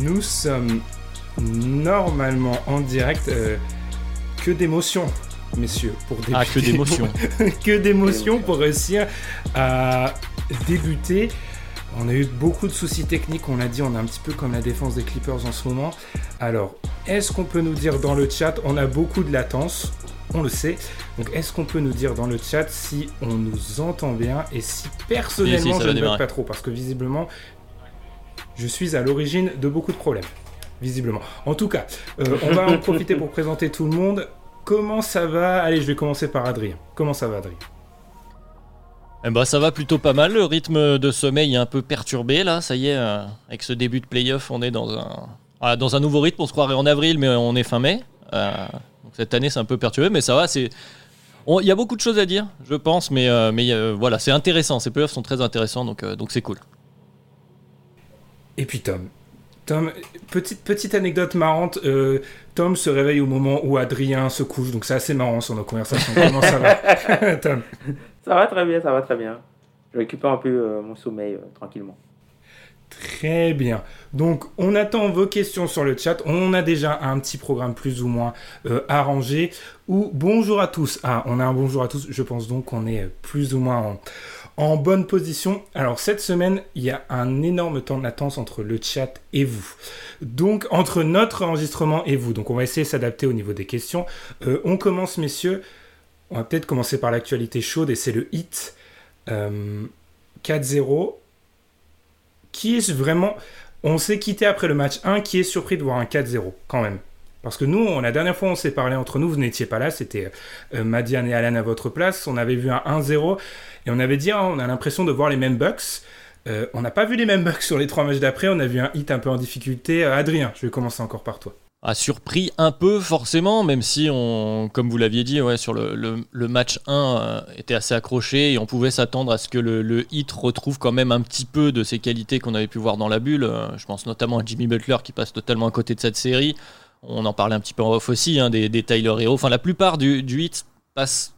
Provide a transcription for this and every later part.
Nous sommes normalement en direct. euh, que d'émotions, messieurs, pour débuter. Ah, que d'émotions. que d'émotions pour réussir à débuter. On a eu beaucoup de soucis techniques, on l'a dit, on est un petit peu comme la défense des Clippers en ce moment. Alors, est-ce qu'on peut nous dire dans le chat, on a beaucoup de latence, on le sait. Donc, est-ce qu'on peut nous dire dans le chat si on nous entend bien et si personnellement Si, si, ça je ne démarrer. pas trop? Parce que visiblement, je suis à l'origine de beaucoup de problèmes. Visiblement. En tout cas, euh, on va en profiter pour présenter tout le monde. Comment ça va? Allez, je vais commencer par Adrien. Comment ça va, Adrien? Eh ben, ça va plutôt pas mal. Le rythme de sommeil est un peu perturbé là. Ça y est, euh, avec ce début de playoff, on est dans un, ah, dans un nouveau rythme. On se croirait en avril, mais on est fin mai. Euh, cette année, c'est un peu perturbé, mais ça va. C'est il y a beaucoup de choses à dire, je pense, mais, mais voilà, c'est intéressant. Ces playoffs sont très intéressants, donc donc c'est cool. Et puis Tom. Tom, petite, petite anecdote marrante. euh, Tom se réveille au moment où Adrien se couche, donc c'est assez marrant sur nos conversations. Comment ça va Tom Ça va très bien, ça va très bien. Je récupère un peu euh, mon sommeil euh, tranquillement. Très bien. Donc, on attend vos questions sur le chat. On a déjà un petit programme plus ou moins euh, arrangé. Ou bonjour à tous. Ah, on a un bonjour à tous. Je pense donc qu'on est plus ou moins en, en bonne position. Alors, cette semaine, il y a un énorme temps de latence entre le chat et vous. Donc, entre notre enregistrement et vous. Donc, on va essayer de s'adapter au niveau des questions. Euh, on commence, messieurs. On va peut-être commencer par l'actualité chaude et c'est le hit. Euh, 4-0 qui est vraiment? On s'est quitté après le match 1, qui est surpris de voir un 4-0 quand même? Parce que nous, la dernière fois, on s'est parlé entre nous, vous n'étiez pas là, c'était euh, Madiane et Alan à votre place. On avait vu un 1-0 et on avait dit, ah, on a l'impression de voir les mêmes bucks. Euh, on n'a pas vu les mêmes bucks sur les trois matchs d'après, on a vu un hit un peu en difficulté. Euh, Adrien, je vais commencer encore par toi. a surpris un peu forcément, même si on, comme vous l'aviez dit, ouais, sur le, match 1 euh, était assez accroché et on pouvait s'attendre à ce que le, hit retrouve quand même un petit peu de ses qualités qu'on avait pu voir dans la bulle. Je pense notamment à Jimmy Butler qui passe totalement à côté de cette série. On en parlait un petit peu en off aussi, hein, des, des Tyler Hero. Enfin, la plupart du, du hit passe.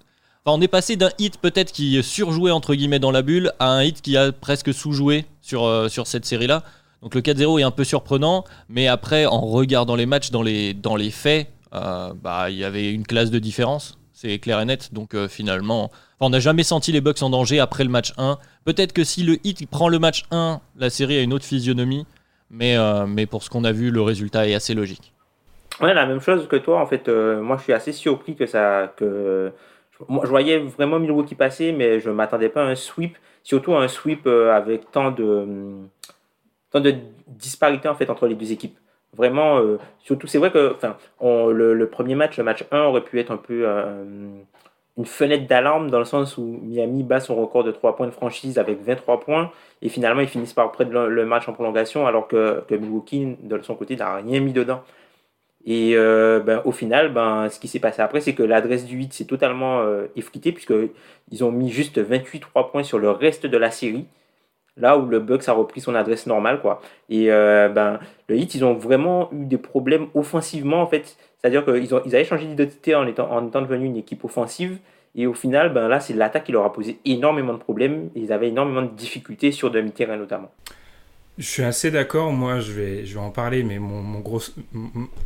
On est passé d'un hit peut-être qui surjouait entre guillemets dans la bulle à un hit qui a presque sous-joué sur, euh, cette série-là. Donc le 4-0 est un peu surprenant, mais après, en regardant les matchs dans les, faits, euh, bah, il y avait une classe de différence, c'est clair et net. Donc euh, finalement, on n'a jamais senti les Bucks en danger après le match 1. Peut-être que si le hit prend le match 1, la série a une autre physionomie, mais, pour ce qu'on a vu, le résultat est assez logique. Ouais, la même chose que toi, en fait, moi je suis assez surpris que ça. Moi, je voyais vraiment Milwaukee passer, mais je ne m'attendais pas à un sweep, surtout à un sweep euh, avec tant de, hum, tant de disparité en fait, entre les deux équipes. Vraiment, euh, surtout, c'est vrai que enfin, on- le, premier match, le match 1, aurait pu être un peu euh, une fenêtre d'alarme dans le sens où Miami bat son record de 3 points de franchise avec 23 points et finalement ils finissent par prendre le, le match en prolongation alors que, que Milwaukee, de son côté, n'a rien mis dedans. Et euh, ben, au final, ben, ce qui s'est passé après, c'est que l'adresse du 8 s'est totalement euh, effritée, puisqu'ils ont mis juste 28 3 points sur le reste de la série, là où le Bucks a repris son adresse normale. Quoi. Et euh, ben, le Heat, ils ont vraiment eu des problèmes offensivement, en fait. C'est-à-dire qu'ils ils avaient changé d'identité en étant, en devenus une équipe offensive. Et au final, ben, là, c'est l'attaque qui leur a posé énormément de problèmes. Ils avaient énormément de difficultés sur demi-terrain, notamment. Je suis assez d'accord, moi je vais, je vais en parler, mais mon, mon gros.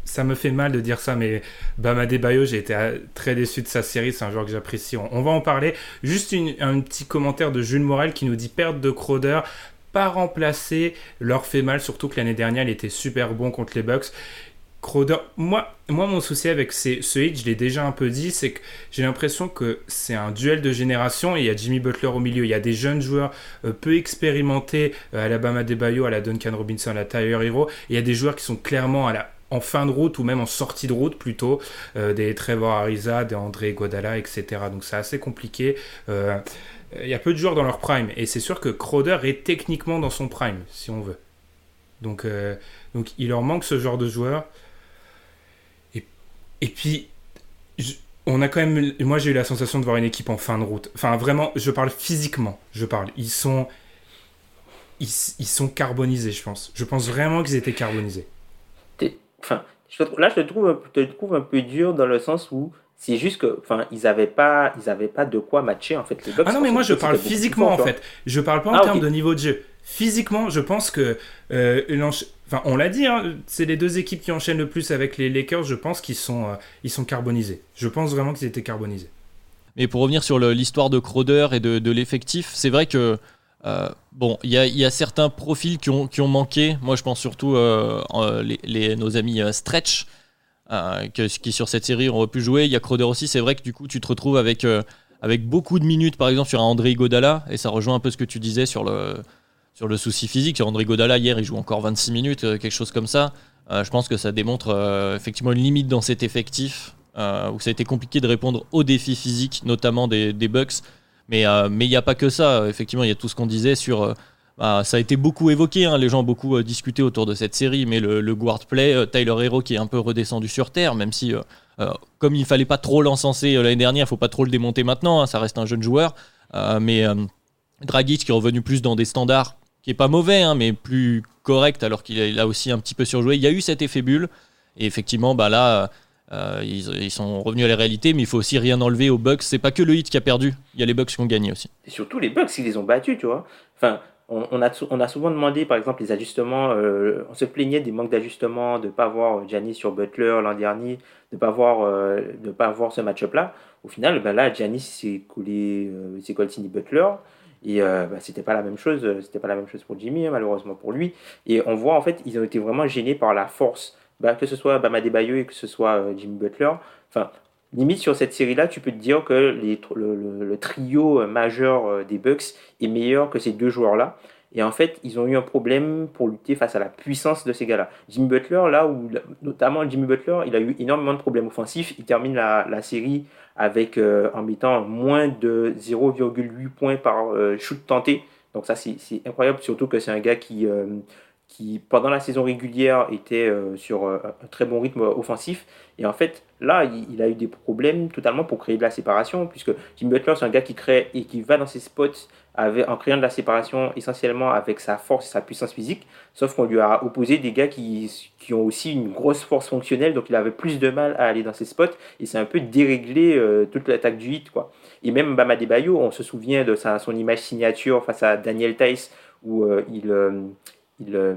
Ça me fait mal de dire ça, mais Bama Bayo, j'ai été euh, très déçu de sa série, c'est un joueur que j'apprécie. On, va en parler. Juste un petit commentaire de Jules Morel qui nous dit perte de Crowder, pas remplacé, leur fait mal, surtout que l'année dernière il était super bon contre les Bucks. Crowder, moi, moi, mon souci avec ce hit, je l'ai déjà un peu dit, c'est que j'ai l'impression que c'est un duel de génération il y a Jimmy Butler au milieu. Il y a des jeunes joueurs euh, peu expérimentés euh, Alabama Debayo, à la Duncan Robinson, à la Tyler Hero. Et il y a des joueurs qui sont clairement à la, en fin de route ou même en sortie de route plutôt, euh, des Trevor Ariza, des André Godala, etc. Donc c'est assez compliqué. Il y a peu de joueurs dans leur prime et c'est sûr que Crowder est techniquement dans son prime, si on veut. Donc, donc il leur manque ce genre de joueurs. Et puis, on a quand même. Moi, j'ai eu la sensation de voir une équipe en fin de route. Enfin, vraiment, je parle physiquement. Je parle. Ils sont. Ils, sont carbonisés, je pense. Je pense vraiment qu'ils étaient carbonisés. Enfin, là, je te trouve, te trouve un peu dur dans le sens où c'est juste que, enfin, ils n'avaient pas, ils avaient pas de quoi matcher en fait les Ah non, mais moi je parle physiquement en fait. Je parle pas en ah, termes de niveau de jeu. Physiquement, je pense que euh, Enfin, on l'a dit, hein, c'est les deux équipes qui enchaînent le plus avec les Lakers. Je pense qu'ils sont, euh, carbonisés. Je pense vraiment qu'ils étaient carbonisés. Mais pour revenir sur l'histoire de Crowder et de, l'effectif, c'est vrai que euh, bon, il y, a certains profils qui ont, ont manqué. Moi, je pense surtout euh, les, nos amis Stretch, qui sur cette série auraient pu jouer. Il y a Crowder aussi. C'est vrai que du coup, tu te retrouves avec, avec beaucoup de minutes, par exemple, sur un André Godala, et ça rejoint un peu ce que tu disais sur le sur le souci physique. Sur André Godala, hier, il joue encore 26 minutes, euh, quelque chose comme ça. Euh, je pense que ça démontre euh, effectivement une limite dans cet effectif, où ça a été compliqué de répondre aux défis physiques, notamment des, des Bucks. Mais il n'y a pas que ça. Effectivement, il y a tout ce qu'on disait sur. Bah, ça a été beaucoup évoqué, hein. les gens ont beaucoup discuté autour de cette série, mais le, guard play, Tyler Hero qui est un peu redescendu sur terre, même si, comme il fallait pas trop l'encenser l'année dernière, il faut pas trop le démonter maintenant, hein. ça reste un jeune joueur. mais Dragic qui est revenu plus dans des standards qui est pas mauvais, hein, mais plus correct, alors qu'il a, aussi un petit peu surjoué. Il y a eu cet effet bulle, et effectivement, bah là, euh, ils, sont revenus à la réalité, mais il faut aussi rien enlever aux Bucks. C'est pas que le hit qui a perdu, il y a les Bucks qui ont gagné aussi. Et surtout les Bucks, ils les ont battus, tu vois. Enfin, on, a, on a souvent demandé, par exemple, les ajustements. Euh, on se plaignait des manques d'ajustements, de ne pas voir Giannis sur Butler l'an dernier, de ne pas voir, euh, de pas voir ce match-up-là. Au final, ben là, collé, s'est collé Butler. Et euh, bah, c'était pas la même chose, euh, c'était pas la même chose pour Jimmy, hein, malheureusement pour lui. Et on voit en fait, ils ont été vraiment gênés par la force, bah, que ce soit Bama Bayo et que ce soit euh, Jimmy Butler. Enfin, limite sur cette série-là, tu peux te dire que le, trio majeur des Bucks est meilleur que ces deux joueurs-là. Et en fait, ils ont eu un problème pour lutter face à la puissance de ces gars-là. Jimmy Butler, là où notamment Jimmy Butler, il a eu énormément de problèmes offensifs. Il termine la série avec euh, en mettant moins de 0,8 points par euh, shoot tenté. Donc ça c'est incroyable, surtout que c'est un gars qui, euh, qui pendant la saison régulière était sur un très bon rythme offensif. Et en fait là il, a eu des problèmes totalement pour créer de la séparation, puisque Jim Butler c'est un gars qui crée et qui va dans ses spots en créant de la séparation essentiellement avec sa force et sa puissance physique, sauf qu'on lui a opposé des gars qui, ont aussi une grosse force fonctionnelle, donc il avait plus de mal à aller dans ses spots, et c'est un peu déréglé euh, toute l'attaque du hit. Quoi. Et même Bama Bayo, on se souvient de sa, son image signature face à Daniel Tice, où euh, il, euh,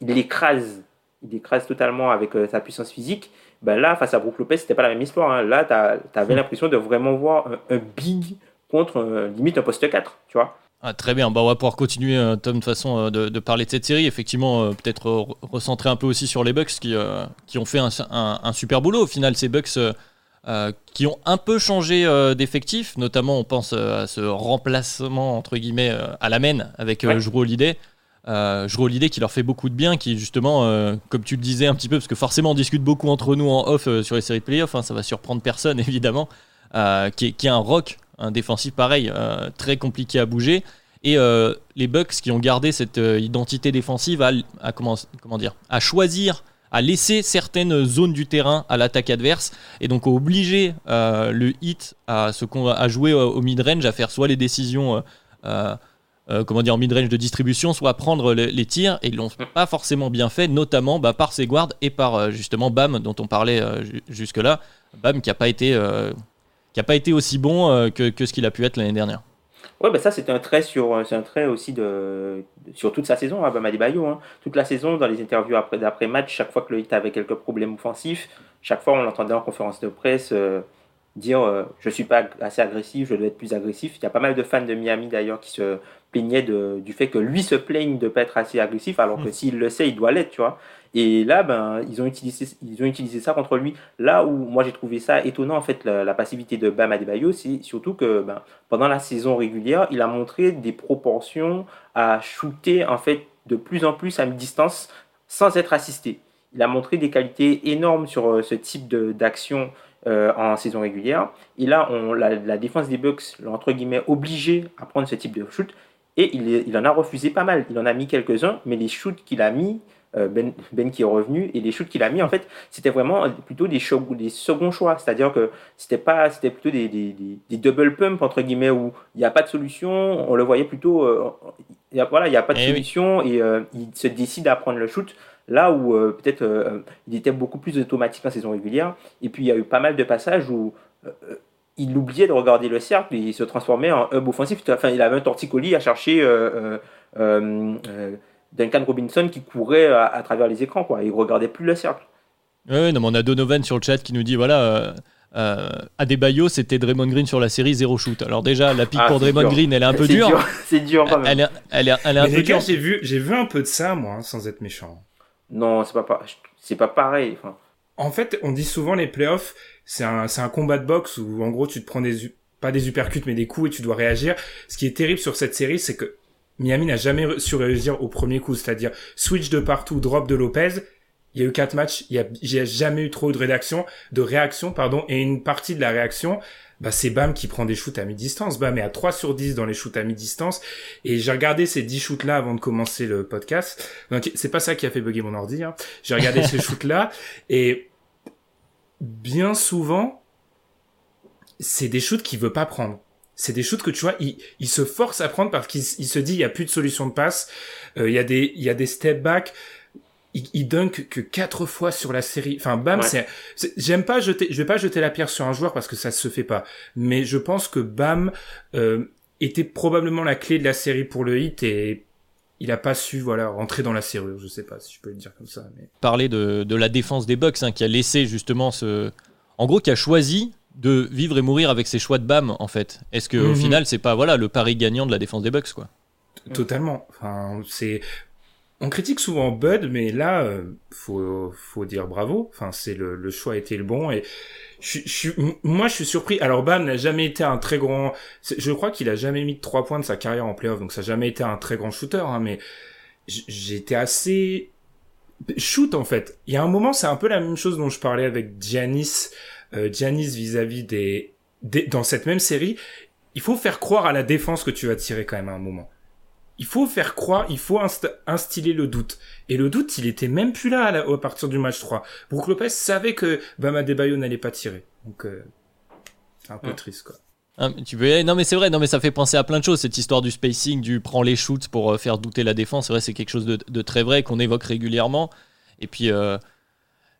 il, l'écrase il écrase totalement avec sa puissance physique. Ben là, face à Brook Lopez, c'était pas la même histoire. Hein. Là, tu avais hmm. l'impression de vraiment voir un big contre euh, limite un poste 4, tu vois. Ah, très bien, bah, on va pouvoir continuer, euh, Tom, de façon euh, de, parler de cette série. Effectivement, peut-être recentrer un peu aussi sur les Bucks qui, qui ont fait un, super boulot. Au final, ces Bucks qui ont un peu changé d'effectif, notamment on pense à ce remplacement entre guillemets à la main avec ouais. Jrue Holiday. Holiday qui leur fait beaucoup de bien, qui justement, comme tu le disais un petit peu, parce que forcément on discute beaucoup entre nous en off sur les séries de playoffs, hein, ça va surprendre personne évidemment, qui, qui est un rock défensif pareil, euh, très compliqué à bouger. Et euh, les Bucks qui ont gardé cette euh, identité défensive à, comment, dire, à choisir, à laisser certaines zones du terrain à l'attaque adverse, et donc obliger le hit à jouer au mid-range, à faire soit les décisions comment dire, en mid-range de distribution, soit prendre les, tirs, et ils l'ont pas forcément bien fait, notamment bah, par ses guards et par justement Bam, dont on parlait jusque-là. Bam qui n'a pas été qui pas été aussi bon euh, que, que, ce qu'il a pu être l'année dernière. Ouais, bah ça c'est un trait sur, c'est un trait aussi de sur toute sa saison, à hein, Bayo. Hein. Toute la saison, dans les interviews après d'après match, chaque fois que le Hit avait quelques problèmes offensifs, chaque fois on l'entendait en conférence de presse, euh, dire euh, je suis pas assez agressif, je dois être plus agressif. Il y a pas mal de fans de Miami d'ailleurs qui se de, du fait que lui se plaigne de pas être assez agressif, alors que mm. s'il le sait, il doit l'être, tu vois. Et là, ben, ils ont utilisé, ils ont utilisé ça contre lui. Là où moi j'ai trouvé ça étonnant en fait, la, passivité de Bam Adebayo, c'est surtout que ben, pendant la saison régulière, il a montré des proportions à shooter en fait de plus en plus à mi-distance sans être assisté. Il a montré des qualités énormes sur euh, ce type d'action euh, en saison régulière. Et là, on, la, défense des Bucks l'a entre guillemets obligé à prendre ce type de shoot. Et il, il en a refusé pas mal. Il en a mis quelques-uns, mais les shoots qu'il a mis, euh, ben, ben, qui est revenu, et les shoots qu'il a mis, en fait, c'était vraiment plutôt des, des seconds choix. C'est-à-dire que c'était pas, c'était plutôt des, des, des, double pump, entre guillemets, où il n'y a pas de solution. On le voyait plutôt, euh, y a, voilà, il n'y a pas de eh solution, et il se décide à prendre le shoot. Là où euh, peut-être euh, euh, il était beaucoup plus automatique en saison régulière. Et puis il y a eu pas mal de passages où il oubliait de regarder le cercle et il se transformait en hub offensif. Enfin, il avait un torticolis à chercher Duncan Robinson qui courait à, travers les écrans. Quoi. Il regardait plus le cercle. Oui, non, on a Donovan sur le chat qui nous dit voilà. Euh, Adebayo, c'était Draymond Green sur la série zéro shoot. Alors déjà, la pique ah, pour Draymond Green, elle est un peu dure. C'est dur, quand même. Elle est, elle est, elle est un peu dure. J'ai vu, j'ai vu un peu de ça, moi, hein, sans être méchant. Non, c'est pas, c'est pas pareil. En fait, on dit souvent les playoffs, c'est un, c'est un combat de boxe où en gros tu te prends des, pas des uppercuts mais des coups et tu dois réagir. Ce qui est terrible sur cette série, c'est que Miami n'a jamais su réagir au premier coup, c'est-à-dire switch de partout, drop de Lopez. Il y a eu quatre matchs, il y a, jamais eu trop de réaction, de réaction, pardon, et une partie de la réaction, bah c'est Bam qui prend des shoots à mi-distance. Bam est à 3 sur 10 dans les shoots à mi-distance. Et j'ai regardé ces 10 shoots-là avant de commencer le podcast. Donc c'est pas ça qui a fait bugger mon ordi. Hein. J'ai regardé ces shoots-là et bien souvent, c'est des shoots qu'il veut pas prendre. C'est des shoots que tu vois, il, il se force à prendre parce qu'il se dit il y a plus de solution de passe. Euh, il y a des il y a des step back il, dunk que quatre fois sur la série. Enfin, Bam, c'est, j'aime pas jeter, je vais pas jeter la pierre sur un joueur parce que ça se fait pas. Mais je pense que Bam euh, était probablement la clé de la série pour le hit et il a pas su voilà rentrer dans la serrure. Je sais pas si je peux le dire comme ça. Mais... Parler de, de la défense des Bucks hein, qui a laissé justement ce, en gros, qui a choisi de vivre et mourir avec ses choix de Bam en fait. Est-ce que au mhm. final c'est pas voilà le pari gagnant de la défense des Bucks quoi? Totalement. Enfin, c'est on critique souvent Bud, mais là, euh, faut, faut dire bravo. Enfin, c'est le, le choix était le bon et je, je, moi, je suis surpris. Alors, Bam n'a jamais été un très grand. Je crois qu'il a jamais mis trois points de sa carrière en playoff, donc ça n'a jamais été un très grand shooter. Hein, mais j'étais assez shoot en fait. Il y a un moment, c'est un peu la même chose dont je parlais avec Giannis, euh, vis-à-vis des, des, dans cette même série. Il faut faire croire à la défense que tu vas tirer quand même à un moment il faut faire croire, il faut instiller le doute. Et le doute, il était même plus là à, partir du match 3. Brook Lopez savait que Bama Debayo n'allait pas tirer. Donc, euh, c'est un peu triste, quoi. Ah, tu veux... Non mais c'est vrai, non mais ça fait penser à plein de choses cette histoire du spacing, du prend les shoots pour euh, faire douter la défense. C'est vrai, c'est quelque chose de, très vrai qu'on évoque régulièrement. Et puis euh,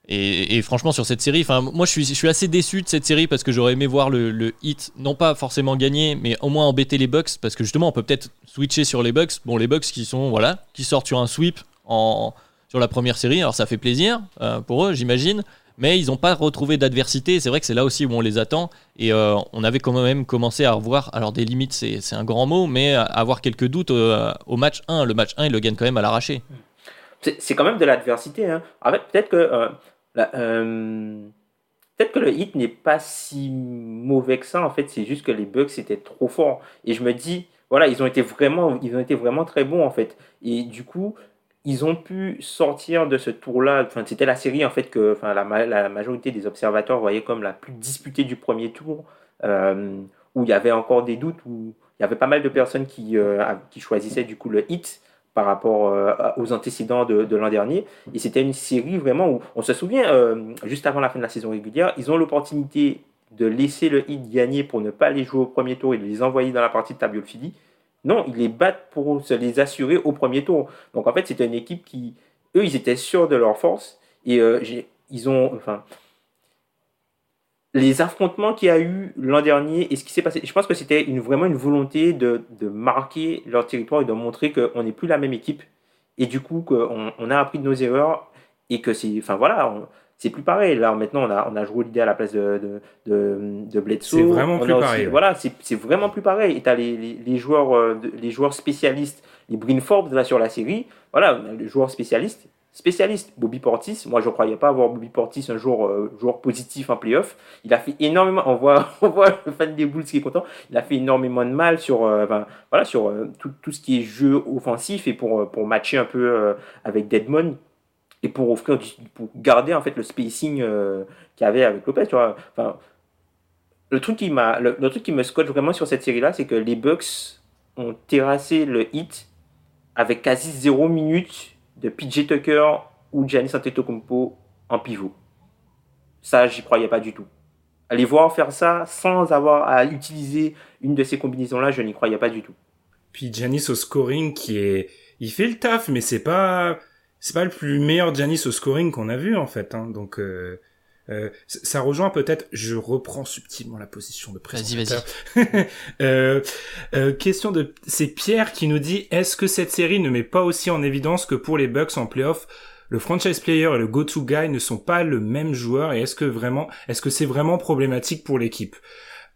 et, franchement, sur cette série, moi je suis, je suis assez déçu de cette série parce que j'aurais aimé voir le, hit, non pas forcément gagner, mais au moins embêter les Bucks parce que justement, on peut peut-être switcher sur les Bucks. Bon, les Bucks qui sont, voilà, qui sortent sur un sweep en, sur la première série, alors ça fait plaisir euh, pour eux, j'imagine, mais ils n'ont pas retrouvé d'adversité. C'est vrai que c'est là aussi où on les attend et euh, on avait quand même commencé à revoir, alors des limites, c'est un grand mot, mais avoir quelques doutes au, au match 1. Le match 1, ils le gagnent quand même à l'arraché. C'est quand même de l'adversité. Hein. En fait, peut-être que. Euh, euh, peut-être que le hit n'est pas si mauvais que ça. En fait, c'est juste que les bugs étaient trop forts. Et je me dis, voilà, ils ont été vraiment, ils ont été vraiment très bons en fait. Et du coup, ils ont pu sortir de ce tour-là. Enfin, c'était la série en fait que, enfin, la, la, majorité des observateurs voyaient comme la plus disputée du premier tour, euh, où il y avait encore des doutes, où il y avait pas mal de personnes qui, euh, qui choisissaient du coup le hit par rapport euh, aux antécédents de, l'an dernier. Et c'était une série vraiment où, on se souvient, euh, juste avant la fin de la saison régulière, ils ont l'opportunité de laisser le hit gagner pour ne pas les jouer au premier tour et de les envoyer dans la partie de Fidi. Non, ils les battent pour se les assurer au premier tour. Donc en fait, c'était une équipe qui, eux, ils étaient sûrs de leur force et euh, ils ont, enfin, les affrontements qu'il y a eu l'an dernier et ce qui s'est passé, je pense que c'était une, vraiment une volonté de, de, marquer leur territoire et de montrer qu'on n'est plus la même équipe et du coup qu'on on a appris de nos erreurs et que c'est, enfin voilà, c'est plus pareil. Là, maintenant, on a, on a joué l'idée à la place de, de, de, de Bledsoe. C'est vraiment plus pareil. Voilà, c'est vraiment plus pareil. Et tu as les, les, les, joueurs, euh, les joueurs spécialistes, les Brin Forbes là, sur la série. Voilà, les joueurs spécialistes. Spécialiste, Bobby Portis. Moi, je ne croyais pas avoir Bobby Portis un jour euh, joueur positif en playoff. Il a fait énormément. On voit, on voit le fan des Bulls qui est content. Il a fait énormément de mal sur, euh, voilà, sur tout, tout, ce qui est jeu offensif et pour, pour matcher un peu avec Deadmon et pour offrir pour garder en fait le spacing euh, qu'il y avait avec Lopez enfin le truc qui m'a le, truc qui me scotche vraiment sur cette série là c'est que les Bucks ont terrassé le hit avec quasi zéro minute de PJ Tucker ou Giannis Antetokounmpo en pivot ça j'y croyais pas du tout aller voir faire ça sans avoir à utiliser une de ces combinaisons là je n'y croyais pas du tout puis Giannis au scoring qui est il fait le taf mais c'est pas c'est pas le plus meilleur Giannis au scoring qu'on a vu en fait. Hein. Donc euh, euh, ça rejoint peut-être. Je reprends subtilement la position de présentateur. Vas-y, vas-y. euh, euh, question de c'est Pierre qui nous dit est-ce que cette série ne met pas aussi en évidence que pour les Bucks en playoff le franchise player et le go-to guy ne sont pas le même joueur et est-ce que vraiment est-ce que c'est vraiment problématique pour l'équipe?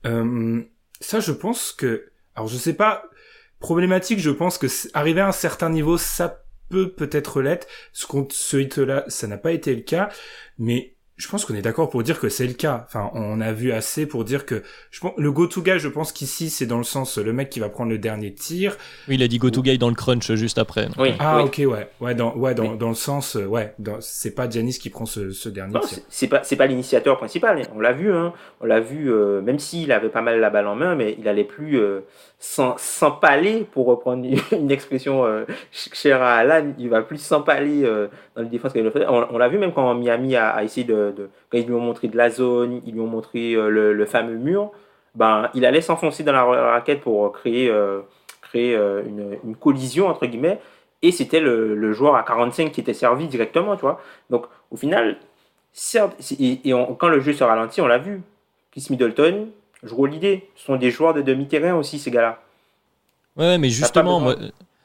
Euh, Ça, je pense que alors je sais pas problématique. Je pense que arriver à un certain niveau, ça peut peut-être l'être. Ce, ce hit-là, ça n'a pas été le cas, mais je pense qu'on est d'accord pour dire que c'est le cas. Enfin, on a vu assez pour dire que je pense le go to guy, je pense qu'ici c'est dans le sens le mec qui va prendre le dernier tir. Oui, il a dit go to guy dans le crunch juste après. Oui. Ah ok ouais ouais dans ouais dans, dans le sens euh, ouais c'est pas Giannis qui prend ce, ce dernier tir. C'est pas c'est pas l'initiateur principal. On l'a vu hein. On l'a vu euh, même s'il avait pas mal la balle en main, mais il allait plus euh, s'empaler pour reprendre une expression euh, chère à Alan. Il va plus s'empaler euh, dans les défenses qu'il le fait. On, l'a vu même quand Miami a, a essayé de quand ils lui ont montré de la zone, ils lui ont montré euh, le, fameux mur, ben, il allait s'enfoncer dans la raquette pour créer, euh, créer euh, une, collision, entre guillemets, et c'était le, joueur à 45 qui était servi directement, tu vois. Donc, au final, certes, et, quand le jeu se ralentit, on l'a vu, Chris Middleton, je l'idée, ce sont des joueurs de demi-terrain aussi, ces gars-là. Ouais, mais justement,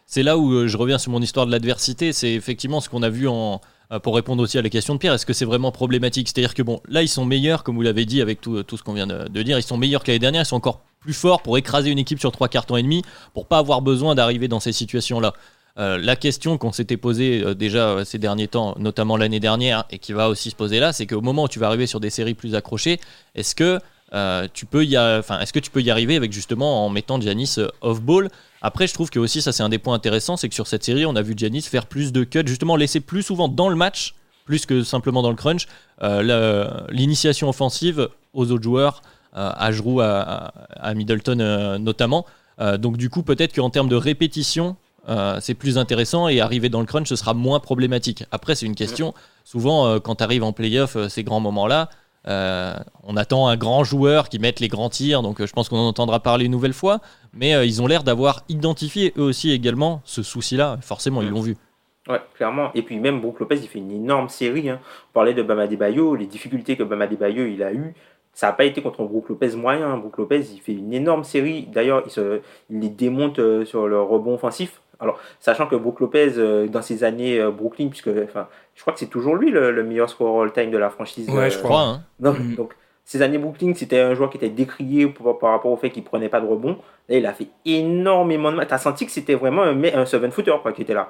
c'est là où je reviens sur mon histoire de l'adversité, c'est effectivement ce qu'on a vu en, pour répondre aussi à la question de Pierre, est-ce que c'est vraiment problématique? C'est-à-dire que bon, là ils sont meilleurs, comme vous l'avez dit avec tout, tout ce qu'on vient de, dire, ils sont meilleurs que l'année dernière, ils sont encore plus forts pour écraser une équipe sur trois cartons et demi, pour pas avoir besoin d'arriver dans ces situations-là. Euh, la question qu'on s'était posée euh, déjà ces derniers temps, notamment l'année dernière, et qui va aussi se poser là, c'est qu'au moment où tu vas arriver sur des séries plus accrochées, est-ce que tu peux y, enfin, est-ce que tu peux y arriver avec justement en mettant Giannis off-ball après, je trouve que aussi, ça c'est un des points intéressants, c'est que sur cette série, on a vu Giannis faire plus de cuts, justement laisser plus souvent dans le match, plus que simplement dans le crunch, euh, l'initiation offensive aux autres joueurs, euh, à Giroud, à, Middleton euh, notamment. donc du coup, peut-être qu'en termes de répétition, c'est plus intéressant et arriver dans le crunch, ce sera moins problématique. Après, c'est une question, souvent, quand tu arrives en playoff, ces grands moments-là, euh, on attend un grand joueur qui mette les grands tirs, donc euh, je pense qu'on en entendra parler une nouvelle fois. Mais euh, ils ont l'air d'avoir identifié eux aussi également ce souci-là. Forcément, ils l'ont vu. Ouais, clairement. Et puis même Brook Lopez, il fait une énorme série. Hein. On parlait de Bama Bayo, les difficultés que Bama Bayo il a eu. Ça n'a pas été contre Brook Lopez moyen. Brook Lopez, il fait une énorme série. D'ailleurs, il, il les démonte sur le rebond offensif. Alors, sachant que Brook Lopez, euh, dans ses années euh, Brooklyn, puisque enfin, je crois que c'est toujours lui le, meilleur score all-time de la franchise. Ouais, je euh, crois. Hein. Mm. Donc, ces années Brooklyn, c'était un joueur qui était décrié par rapport au fait qu'il prenait pas de rebond. Là, il a fait énormément de mal. Tu as senti que c'était vraiment un, un seven-footer qui était là.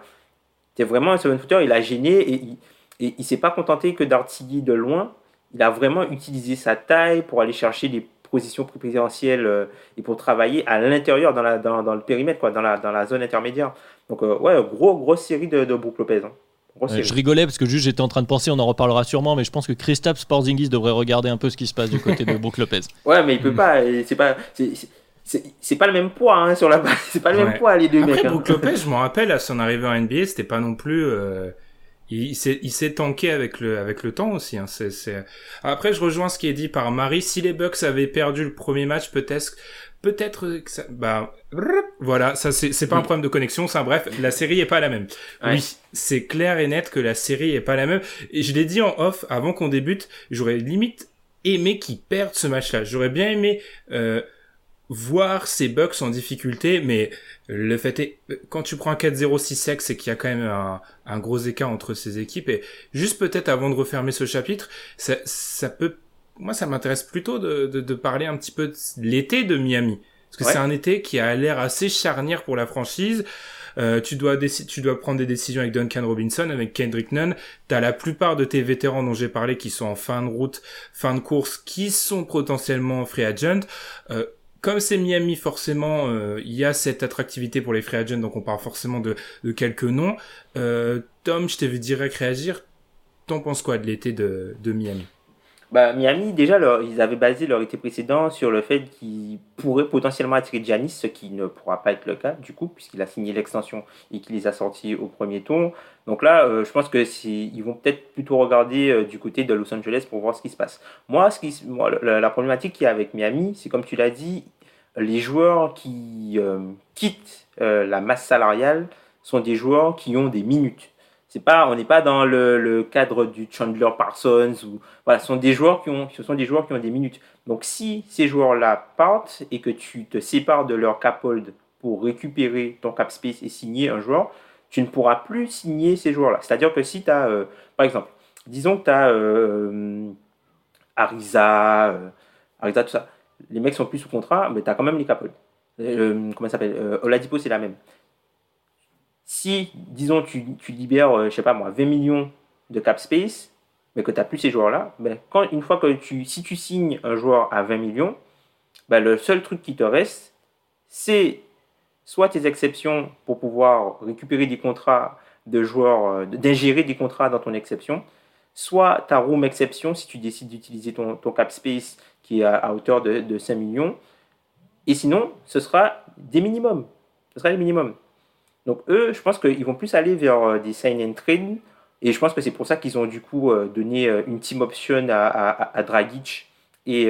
C'était vraiment un seven-footer. Il a gêné et il, et il s'est pas contenté que d'artiller de loin. Il a vraiment utilisé sa taille pour aller chercher des position présidentielle euh, et pour travailler à l'intérieur, dans, la, dans, dans, le périmètre, quoi, dans, la, dans la zone intermédiaire. Donc, euh, ouais, gros, grosse série de, de Brook Lopez. Hein. je rigolais parce que juste j'étais en train de penser, on en reparlera sûrement, mais je pense que Christophe Porzingis devrait regarder un peu ce qui se passe du côté de Brook Lopez. Ouais, mais il peut pas, c'est pas, c'est pas le même poids hein, sur la base, c'est pas le même poids les deux Après, mecs. Hein. Brook Lopez, je me rappelle à son arrivée en NBA, c'était pas non plus. Euh, il, s'est tanké avec le, avec le temps aussi. Hein. Après, je rejoins ce qui est dit par Marie. Si les Bucks avaient perdu le premier match, peut-être, peut-être que ça, bah, voilà, ça c'est, c'est pas un problème de connexion, ça. Bref, la série est pas la même. Oui, c'est clair et net que la série est pas la même. Et je l'ai dit en off avant qu'on débute, j'aurais limite aimé qu'ils perdent ce match-là. J'aurais bien aimé. Euh, voir ces Bucks en difficulté, mais le fait est, quand tu prends un 4-0 6 sec, c'est qu'il y a quand même un, gros écart entre ces équipes. Et juste peut-être avant de refermer ce chapitre, ça, ça peut, moi ça m'intéresse plutôt de, de, de, parler un petit peu de l'été de Miami. Parce que c'est un été qui a l'air assez charnière pour la franchise. Euh, tu dois tu dois prendre des décisions avec Duncan Robinson, avec Kendrick Nunn. T'as la plupart de tes vétérans dont j'ai parlé qui sont en fin de route, fin de course, qui sont potentiellement free agent. Euh, comme c'est Miami, forcément, euh, il y a cette attractivité pour les free agents, donc on parle forcément de, quelques noms. Euh, Tom, je t'ai vu direct réagir. T'en penses quoi de l'été de, de Miami? Bah, Miami, déjà, ils avaient basé leur été précédent sur le fait qu'ils pourraient potentiellement attirer Giannis, ce qui ne pourra pas être le cas, du coup, puisqu'il a signé l'extension et qu'il les a sortis au premier tour. Donc là, euh, je pense que ils vont peut-être plutôt regarder euh, du côté de Los Angeles pour voir ce qui se passe. Moi, ce qui, la, problématique qu'il y a avec Miami, c'est comme tu l'as dit, les joueurs qui euh, quittent la masse salariale sont des joueurs qui ont des minutes pas, on n'est pas dans le, cadre du Chandler Parsons ou voilà, ce sont des joueurs qui ont, ce sont des joueurs qui ont des minutes. Donc si ces joueurs-là partent et que tu te sépares de leur cap hold pour récupérer ton cap space et signer un joueur, tu ne pourras plus signer ces joueurs-là. C'est-à-dire que si tu as, euh, par exemple, disons que tu as euh, Ariza, euh, tout ça, les mecs sont plus sous contrat, mais tu as quand même les cap hold. comment ça s'appelle? Oladipo, c'est la même si, disons, tu, libères, euh, je sais pas moi, 20 millions de cap space, mais que tu n'as plus ces joueurs-là, ben, quand, une fois que tu, si tu signes un joueur à 20 millions, ben, le seul truc qui te reste, c'est soit tes exceptions pour pouvoir récupérer des contrats de joueurs, euh, d'ingérer des contrats dans ton exception, soit ta room exception si tu décides d'utiliser ton, ton, cap space qui est à, hauteur de, de, 5 millions. Et sinon, ce sera des minimums. Ce sera les minimums. Donc eux, je pense qu'ils vont plus aller vers euh, des sign and trade. Et je pense que c'est pour ça qu'ils ont du coup euh, donné euh, une team option à, Dragic et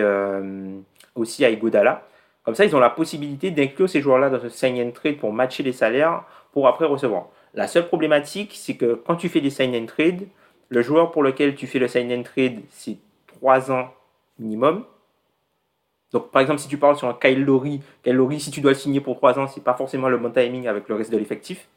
aussi à Igodala. Comme ça, ils ont la possibilité d'inclure ces joueurs-là dans ce sign and trade pour matcher les salaires pour après recevoir. La seule problématique, c'est que quand tu fais des sign and trade, le joueur pour lequel tu fais le sign and trade, c'est 3 ans minimum. Donc, par exemple, si tu parles sur un Kyle Lowry, si tu dois signer pour 3 ans, c'est pas forcément le bon timing avec le reste de l'effectif.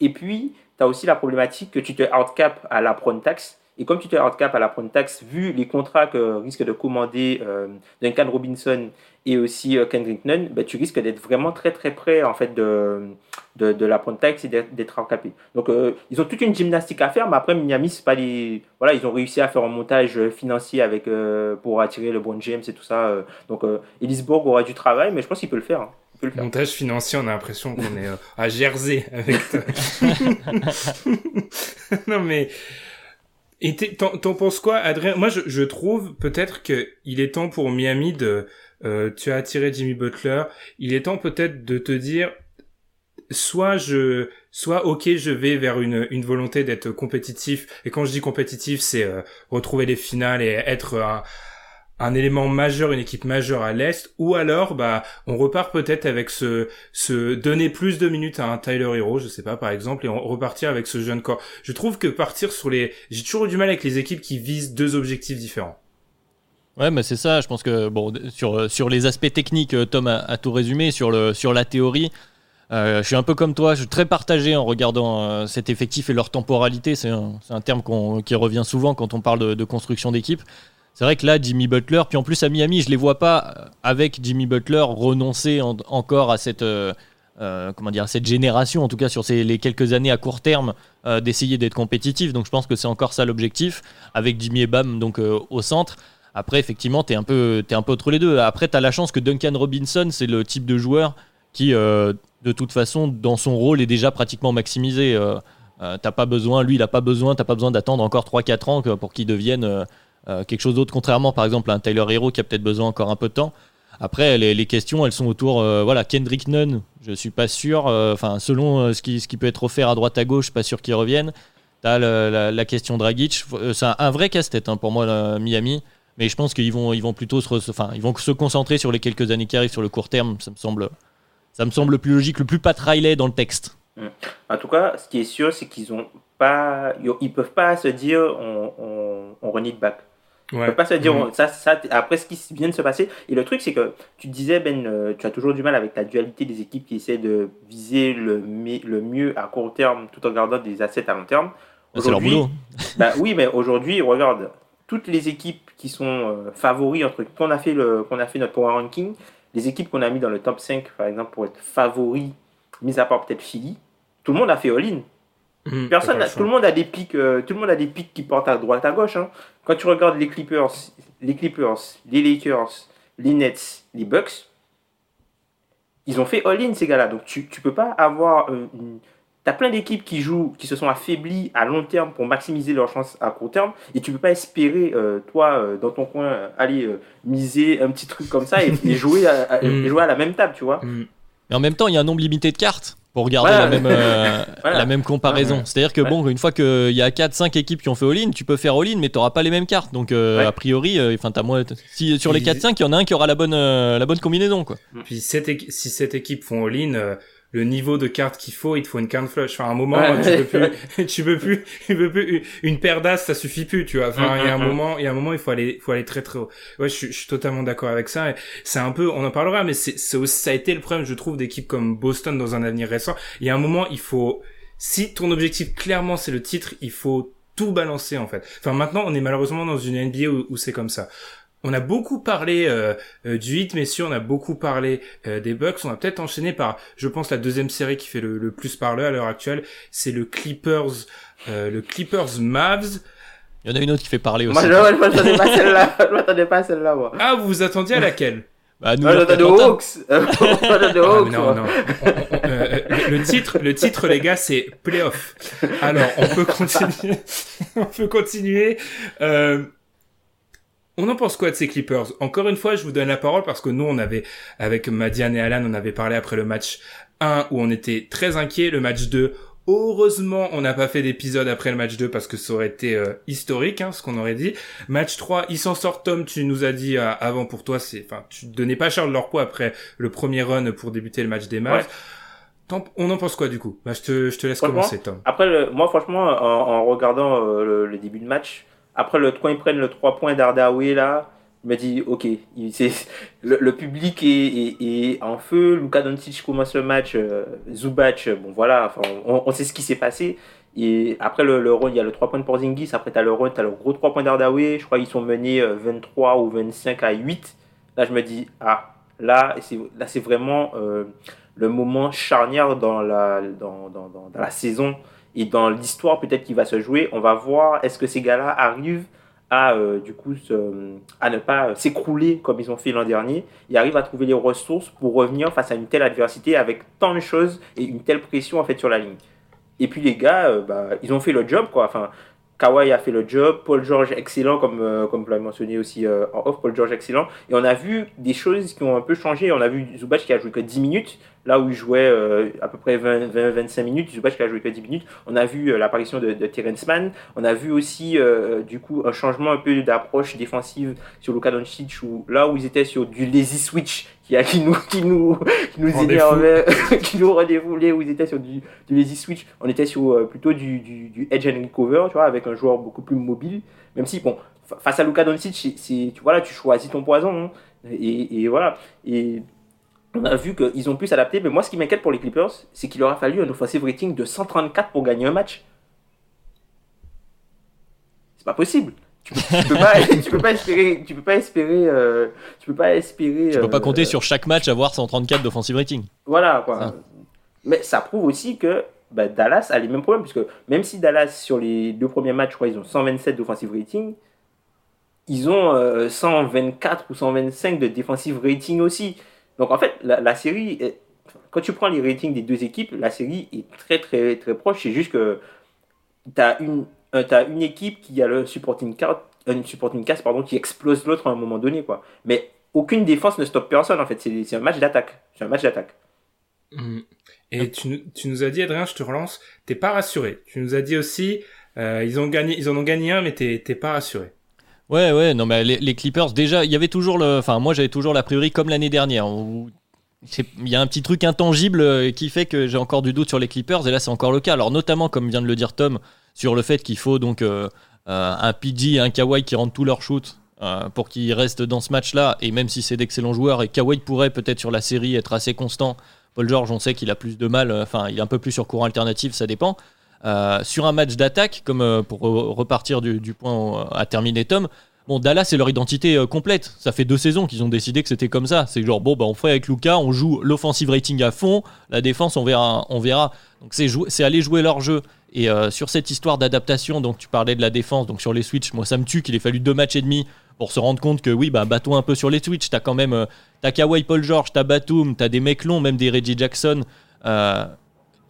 Et puis, tu as aussi la problématique que tu te outcap à la prone tax. Et comme tu te outcap à la vu les contrats que risque de commander euh, Duncan Robinson et aussi euh, Kendrick Nunn, bah, tu risques d'être vraiment très très près en fait de, de, la prone tax et d'être outcapé. Donc euh, ils ont toute une gymnastique à faire, mais après Miami, c'est pas les voilà, ils ont réussi à faire un montage financier avec pour attirer le bon James et tout ça. donc Ellisborg aura du travail, mais je pense qu'il peut le faire. Hein. Montage financier, on a l'impression qu'on est à Jersey avec toi. non mais et t'en penses quoi, Adrien? Moi, je, je trouve peut-être que il est temps pour Miami de. Euh, tu as attiré Jimmy Butler. Il est temps peut-être de te dire, soit je, soit ok, je vais vers une, une volonté d'être compétitif. Et quand je dis compétitif, c'est euh, retrouver les finales et être un, un élément majeur, une équipe majeure à l'est, ou alors bah on repart peut-être avec ce, ce donner plus de minutes à un Tyler Hero, je sais pas par exemple, et on repartir avec ce jeune corps. Je trouve que partir sur les, j'ai toujours eu du mal avec les équipes qui visent deux objectifs différents. Ouais, mais c'est ça. Je pense que bon, sur sur les aspects techniques, euh, Tom a, tout résumé. Sur le sur la théorie, euh, je suis un peu comme toi. Je suis très partagé en regardant euh, cet effectif et leur temporalité. C'est un, un, terme qui revient souvent quand on parle de, de construction d'équipe. C'est vrai que là, Jimmy Butler, puis en plus à Miami, je les vois pas euh, avec Jimmy Butler renoncer encore à cette, euh, euh, comment dire, cette génération, en tout cas sur les quelques années à court terme, d'essayer d'être compétitif. Donc je pense que c'est encore ça l'objectif, avec Jimmy et Bam donc, au centre. Après, effectivement, tu es, un peu, un peu entre les deux. Après, tu as la chance que Duncan Robinson, c'est le type de joueur qui, de toute façon, dans son rôle, est déjà pratiquement maximisé. t'as pas besoin, lui, il n'a pas besoin, t'as pas besoin d'attendre encore 3-4 ans pour qu'il devienne euh, quelque chose d'autre, contrairement par exemple à un Tyler Hero qui a peut-être besoin encore un peu de temps. Après, les, questions, elles sont autour. Euh, voilà, Kendrick Nunn, je suis pas sûr. Euh, enfin, selon ce qui, ce, qui, peut être offert à droite à gauche, pas sûr qu'il revienne. T'as la, question Dragic. C'est un, vrai casse-tête hein, pour moi, Miami. Mais je pense qu'ils vont, ils vont plutôt se, enfin, ils vont se concentrer sur les quelques années qui arrivent sur le court terme. Ça me semble, ça me semble le plus logique, le plus pas dans le texte. Mmh. En tout cas, ce qui est sûr, c'est qu'ils ont pas, ils peuvent pas se dire on, on, on On peut pas se dire, mhm. ça, ça, après ce qui vient de se passer. Et le truc, c'est que tu disais, Ben, euh, tu as toujours du mal avec la dualité des équipes qui essaient de viser le, le mieux à court terme tout en gardant des assets à long terme. Ah, c'est leur boulot. bah, oui, mais aujourd'hui, regarde, toutes les équipes qui sont euh, favoris, entre qu'on a, fait le, qu'on a fait notre power ranking, les équipes qu'on a mis dans le top 5, par exemple, pour être favoris, mis à part peut-être Philly, tout le monde a fait all-in. Mhm, Personne, tout le monde a des pics, euh, tout le monde a des pics qui portent à droite, à gauche. Hein. Quand tu regardes les Clippers, les Clippers, les Lakers, les Nets, les Bucks, ils ont fait all-in ces gars-là. Donc tu, tu peux pas avoir euh, Tu as plein d'équipes qui jouent, qui se sont affaiblies à long terme pour maximiser leurs chances à court terme, et tu peux pas espérer, euh, toi, dans ton coin, aller miser un petit truc comme ça et, jouer, à, jouer à la même table, tu vois. Mhm. Mais en même temps, il y a un nombre limité de cartes pour regarder la, même, euh, la même comparaison. C'est-à-dire que bon, une fois qu'il y a 4-5 équipes qui ont fait all-in, tu peux faire all-in, mais tu n'auras pas les mêmes cartes. Donc euh, a priori, euh, enfin moins, si, sur les 4-5, il y en a un qui aura la bonne, la bonne combinaison. Quoi. Puis si cette équipe font all-in, le niveau de cartes qu'il faut, il te faut une carte flush. Enfin, à un moment, tu peux plus, tu peux plus, tu peux plus, une paire d'as, ça suffit plus, tu vois. Enfin, il y a un moment, il y a un moment, il faut aller, il faut aller très très haut. Ouais, je, suis, je suis totalement d'accord avec ça. C'est un peu, on en parlera, mais c'est, ça a été le problème, je trouve, d'équipes comme Boston dans un avenir récent. Il y a un moment, il faut, si ton objectif clairement c'est le titre, il faut tout balancer en fait. Enfin maintenant on est malheureusement dans une NBA où c'est comme ça. On a beaucoup parlé euh, euh, du hit, messieurs, on a beaucoup parlé euh, des Bucks. On va peut-être enchaîner par, je pense, la deuxième série qui fait le, plus parler à l'heure actuelle. C'est le Clippers, le Clippers Mavs. Il y en a une autre qui fait parler aussi. Moi, je, m'attendais pas celle-là. Je m'attendais pas celle-là, moi. Ah, vous vous attendiez à laquelle? Bah, nous, moi, j'attendais aux Hawks. Hawks. non, non. le titre, le titre, les gars, c'est Playoff. Alors, on peut continuer. on peut continuer. Euh, on en pense quoi de ces Clippers? Encore une fois, je vous donne la parole parce que nous, on avait, avec Madiane et Alan, on avait parlé après le match 1 où on était très inquiet. Le match 2, heureusement, on n'a pas fait d'épisode après le match 2 parce que ça aurait été euh, historique, hein, ce qu'on aurait dit. Match 3, ils s'en sortent, Tom, tu nous as dit euh, avant pour toi, c'est, enfin, tu donnais pas cher de leur poids après le premier run pour débuter le match des matchs. On en pense quoi du coup? Bah, je, te, je te laisse commencer, Tom. Après, moi, franchement, en, regardant euh, le, début de match, après, le, quand ils prennent le 3 points d'Ardaoué, là, il m'a dit, ok, le, le, public est, en feu. Luka Doncic commence le match. Euh, Zubac, bon voilà, enfin, on, sait ce qui s'est passé. Et après le, run, il y a le 3 points de Porzingis. Après, tu as le run, tu le gros 3 points d'Ardaoué. Je crois qu'ils sont menés 23 euh, ou 25 à 8. Là, je me dis, ah, là, c'est vraiment euh, le moment charnière dans la, dans, dans la saison et dans l'histoire peut-être qui va se jouer, on va voir est-ce que ces gars-là arrivent à euh, du coup à ne pas s'écrouler comme ils ont fait l'an dernier et arrivent à trouver les ressources pour revenir face à une telle adversité avec tant de choses et une telle pression en fait sur la ligne. Et puis les gars, euh, bah, ils ont fait le job quoi. Enfin, Kawhi a fait le job, Paul George excellent comme euh, comme l'avez mentionné aussi en off, Paul George excellent. Et on a vu des choses qui ont un peu changé. On a vu Zubac qui a joué que 10 minutes, là où il jouait euh, à peu près 20-25 minutes, je sais pas qu'il a joué que 10 minutes, on a vu euh, l'apparition de, de, Terrence Mann, on a vu aussi euh, du coup un changement un peu d'approche défensive sur Luka Doncic, où là où ils étaient sur du lazy switch, qui, a, qui nous, qui nous, qui nous énervait, qui nous redévoulait, où ils étaient sur du, du lazy switch, on était sur plutôt du, du, du, edge and recover, tu vois, avec un joueur beaucoup plus mobile, même si, bon, face à Luka Doncic, c'est, tu vois, là, tu choisis ton poison, hein. et, et voilà, et on a vu qu'ils ont pu s'adapter. Mais moi, ce qui m'inquiète pour les Clippers, c'est qu'il aura fallu un offensive rating de 134 pour gagner un match. C'est pas possible. Tu peux, peux, pas, espérer, tu peux pas espérer, euh, tu peux pas espérer. Tu peux pas compter euh, sur chaque match avoir 134 d'offensive rating. Voilà quoi. Mais ça prouve aussi que bah, Dallas a les mêmes problèmes puisque même si Dallas sur les deux premiers matchs, je crois, ils ont 127 d'offensive rating, ils ont 124 euh, ou 125 de defensive rating aussi. Donc en fait, la, série, quand tu prends les ratings des deux équipes, la série est très très très proche. C'est juste que tu as une, une équipe qui a le supporting card, une supporting cast pardon, qui explose l'autre à un moment donné. Quoi. Mais aucune défense ne stoppe personne en fait. C'est un match d'attaque. C'est un match d'attaque. Mmh. Et tu, tu, nous as dit, Adrien, je te relance, t'es pas rassuré. Tu nous as dit aussi, euh, ils, ont gagné, ils en ont gagné un, mais t'es pas rassuré. Ouais, ouais, non, mais les, Clippers, déjà, il y avait toujours le. Enfin, moi, j'avais toujours la priori comme l'année dernière. il y a un petit truc intangible euh, qui fait que j'ai encore du doute sur les Clippers, et là, c'est encore le cas. Alors, notamment, comme vient de le dire Tom, sur le fait qu'il faut donc. Euh, un PG et un Kawhi qui rentrent tous leurs shoots pour qu'ils restent dans ce match-là, et même si c'est d'excellents joueurs, et Kawhi pourrait peut-être sur la série être assez constant, Paul George, on sait qu'il a plus de mal, enfin, il est un peu plus sur courant alternatif, ça dépend. Sur un match d'attaque, comme pour repartir du, point à terminer Tom, Bon, Dallas, c'est leur identité euh, complète. Ça fait deux saisons qu'ils ont décidé que c'était comme ça. C'est genre, bon, bah, on fait avec Luca, on joue l'offensive rating à fond, la défense, on verra. On verra. Donc, c'est, aller jouer leur jeu. Et euh, sur cette histoire d'adaptation, donc tu parlais de la défense, donc sur les Switch, moi ça me tue qu'il ait fallu deux matchs et demi pour se rendre compte que oui, bah, bateau un peu sur les Switch. T'as quand même, euh, t'as Kawhi Paul George, t'as Batum, t'as des mecs longs, même des Reggie Jackson.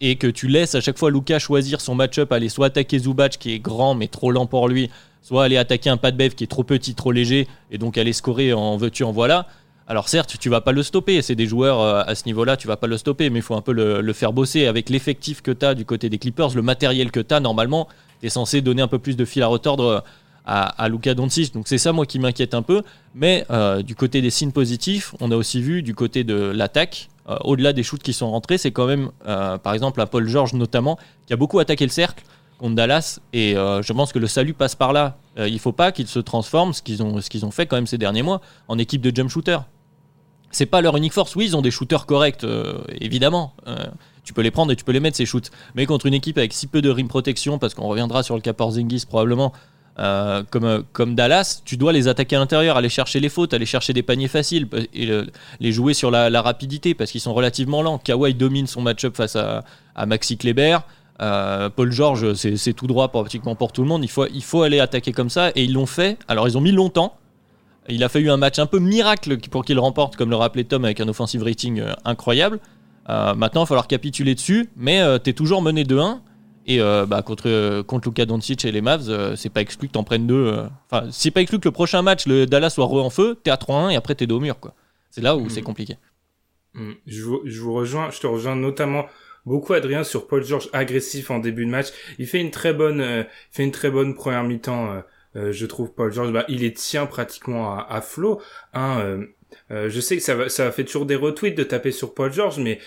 Et que tu laisses à chaque fois Luca choisir son match-up, aller soit attaquer Zubac qui est grand mais trop lent pour lui, soit aller attaquer un pas de qui est trop petit, trop léger, et donc aller scorer en veux-tu, en voilà. Alors certes, tu vas pas le stopper, c'est des joueurs euh, à ce niveau-là, tu vas pas le stopper, mais il faut un peu le, faire bosser avec l'effectif que tu as du côté des Clippers, le matériel que tu as, normalement, tu es censé donner un peu plus de fil à retordre euh, à, Luca Doncic. Donc c'est ça moi qui m'inquiète un peu, mais euh, du côté des signes positifs, on a aussi vu du côté de l'attaque, au-delà des shoots qui sont rentrés, c'est quand même, par exemple, à Paul George notamment, qui a beaucoup attaqué le cercle contre Dallas. Et euh, je pense que le salut passe par là. Euh, il faut pas qu'ils se transforment, ce qu'ils ont, ce qu'ils ont fait quand même ces derniers mois, en équipe de jump shooter. C'est pas leur unique force. Oui, ils ont des shooters corrects, euh, évidemment. tu peux les prendre et tu peux les mettre ces shoots. Mais contre une équipe avec si peu de rim protection, parce qu'on reviendra sur le cas Porzingis probablement, comme, comme Dallas, tu dois les attaquer à l'intérieur, aller chercher les fautes, aller chercher des paniers faciles et les jouer sur la, rapidité parce qu'ils sont relativement lents. Kawhi domine son match-up face à, Maxi Kleber. Euh, Paul George, c'est tout droit pratiquement pour tout le monde. Il faut, il faut aller attaquer comme ça. Et ils l'ont fait. Alors, ils ont mis longtemps. Il a fallu un match un peu miracle pour qu'il remporte, comme le rappelait Tom, avec un offensive rating euh, incroyable. Euh, maintenant, il va falloir capituler dessus. Mais tu es toujours mené 2-1. Et bah, contre, contre Luka Doncic et les Mavs, c'est pas exclu que t'en prennes deux. Enfin, c'est pas exclu que le prochain match, le Dallas soit re en feu, t'es à 3-1 et après t'es dos au mur. C'est là où mm. c'est compliqué. Mm. Je, je vous rejoins, je te rejoins notamment beaucoup Adrien sur Paul George agressif en début de match. Il fait une très bonne, euh, fait une très bonne première mi-temps. Euh, euh, je trouve Paul George, bah, il est tient pratiquement à, à flot. Hein, je sais que ça, ça fait toujours des retweets de taper sur Paul George, mais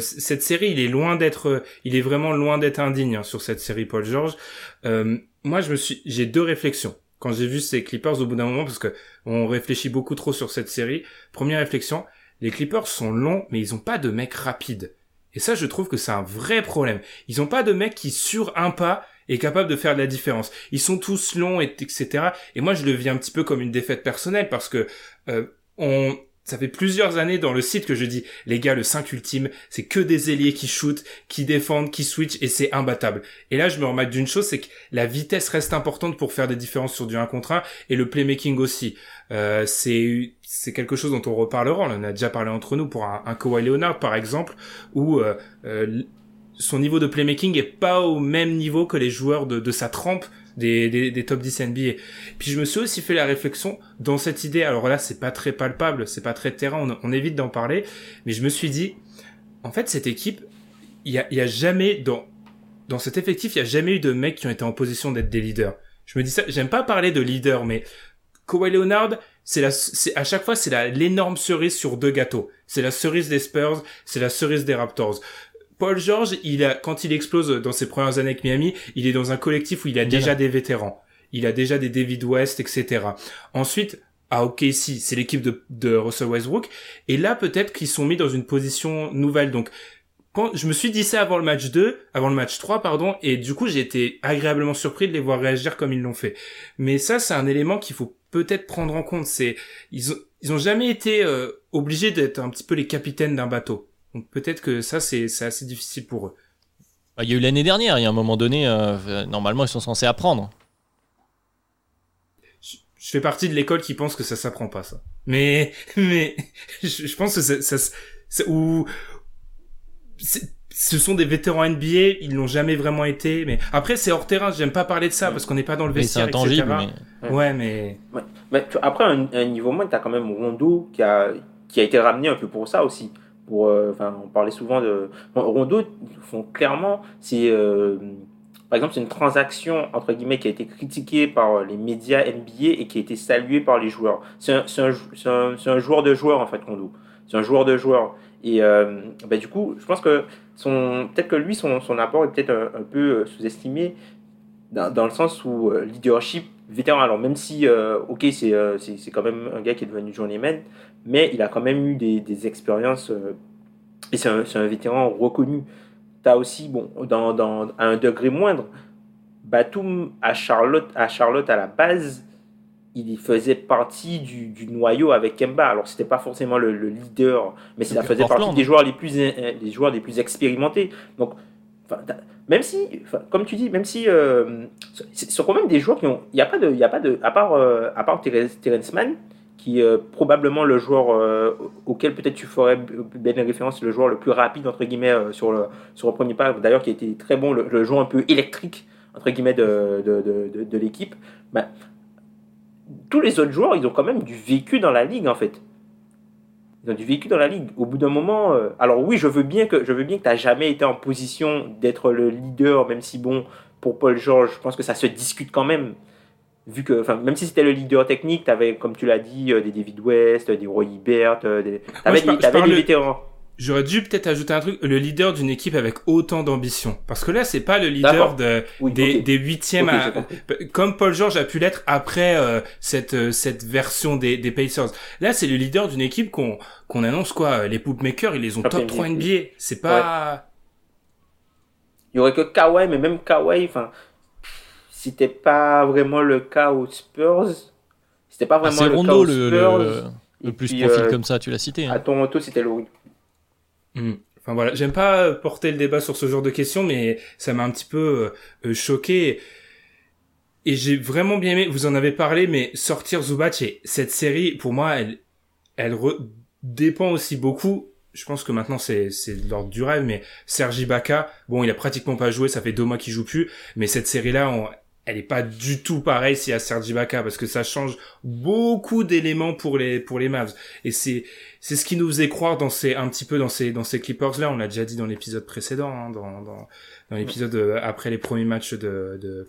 cette série, il est loin d'être, il est vraiment loin d'être indigne hein, sur cette série Paul George. moi, je me suis, j'ai deux réflexions quand j'ai vu ces Clippers au bout d'un moment, parce que on réfléchit beaucoup trop sur cette série. Première réflexion, les Clippers sont longs, mais ils ont pas de mecs rapides. Et ça, je trouve que c'est un vrai problème. Ils ont pas de mec qui, sur un pas, est capable de faire de la différence. Ils sont tous longs, et, etc. Et moi, je le vis un petit peu comme une défaite personnelle parce que euh, on, ça fait plusieurs années dans le site que je dis, les gars, le 5 ultime, c'est que des ailiers qui shootent, qui défendent, qui switch, et c'est imbattable. Et là, je me remets d'une chose, c'est que la vitesse reste importante pour faire des différences sur du 1 contre 1, et le playmaking aussi. Euh, c'est c'est quelque chose dont on reparlera, on en a déjà parlé entre nous pour un, un Kawhi Leonard, par exemple, où euh, euh, son niveau de playmaking est pas au même niveau que les joueurs de, de sa trempe des, des, des, top 10 NBA. Puis je me suis aussi fait la réflexion dans cette idée, alors là c'est pas très palpable, c'est pas très terrain, on, évite d'en parler, mais je me suis dit, en fait cette équipe, il y a, y a jamais, dans, dans cet effectif, il y a jamais eu de mecs qui ont été en position d'être des leaders. Je me dis ça, j'aime pas parler de leader, mais Kawhi Leonard, c'est la, c'est à chaque fois c'est la l'énorme cerise sur deux gâteaux. C'est la cerise des Spurs, c'est la cerise des Raptors. Paul George, il a, quand il explose dans ses premières années avec Miami, il est dans un collectif où il a déjà des vétérans. Il a déjà des David West, etc. Ensuite, à OKC, c'est l'équipe de, de Russell Westbrook. Et là, peut-être qu'ils sont mis dans une position nouvelle. Donc, quand je me suis dit ça avant le match 2, avant le match 3, pardon, et du coup, j'ai été agréablement surpris de les voir réagir comme ils l'ont fait. Mais ça, c'est un élément qu'il faut peut-être prendre en compte. C'est, ils ont, ils ont jamais été euh, obligés d'être un petit peu les capitaines d'un bateau. Donc peut-être que ça, c'est assez difficile pour eux. Bah, il y a eu l'année dernière, il y a un moment donné, euh, normalement, ils sont censés apprendre. Je, fais partie de l'école qui pense que ça s'apprend pas, ça. Mais, mais, je, pense que ça, ça, ou, ce sont des vétérans NBA, ils n'ont jamais vraiment été, mais après c'est hors terrain, j'aime pas parler de ça parce qu'on n'est pas dans le vestiaire, etc. Mais... Ouais, mais. mais après, un, un niveau moins, t'as quand même Rondo qui a, qui a été ramené un peu pour ça aussi euh, on parlait souvent de Rondo font clairement, c'est euh, par exemple, c'est une transaction entre guillemets qui a été critiquée par les médias NBA et qui a été saluée par les joueurs. C'est un, joueur de joueur en fait, Rondo. C'est un joueur de joueur. Et euh, bah, du coup, je pense que son, peut-être que lui, son, son apport est peut-être un, peu sous-estimé. dans, le sens où leadership vétéran. Alors même si, ok, c'est c'est quand même un gars qui est devenu journeyman, mais il a quand même eu des, des expériences et c'est un, un, vétéran reconnu. Tu as aussi, bon, dans, dans, à un degré moindre, Batum à Charlotte, à Charlotte à la base, il faisait partie du, du noyau avec Kemba. Alors c'était pas forcément le, leader, mais ça faisait partie des joueurs les plus joueurs les plus expérimentés. Donc même si, comme tu dis, même si euh, ce sont quand même des joueurs qui ont, il y a pas de, il a pas de, à part euh, à part Terrence Mann, qui est euh, probablement le joueur auquel peut-être tu ferais bien référence, le joueur le plus rapide entre guillemets sur le sur le premier pas. D'ailleurs, qui été très bon, le, joueur un peu électrique entre guillemets de, de, de, de l'équipe. Ben, tous les autres joueurs, ils ont quand même du vécu dans la ligue, en fait. Ils ont du vécu dans la ligue. Au bout d'un moment, euh, alors oui, je veux bien que je veux bien que tu n'as jamais été en position d'être le leader, même si bon, pour Paul George, je pense que ça se discute quand même. Vu que, enfin, même si c'était le leader technique, tu avais, comme tu l'as dit, euh, des David West, des Roy Hibbert, euh, des... avais, des vétérans. J'aurais dû peut-être ajouter un truc, le leader d'une équipe avec autant d'ambition. Parce que là, c'est pas le leader de, des, huitièmes, comme Paul George a pu l'être après euh, cette euh, cette version des, des Pacers. Là, c'est le leader d'une équipe qu'on qu'on annonce quoi, les Poopmakers, ils les ont top 3 NBA. C'est pas... Il y aurait que Kawhi, mais même Kawhi, enfin, c'était pas vraiment le cas aux Spurs. C'était pas ah, vraiment le cas aux Spurs. Le, le, plus profil euh, comme ça, tu l'as cité. Hein. À Toronto, c'était Laurie. Hmm. Enfin voilà, j'aime pas porter le débat sur ce genre de questions, mais ça m'a un petit peu euh, choqué. Et j'ai vraiment bien aimé, vous en avez parlé, mais sortir Zubac et cette série, pour moi, elle, elle dépend aussi beaucoup. Je pense que maintenant c'est c'est l'ordre du rêve, mais Sergi Baca, bon, il a pratiquement pas joué, ça fait deux mois qu'il joue plus, mais cette série-là, on, elle est pas du tout pareille y a Sergi Baca parce que ça change beaucoup d'éléments pour les pour les Mavs. Et c'est c'est ce qui nous faisait croire dans ces un petit peu dans ces dans ces Clippers là on l'a déjà dit dans l'épisode précédent hein, dans dans, dans l'épisode euh, après les premiers matchs de de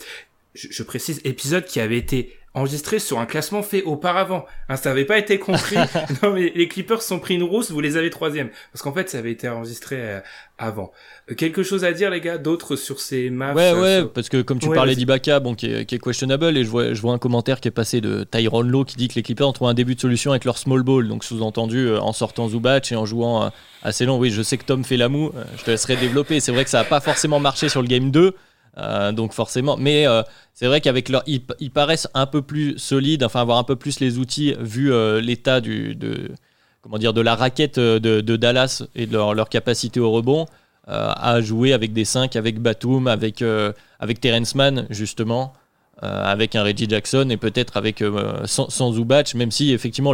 je, je, précise épisode qui avait été enregistré sur un classement fait auparavant. Hein, ça n'avait pas été compris. non, mais les Clippers sont pris une rousse, vous les avez troisième. Parce qu'en fait, ça avait été enregistré euh, avant. Euh, quelque chose à dire, les gars, d'autres sur ces maps Ouais, ouais, parce que comme tu parlais d'Ibaka, bon, qui est, qui est, questionable, et je vois, je vois un commentaire qui est passé de Tyrone Lowe qui dit que les Clippers ont trouvé un début de solution avec leur small ball. Donc, sous-entendu, euh, en sortant Zubac et en jouant assez long. Oui, je sais que Tom fait la moue, je te laisserai développer. C'est vrai que ça n'a pas forcément marché sur le game 2. Euh, donc forcément, mais euh, c'est vrai qu'avec leur, ils, paraissent un peu plus solides, enfin avoir un peu plus les outils vu euh, l'état du, de, comment dire, de la raquette de, Dallas et de leur, capacité au rebond à jouer avec des 5, avec Batum, avec avec Terrence Mann justement, avec un Reggie Jackson et peut-être avec sans, sans Zubac, même si effectivement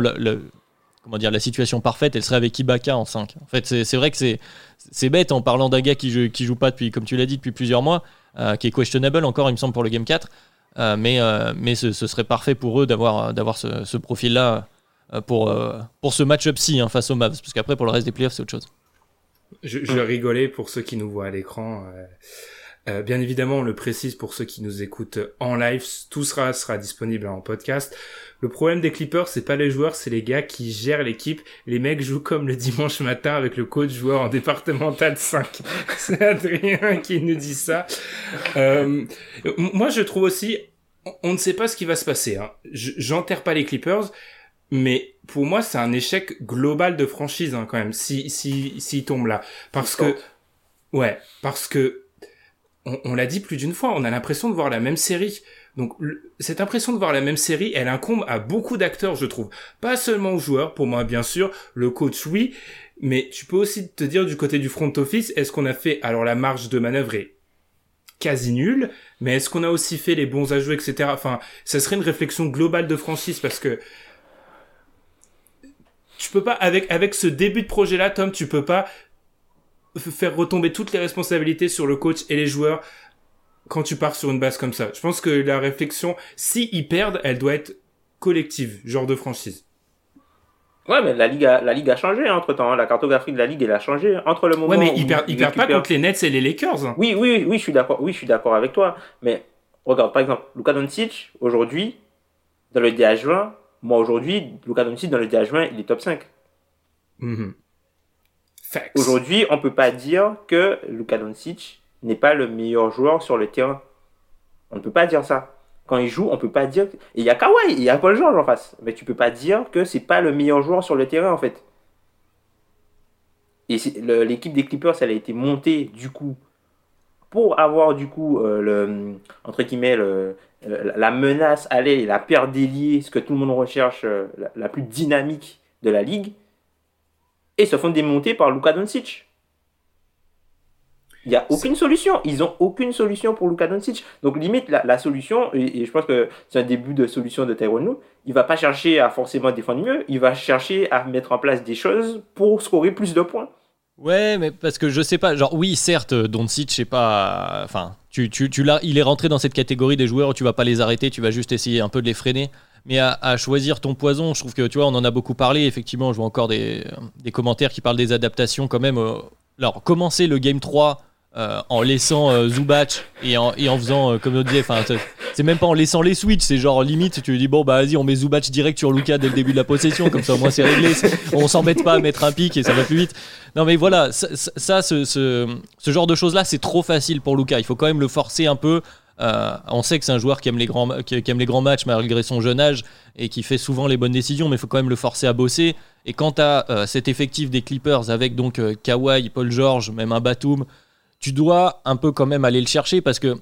comment dire, la situation parfaite, elle serait avec Ibaka en 5. En fait, c'est vrai que c'est bête en parlant d'un gars qui qui joue pas depuis, comme tu l'as dit, depuis plusieurs mois. Euh, qui est questionable encore, il me semble, pour le Game 4. Euh, mais euh, mais ce, serait parfait pour eux d'avoir d'avoir ce, profil-là pour, pour ce match-up-ci hein, face aux Mavs. Parce qu'après, pour le reste des playoffs, c'est autre chose. Je, rigolais pour ceux qui nous voient à l'écran. Bien évidemment, on le précise pour ceux qui nous écoutent en live, tout sera sera disponible en podcast. Le problème des Clippers, c'est pas les joueurs, c'est les gars qui gèrent l'équipe. Les mecs jouent comme le dimanche matin avec le coach joueur en départemental 5. c'est Adrien qui nous dit ça. Euh, moi, je trouve aussi, on ne sait pas ce qui va se passer. Hein. J'enterre pas les Clippers, mais pour moi, c'est un échec global de franchise hein, quand même, si si s'ils tombent là, parce que ouais, parce que on, l'a dit plus d'une fois, on a l'impression de voir la même série. Donc cette impression de voir la même série, elle incombe à beaucoup d'acteurs, je trouve. Pas seulement aux joueurs, pour moi bien sûr, le coach oui, mais tu peux aussi te dire du côté du front office, est-ce qu'on a fait alors la marge de manœuvre est quasi nulle, mais est-ce qu'on a aussi fait les bons ajouts, etc. Enfin, ça serait une réflexion globale de franchise parce que tu peux pas avec avec ce début de projet là, Tom, tu peux pas faire retomber toutes les responsabilités sur le coach et les joueurs quand tu pars sur une base comme ça. Je pense que la réflexion, si ils perdent, elle doit être collective, genre de franchise. Ouais, mais la ligue a, la ligue a changé hein, entre temps. Hein. La cartographie de la ligue, elle a changé entre le moment. Ouais, mais ils, perdent, ils perdent pas contre les Nets et les Lakers. Hein. Oui, oui, oui, je suis d'accord. Oui, je suis d'accord avec toi. Mais regarde, par exemple, Luka Doncic aujourd'hui dans le DH20, moi aujourd'hui, Luka Doncic dans le DH20, il est top 5. Mm Aujourd'hui, on peut pas dire que Luka Doncic n'est pas le meilleur joueur sur le terrain. On ne peut pas dire ça. Quand il joue, on peut pas dire. Et il y a Kawhi, il y a Paul George en face. Mais tu peux pas dire que c'est pas le meilleur joueur sur le terrain en fait. Et l'équipe des Clippers, elle a été montée du coup pour avoir du coup euh, le entre guillemets la menace, allez, la paire d'ailier, ce que tout le monde recherche, euh, la, plus dynamique de la ligue, et se font démonter par Luka Doncic. Il n'y a aucune solution. Ils n'ont aucune solution pour Luka Doncic. Donc limite, la, solution, et, je pense que c'est un début de solution de Tyrone il va pas chercher à forcément défendre mieux, il va chercher à mettre en place des choses pour scorer plus de points. Ouais, mais parce que je sais pas, genre oui, certes, Doncic, je sais pas, enfin, tu, tu, tu il est rentré dans cette catégorie des joueurs où tu vas pas les arrêter, tu vas juste essayer un peu de les freiner. Mais à, à choisir ton poison, je trouve que tu vois, on en a beaucoup parlé. Effectivement, je vois encore des, des commentaires qui parlent des adaptations quand même. Euh, alors, commencer le game 3 euh, en laissant euh, Zubac et en, et en faisant, euh, comme on disait, c'est même pas en laissant les switches, c'est genre limite, tu lui dis bon bah vas-y, on met Zubac direct sur Luca dès le début de la possession, comme ça au moins c'est réglé, on s'embête pas à mettre un pic et ça va plus vite. Non mais voilà, ça, ce, ce, ce, genre de choses là, c'est trop facile pour Luca, il faut quand même le forcer un peu. On sait que c'est un joueur qui aime, les grands, qui, aime les grands matchs malgré son jeune âge et qui fait souvent les bonnes décisions, mais il faut quand même le forcer à bosser. Et quant à cet effectif des Clippers avec donc Kawhi, Paul George, même un Batum, tu dois un peu quand même aller le chercher parce que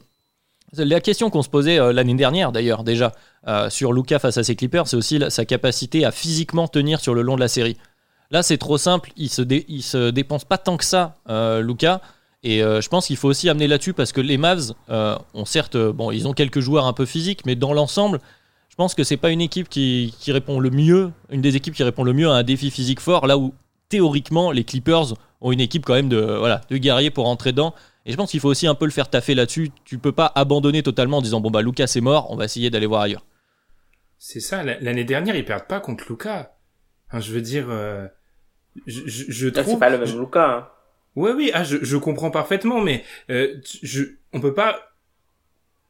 la question qu'on se posait euh, l'année dernière d'ailleurs déjà euh, sur Luca face à ses Clippers, c'est aussi sa capacité à physiquement tenir sur le long de la série. Là, c'est trop simple, il se, se dépense pas tant que ça, euh, Luca. Et je pense qu'il faut aussi amener là-dessus parce que les Mavs ont certes, bon, ils ont quelques joueurs un peu physiques, mais dans l'ensemble, je pense que c'est pas une équipe qui, qui, répond le mieux, une des équipes qui répond le mieux à un défi physique fort, là où théoriquement les Clippers ont une équipe quand même de, voilà, de guerriers pour rentrer dedans. Et je pense qu'il faut aussi un peu le faire taffer là-dessus. Tu peux pas abandonner totalement en disant bon bah Lucas est mort, on va essayer d'aller voir ailleurs. C'est ça. L'année dernière ils perdent pas contre Lucas. je veux dire, euh, je, je, trouve. C'est pas le même Lucas. Hein. Oui oui, ah, je, je comprends parfaitement, mais euh, je, on peut pas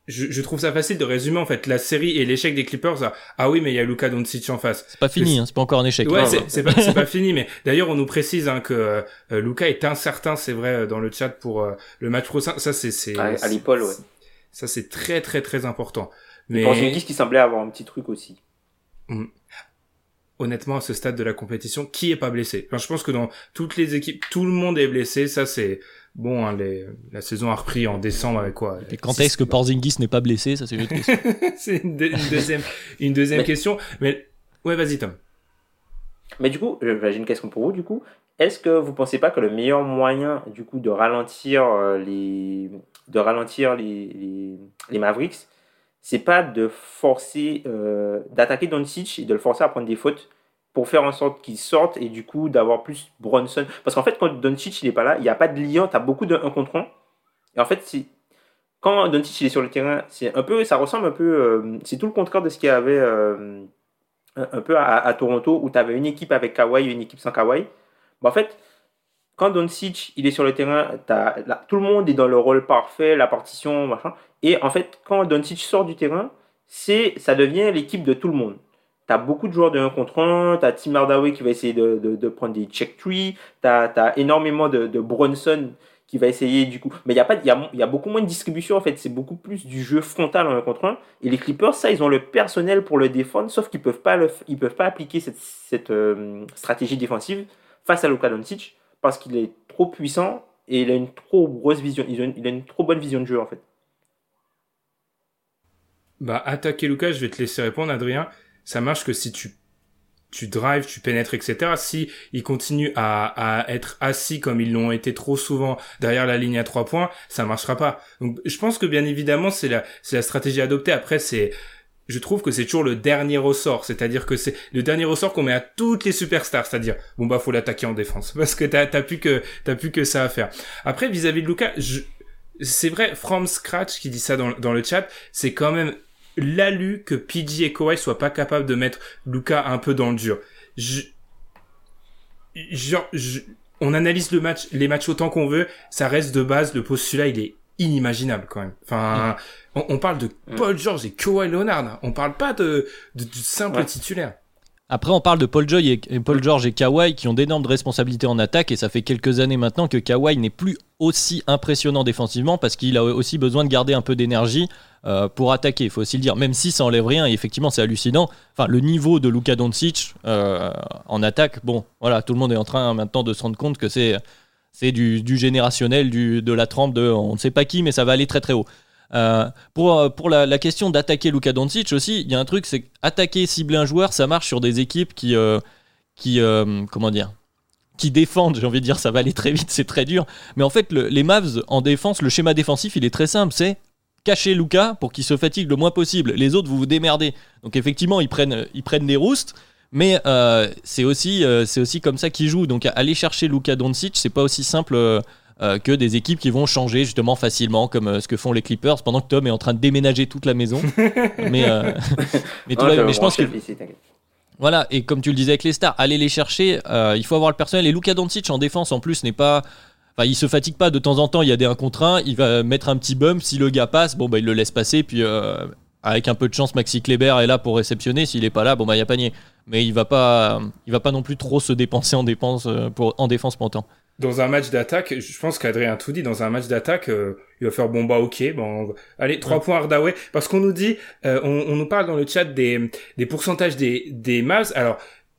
je, trouve ça facile de résumer en fait la série et l'échec des Clippers ah oui mais il y a Luka Doncic en face. C'est pas fini hein, c'est pas encore un échec. Ouais c'est pas, pas fini mais d'ailleurs on nous précise hein, que euh, Luka est incertain c'est vrai dans le chat pour euh, le match prochain. Ça c'est c'est à, à l'épaule ouais. ça c'est très très très important. Mais une qui semblait avoir un petit truc aussi. Mmh. Honnêtement à ce stade de la compétition qui est pas blessé? Enfin, je pense que dans toutes les équipes tout le monde est blessé ça c'est Bon, hein, les, la saison a repris en décembre avec quoi? Et quand est-ce que Porzingis n'est pas blessé? Ça, c'est une autre question. c'est une, deuxième, une deuxième question. Mais ouais, vas-y, Tom. Mais du coup, j'ai une question pour vous. Du coup, est-ce que vous pensez pas que le meilleur moyen, du coup, de ralentir euh, les, de ralentir les, les, les Mavericks, c'est pas de forcer, euh, d'attaquer Doncic et de le forcer à prendre des fautes pour faire en sorte qu'il sorte et du coup d'avoir plus Bronson. Parce qu'en fait, quand Doncic il n'est pas là, il n'y a pas de lien, tu as beaucoup de 1 contre 1. Et en fait, quand Doncic il est sur le terrain, c'est un peu, ça ressemble un peu, euh, c'est tout le contraire de ce qu'il y avait euh, un peu à, Toronto où tu avais une équipe avec Kawhi et une équipe sans Kawhi. en fait, quand Doncic il est sur le terrain, tout le monde est dans le rôle parfait, la partition, machin. Et en fait, quand Doncic sort du terrain, c'est, ça devient l'équipe de tout le monde tu beaucoup de joueurs de 1 contre 1, tu as Tim Hardaway qui va essayer de, de, prendre des check trees, tu as, énormément de, Bronson qui va essayer du coup. Mais il y, a y, a, y a beaucoup moins de distribution en fait, c'est beaucoup plus du jeu frontal en 1 contre 1. Et les Clippers, ça, ils ont le personnel pour le défendre, sauf qu'ils peuvent pas peuvent pas appliquer cette, cette euh, stratégie défensive face à Luka Doncic parce qu'il est trop puissant et il a une trop grosse vision, il a une, trop bonne vision de jeu en fait. Bah, attaquer Luka, je vais te laisser répondre, Adrien ça marche que si tu tu drives, tu pénètres, etc. Si ils continuent à, à être assis comme ils l'ont été trop souvent derrière la ligne à trois points, ça marchera pas. Donc, je pense que bien évidemment, c'est la, c'est la stratégie adoptée. Après, c'est, je trouve que c'est toujours le dernier ressort. C'est-à-dire que c'est le dernier ressort qu'on met à toutes les superstars. C'est-à-dire, bon, bah, faut l'attaquer en défense. Parce que t'as, plus que, t'as plus que ça à faire. Après, vis-à-vis de Lucas, je, c'est vrai, From Scratch qui dit ça dans, dans le chat, c'est quand même l'alu que PG et Kawhi soient pas capables de mettre Luca un peu dans le dur. Je, genre, on analyse le match, les matchs autant qu'on veut, ça reste de base, le postulat, il est inimaginable quand même. Enfin, on, parle de mm. Paul George et Kawhi Leonard, on parle pas de, de, du simple titulaire. Après, on parle de Paul, Joy et, Paul George et Kawhi qui ont d'énormes responsabilités en attaque et ça fait quelques années maintenant que Kawhi n'est plus aussi impressionnant défensivement parce qu'il a aussi besoin de garder un peu d'énergie euh, pour attaquer, il faut aussi le dire, même si ça enlève rien et effectivement c'est hallucinant. Enfin, le niveau de Luka Doncic euh, en attaque, bon, voilà, tout le monde est en train maintenant de se rendre compte que c'est c'est du, générationnel, de la trempe de on ne sait pas qui, mais ça va aller très très haut. Euh, pour euh, pour la, question d'attaquer Luka Doncic aussi, il y a un truc, c'est attaquer, cibler un joueur, ça marche sur des équipes qui, euh, qui comment dire, qui défendent. J'ai envie de dire, ça va aller très vite, c'est très dur. Mais en fait, les Mavs en défense, le schéma défensif, il est très simple, c'est cacher Luka pour qu'il se fatigue le moins possible. Les autres, vous vous démerdez. Donc effectivement, ils prennent, ils prennent des roustes. Mais c'est aussi, c'est aussi comme ça qu'ils jouent. Donc aller chercher Luka Doncic, c'est pas aussi simple euh, que des équipes qui vont changer justement facilement, comme euh, ce que font les Clippers, pendant que Tom est en train de déménager toute la maison. mais, euh, mais, je pense que. Voilà, et comme tu le disais avec les stars, aller les chercher, il faut avoir le personnel. Et Luka Doncic en défense en plus n'est pas. Enfin, il se fatigue pas de temps en temps, il y a des 1 contre 1, il va mettre un petit bump, si le gars passe, bon bah il le laisse passer, puis avec un peu de chance, Maxi Kleber est là pour réceptionner, s'il est pas là, bon bah il y a panier. Mais il va pas, il va pas non plus trop se dépenser en, dépense, pour, en défense autant dans un match d'attaque, je pense qu'Adrien tout dit, dans un match d'attaque, euh, il va faire bon bah ok, bon, allez, trois points Hardaway, parce qu'on nous dit, euh, on, nous parle dans le chat des, des pourcentages des, des Mavs, alors,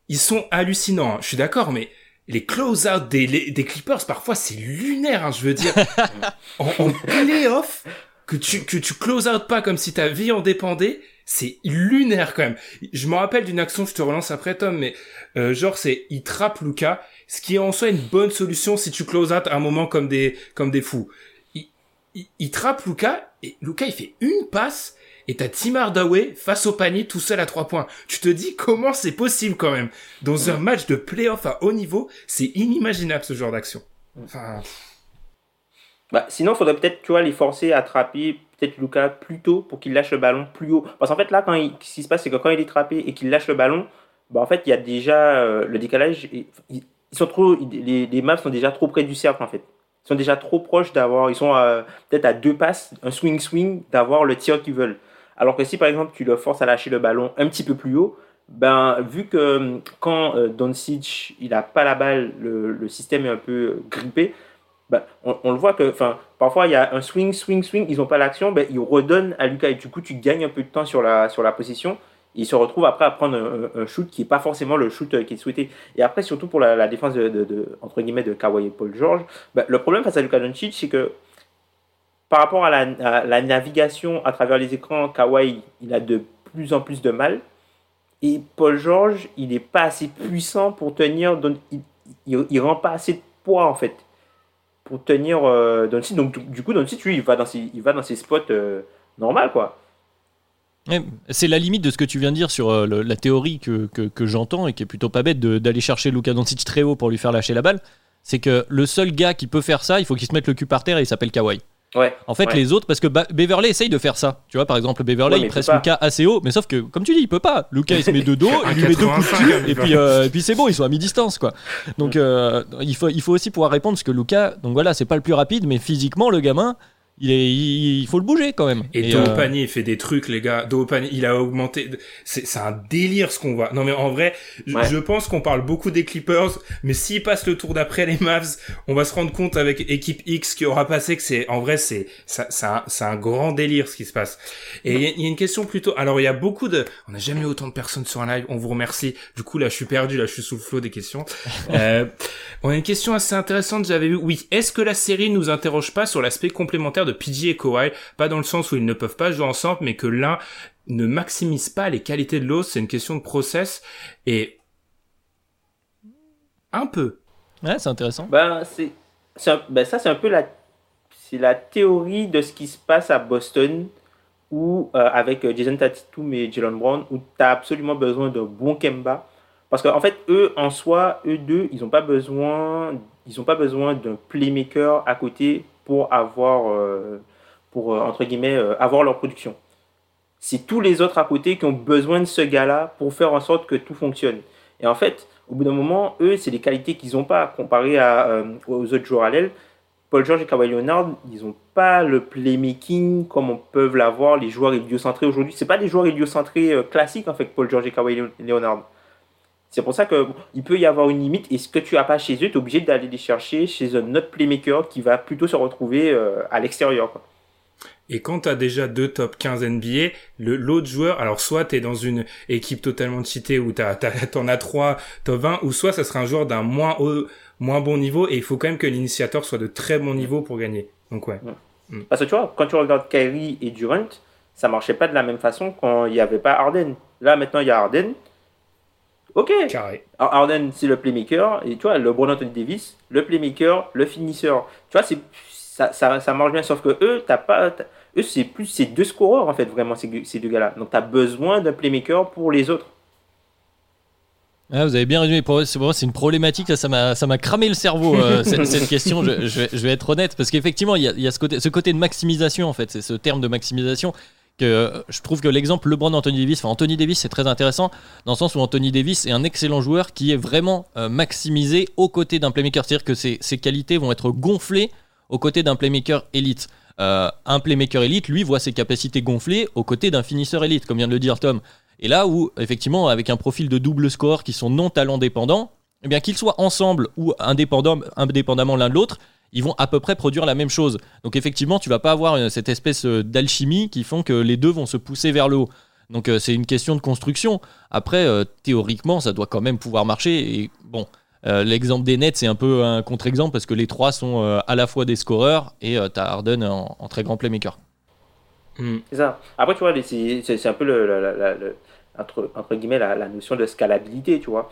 ils sont hallucinants, hein. je suis d'accord, mais les close-out des, des Clippers, parfois, c'est lunaire, hein, je veux dire, en, en playoff, que tu, que tu close out pas comme si ta vie en dépendait, c'est lunaire quand même. Je me rappelle d'une action, je te relance après Tom, mais euh, genre c'est il trappe Luca, ce qui est en soi une bonne solution si tu close out à un moment comme des comme des fous. Il, il, trappe Luca et Luca il fait une passe et t'as Tim Hardaway face au panier tout seul à trois points. Tu te dis comment c'est possible quand même dans un match de playoff à haut niveau, c'est inimaginable ce genre d'action. Enfin. Bah, sinon, il faudrait peut-être, tu vois, les forcer à attraper peut-être Luca plus tôt pour qu'il lâche le ballon plus haut. Parce qu'en fait, là, quand ce qui se passe, c'est que quand il est trappé et qu'il lâche le ballon, bah, en fait, il y a déjà euh, le décalage. Ils, sont trop, les, maps sont déjà trop près du cercle, en fait. Ils sont déjà trop proches d'avoir, ils sont peut-être à deux passes, un swing-swing, d'avoir le tir qu'ils veulent. Alors que si, par exemple, tu le forces à lâcher le ballon un petit peu plus haut, ben, vu que quand euh, Doncic, il n'a pas la balle, le, le, système est un peu grippé, bah, on, le voit que parfois il y a un swing, swing, swing, ils n'ont pas l'action, ben, ils redonnent à Lucas et du coup tu gagnes un peu de temps sur la, sur la position. il se retrouve après à prendre un, shoot qui n'est pas forcément le shoot euh, qu'il souhaitait. Et après, surtout pour la, défense de, entre guillemets, de Kawhi et Paul George, ben, le problème face à Luka Doncic, c'est que par rapport à la, navigation à travers les écrans, Kawhi, il a de plus en plus de mal. Et Paul George, il n'est pas assez puissant pour tenir, donc il, il, rend pas assez de poids en fait pour tenir euh. Donc du coup, lui, il va dans ses, il va dans ses spots euh, quoi. C'est la limite de ce que tu viens de dire sur euh, la théorie que, que, j'entends et qui est plutôt pas bête d'aller chercher Luka Doncic très haut pour lui faire lâcher la balle. C'est que le seul gars qui peut faire ça, il faut qu'il se mette le cul par terre et il s'appelle Kawhi. Ouais, en fait, les autres, parce que Beverly essaye de faire ça. Tu vois, par exemple, Beverly, il presse Lucas assez haut, mais sauf que, comme tu dis, il peut pas. Lucas, il se met de dos, il lui met deux coups de cul, et puis, euh, et puis c'est bon, ils sont à mi-distance, quoi. Donc, euh, il, faut, il faut aussi pouvoir répondre, parce que Lucas, donc voilà, c'est pas le plus rapide, mais physiquement, le gamin, il, est, il, faut le bouger quand même. Et, et euh, il fait des trucs, les gars. Panier, il a augmenté. C'est un délire ce qu'on voit. Non, mais en vrai, je pense qu'on parle beaucoup des Clippers, mais s'ils passent le tour d'après les Mavs, on va se rendre compte avec équipe X qui aura passé que c'est, en vrai, c'est, c'est un, un, grand délire ce qui se passe. Et il y, a une question plutôt. Alors, il y a beaucoup de. On n'a jamais eu autant de personnes sur un live. On vous remercie. Du coup, là, je suis perdu. Là, je suis sous le flot des questions. euh, on a une question assez intéressante. J'avais vu. Oui. Est-ce que la série nous interroge pas sur l'aspect complémentaire de PG et Kawhi, pas dans le sens où ils ne peuvent pas jouer ensemble, mais que l'un ne maximise pas les qualités de l'autre, c'est une question de process, et un peu. Ouais, c'est intéressant. Ben, c'est, ben, ça, c'est un peu la, c'est la théorie de ce qui se passe à Boston, où, euh, avec euh, Jason Tatum et Jalen Brown, où tu as absolument besoin d'un bon Kemba. Parce qu'en fait, eux, en soi, eux deux, ils n'ont pas besoin, ils ont pas besoin d'un playmaker à côté pour avoir, euh, pour, euh, entre guillemets, euh, avoir leur production. C'est tous les autres à côté qui ont besoin de ce gars-là pour faire en sorte que tout fonctionne. Et en fait, au bout d'un moment, eux, c'est des qualités qu'ils n'ont pas comparé à, aux autres joueurs à l'aile. Paul George et Kawhi Leonard, ils n'ont pas le playmaking comme on peut l'avoir les joueurs héliocentrés aujourd'hui. C'est pas des joueurs héliocentrés classiques en fait, Paul George et Kawhi Leonard. C'est pour ça qu'il peut y avoir une limite. Et ce que tu n'as pas chez eux, tu es obligé d'aller les chercher chez un autre playmaker qui va plutôt se retrouver euh, à l'extérieur. Et quand tu as déjà deux top 15 NBA, l'autre joueur, alors soit tu es dans une équipe totalement cheatée où tu en as trois top 20, ou soit ça sera un joueur d'un moins, moins bon niveau, et il faut quand même que l'initiateur soit de très bon niveau pour gagner. Donc ouais. Mm. Parce que tu vois, quand tu regardes Kyrie et Durant, ça marchait pas de la même façon quand il n'y avait pas Harden. Là, maintenant, il y a Harden. Ok. Carré. Harden, c'est le playmaker. Et tu vois, le Brown Anthony Davis, le playmaker, le finisseur. Tu vois, c'est, ça, ça, ça, marche bien. Sauf que eux, t'as pas, eux, c'est plus ces deux scoreurs, en fait, vraiment, ces, ces deux gars-là. Donc, tu as besoin d'un playmaker pour les autres. Ah, vous avez bien résumé. Pour moi, c'est une problématique. Ça m'a, ça m'a cramé le cerveau euh, cette, question. Je, je, vais, être honnête parce qu'effectivement, il y a, y a ce, côté, ce côté de maximisation en fait. C'est ce terme de maximisation que je trouve que l'exemple LeBron Anthony Davis, enfin Anthony Davis, c'est très intéressant dans le sens où Anthony Davis est un excellent joueur qui est vraiment euh, maximisé aux côtés d'un playmaker. C'est-à-dire que ses, ses, qualités vont être gonflées aux côtés d'un playmaker élite. Euh, un playmaker élite, lui, voit ses capacités gonflées aux côtés d'un finisseur élite, comme vient de le dire Tom. Et là où, effectivement, avec un profil de double score qui sont non talent dépendants, eh bien qu'ils soient ensemble ou indépendamment l'un de l'autre, ils vont à peu près produire la même chose. Donc effectivement, tu vas pas avoir euh, cette espèce euh, d'alchimie qui font que les deux vont se pousser vers le haut. Donc euh, c'est une question de construction. Après, théoriquement, ça doit quand même pouvoir marcher. Et bon, l'exemple des Nets, c'est un peu un contre-exemple parce que les trois sont à la fois des scoreurs et tu as Harden en, très grand playmaker. Hmm. C'est ça. Après, tu vois, c'est un peu le, entre, entre, guillemets la, notion de scalabilité, tu vois.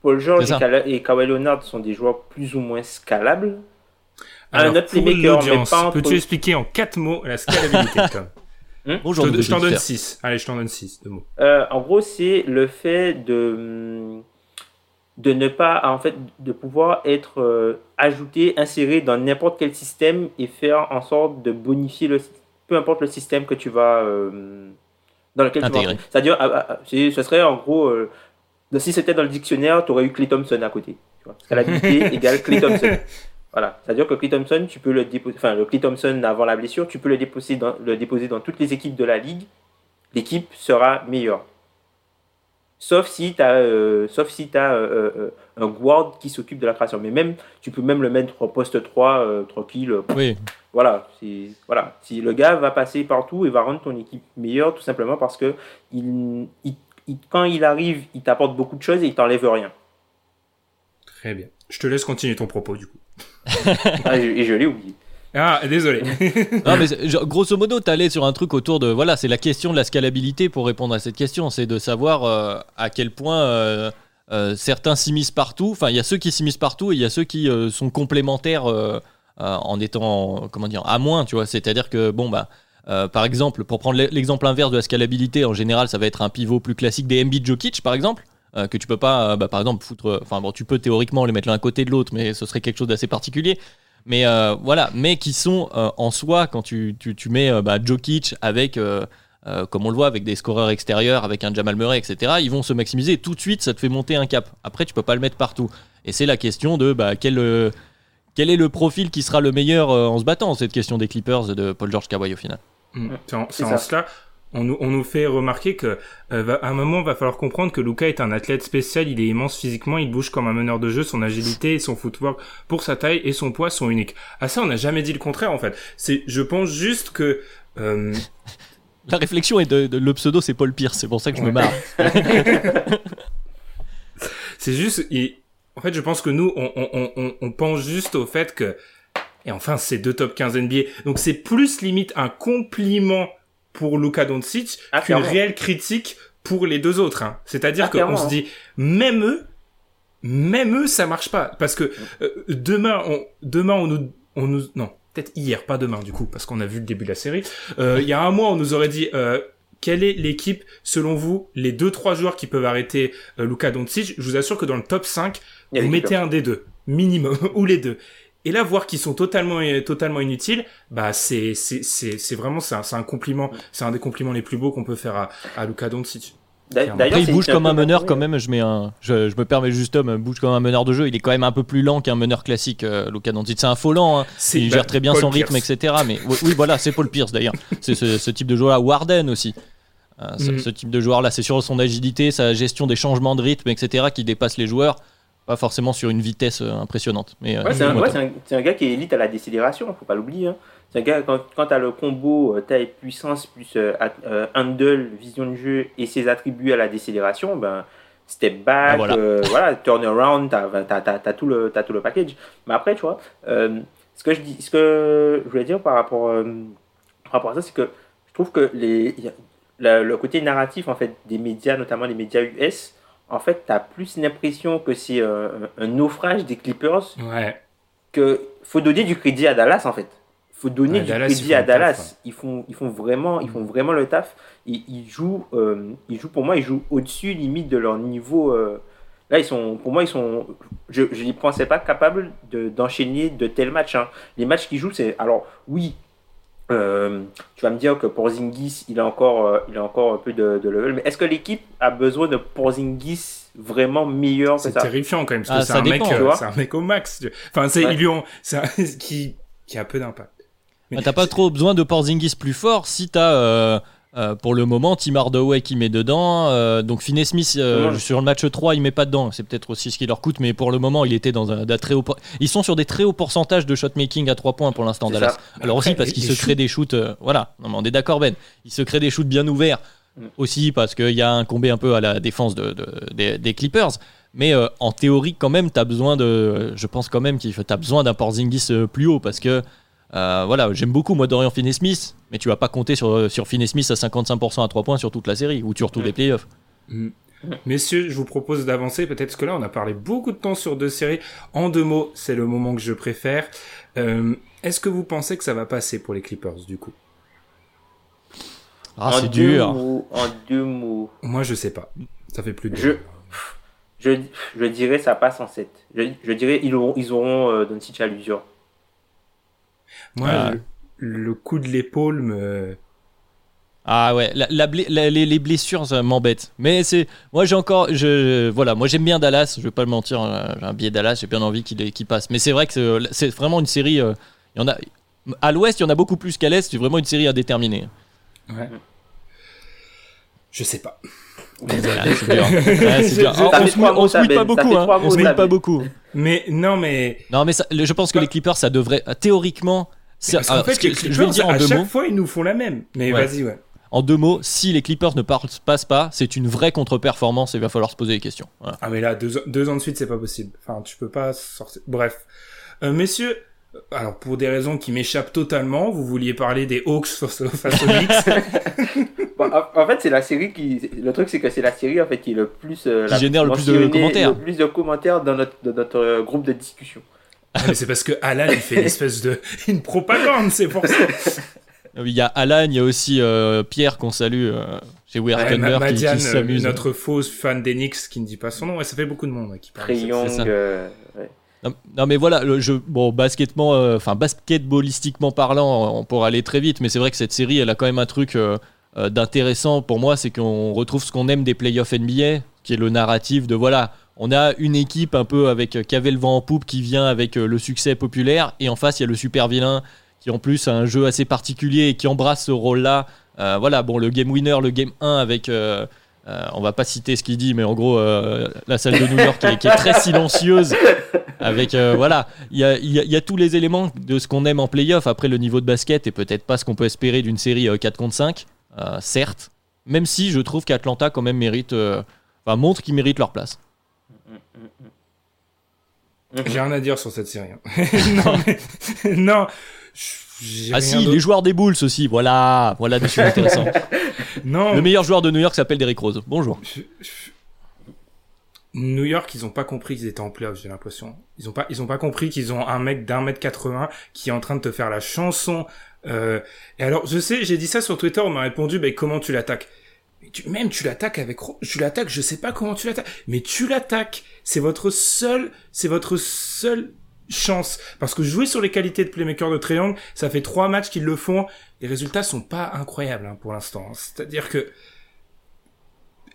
Paul George et Kawhi Leonard sont des joueurs plus ou moins scalables. Alors, un autre playmaker, mais pas Peux-tu expliquer en 4 mots la scalabilité, Tom hmm je t'en donne 6. Allez, je t'en donne 6 de mots. Euh, en gros, c'est le fait de de ne pas en fait de pouvoir être euh, ajouté, inséré dans n'importe quel système et faire en sorte de bonifier le peu importe le système que tu vas euh, dans lequel tu vas. C'est-à-dire, ah, ah, ce serait en gros si c'était dans le dictionnaire, tu aurais eu Clay Thompson à côté. Scalabilité égale Clay Thompson. Voilà. C'est-à-dire que Clay Thompson, tu peux le déposer, enfin, le Clay Thompson avant la blessure, tu peux le déposer dans, le déposer dans toutes les équipes de la ligue. L'équipe sera meilleure. Sauf si tu as, euh, sauf si as euh, euh, un guard qui s'occupe de la création. Mais même, tu peux même le mettre au poste 3, tranquille. Oui. Voilà, voilà. Si le gars va passer partout et va rendre ton équipe meilleure, tout simplement parce que il, quand il arrive, il t'apporte beaucoup de choses et il t'enlève rien. Très bien. Je te laisse continuer ton propos du coup. ah, et je l'ai oublié. Ah, désolé. non, mais grosso modo, tu allais sur un truc autour de. Voilà, c'est la question de la scalabilité pour répondre à cette question. C'est de savoir euh, à quel point euh, euh, certains s'immiscent partout. Enfin, il y a ceux qui s'immiscent partout et il y a ceux qui sont complémentaires en étant, comment dire, à moins, tu vois. C'est-à-dire que, bon, bah. par exemple, pour prendre l'exemple inverse de la scalabilité, en général, ça va être un pivot plus classique des MB Jokic, par exemple. Euh, que tu peux pas, euh, bah, par exemple, foutre. Enfin, bon, tu peux théoriquement les mettre l'un à côté de l'autre, mais ce serait quelque chose d'assez particulier. Mais euh, voilà, mais qui sont en soi, quand tu, tu, mets bah, Jokic avec. comme on le voit avec des scoreurs extérieurs, avec un Jamal Murray, etc., ils vont se maximiser. Tout de suite, ça te fait monter un cap. Après, tu peux pas le mettre partout. Et c'est la question de bah, quel, quel est le profil qui sera le meilleur en se battant Cette question des Clippers de Paul George Kawhi au final? Mmh. C'est en, cela on nous, on nous fait remarquer que euh, à un moment, va falloir comprendre que Luca est un athlète spécial. Il est immense physiquement, il bouge comme un meneur de jeu. Son agilité et son footwork pour sa taille et son poids sont uniques. À ça, on n'a jamais dit le contraire en fait. C'est, je pense juste que euh... la réflexion est de, le pseudo, c'est Paul Pierce. C'est pour ça que je me marre. c'est juste, et, en fait, je pense que nous, on, on, on, on pense juste au fait que et enfin, c'est deux top 15 NBA. Donc c'est plus limite un compliment pour Luka Doncic ah, qu'une réelle critique pour les deux autres. Hein. C'est-à-dire ah, qu'on se dit, même eux, même eux, ça marche pas. Parce que euh, demain, on, demain, on nous, on nous, non, peut-être hier, pas demain du coup, parce qu'on a vu le début de la série. Euh, il y a un mois, on nous aurait dit, euh, quelle est l'équipe, selon vous, les deux trois joueurs qui peuvent arrêter Luka Doncic? Je vous assure que dans le top 5, vous mettez un des deux, minimum, ou les deux. Et là, voir qu'ils sont totalement, totalement inutiles, bah c'est, c'est, c'est, vraiment c'est un, un, compliment, c'est un des compliments les plus beaux qu'on peut faire à, à Luka Doncic. Après, il bouge comme un meneur quand même. Je mets un, je, je me permets juste homme, bouge comme un meneur de jeu. Il est quand même un peu plus lent qu'un meneur classique, euh, Luka Doncic. C'est un faux lent. Hein. Il gère très bien son rythme, etc. Mais oui, voilà, c'est Paul Pierce d'ailleurs. c'est ce, ce, type de joueur-là. Warden aussi. ce, Mhm. ce type de joueur là. C'est sur son agilité, sa gestion des changements de rythme, etc. qui dépasse les joueurs. Pas forcément sur une vitesse euh, impressionnante. Mais, euh, Ouais, c'est un, ouais, gars qui est élite à la décélération, faut pas l'oublier. hein. C'est un gars, quand, quand tu as le combo euh, taille puissance plus euh, handle, vision de jeu et ses attributs à la décélération, ben, step back, Ah, voilà. euh, voilà, turnaround, tu as, tout, le- t'as tout le package. Mais après, tu vois, euh, ce, que je dis, ce que je voulais dire par rapport, par rapport à ça, c'est que je trouve que les, la- le côté narratif en fait, des médias, notamment les médias US, en fait, tu as plus l'impression que c'est euh, un naufrage des Clippers Ouais. que faut donner du crédit à Dallas en fait. Faut donner Ouais, du Dallas, crédit à taf, Dallas. ouais. Ils font, ils font vraiment, ils font vraiment le taf. Ils, ils jouent, euh, ils jouent pour moi, ils jouent au-dessus limite de leur niveau. euh. Là, ils sont, pour moi, ils sont. Je, je les pensais pas capables de- d'enchaîner de tels matchs. hein. Les matchs qu'ils jouent, c'est alors oui. Euh, tu vas me dire que Porzingis, il a encore, euh, il a encore un peu de, de level. Mais est-ce que l'équipe a besoin de Porzingis vraiment meilleur que C'est terrifiant quand même, parce Ah, que c'est ça un, mec, dépend, euh, un mec au max. Enfin, c'est, Ouais. ils lui ont, c'est un- qui, qui a peu d'impact. Mais Ah, T'as pas trop besoin de Porzingis plus fort si t'as euh, euh, pour le moment Tim Hardaway qui met dedans. euh, donc Finney Smith euh, Ouais. sur le match 3 il met pas dedans. C'est peut-être aussi ce qui leur coûte, mais pour le moment il était dans un, d'un très haut. Ils sont sur des très hauts pourcentages de shot making à 3 points pour l'instant Dallas. ça. Alors Après, aussi parce qu'ils se créent des shoots. voilà, non, mais on est d'accord Ben. Ils se créent des shoots bien ouverts. Mm. Aussi parce qu'il y a un combat un peu à la défense de, de- des, des Clippers. Mais en théorie, quand même, tu as besoin de. Je pense quand même qu'il faut- t'as besoin d'un Porzingis plus haut parce que. Euh, voilà, j'aime beaucoup moi Dorian Finney-Smith, mais tu vas pas compter sur, sur Finney-Smith à 55% à 3 points sur toute la série ou sur tous les playoffs. Mm. Messieurs, je vous propose d'avancer peut-être parce que là, on a parlé beaucoup de temps sur deux séries. En deux mots, c'est le moment que je préfère. Euh, est-ce que vous pensez que ça va passer pour les Clippers du coup? Ah, en c'est deux dur. mots, en deux mots. Moi, je sais pas. Ça fait plus de. Je, je, je dirais ça passe en 7. Je, je dirais ils auront, ils auront euh, Doncic à l'usure. Moi, Ah. le, le coup de l'épaule me. Ah ouais, la- la les, les blessures ça m'embête. Mais c'est, moi j'ai encore, je, voilà, moi j'aime bien Dallas. Je vais pas le mentir, euh, j'ai un billet Dallas, j'ai bien envie qu'il passe. Mais c'est vrai que c'est- c'est vraiment une série. euh, Il y en a, à l'Ouest, il y en a beaucoup plus qu'à l'Est. C'est vraiment une série à déterminer. Ouais. Je sais pas. On, se mouille- pas beaucoup, hein. On se mouille pas beaucoup. Mais non, mais. Non, mais ça- je pense que les Clippers, ça devrait théoriquement. c'est- Parce qu'en alors, fait, les Clippers, à chaque fois, ils nous font la même. Mais vas-y, ouais. En deux mots, si les Clippers ne passent pas, c'est une vraie contre-performance et il va falloir se poser des questions. Voilà. Ah, mais là, deux, ans- deux ans de suite, c'est pas possible. Enfin, tu peux pas sortir. Bref. Euh, messieurs, euh, alors, pour des raisons qui m'échappent totalement, vous vouliez parler des Hawks face, aux- Knicks. Bon, en, en fait, c'est la série qui. Le truc, c'est que c'est la série en fait qui est le plus. euh, Qui la génère le plus de commentaires. Le plus de commentaires dans notre, dans notre euh, groupe de discussion. Ah, mais c'est parce que Alan, il fait une espèce de. une propagande, c'est pour ça. Il y a Alan, il y a aussi euh, Pierre qu'on salue euh, chez We Are Ouais, Thunder qui, qui s'amuse. notre fausse fan des Knicks qui ne dit pas son nom. Ouais, ça fait beaucoup de monde qui parle. Trey Non, mais voilà, le jeu, bon, basketement, euh, enfin basketballistiquement parlant, on pourra aller très vite, mais c'est vrai que cette série, elle a quand même un truc euh, euh, d'intéressant pour moi, c'est qu'on retrouve ce qu'on aime des playoffs NBA, qui est le narratif de voilà, on a une équipe un peu avec qui avait le vent en poupe qui vient avec le succès populaire, et en face il y a le super vilain qui en plus a un jeu assez particulier et qui embrasse ce rôle-là. Voilà, bon, le game winner, le game 1 avec. Euh, euh, on va pas citer ce qu'il dit, mais en gros, euh, la salle de New York qui est, qui est très silencieuse. Avec euh, voilà, il y a, il y a- il y a tous les éléments de ce qu'on aime en playoff. Après, le niveau de basket est peut-être pas ce qu'on peut espérer d'une série euh, 4 contre 5, euh, certes. Même si je trouve qu'Atlanta quand même mérite, euh, enfin montre qu'ils méritent leur place. J'ai rien à dire sur cette série. hein. non, mais... non. Ah si, les joueurs des Bulls aussi. Voilà, voilà des choses intéressantes. Non. Le meilleur joueur de New York s'appelle Derrick Rose. Bonjour. Je- je- New York, ils ont pas compris qu'ils étaient en playoff, j'ai l'impression. Ils ont pas, ils ont pas compris qu'ils ont un mec d'un mètre 80 qui est en train de te faire la chanson. Euh... Et alors, je sais, j'ai dit ça sur Twitter, on m'a répondu, ben comment tu l'attaques? Mais tu, Même tu l'attaques avec, tu l'attaques, je sais pas comment tu l'attaques, mais tu l'attaques. C'est votre seul, c'est votre seule chance. Parce que jouer sur les qualités de playmaker de Triangle, ça fait trois matchs qu'ils le font. Les résultats sont pas incroyables hein, pour l'instant. C'est-à-dire que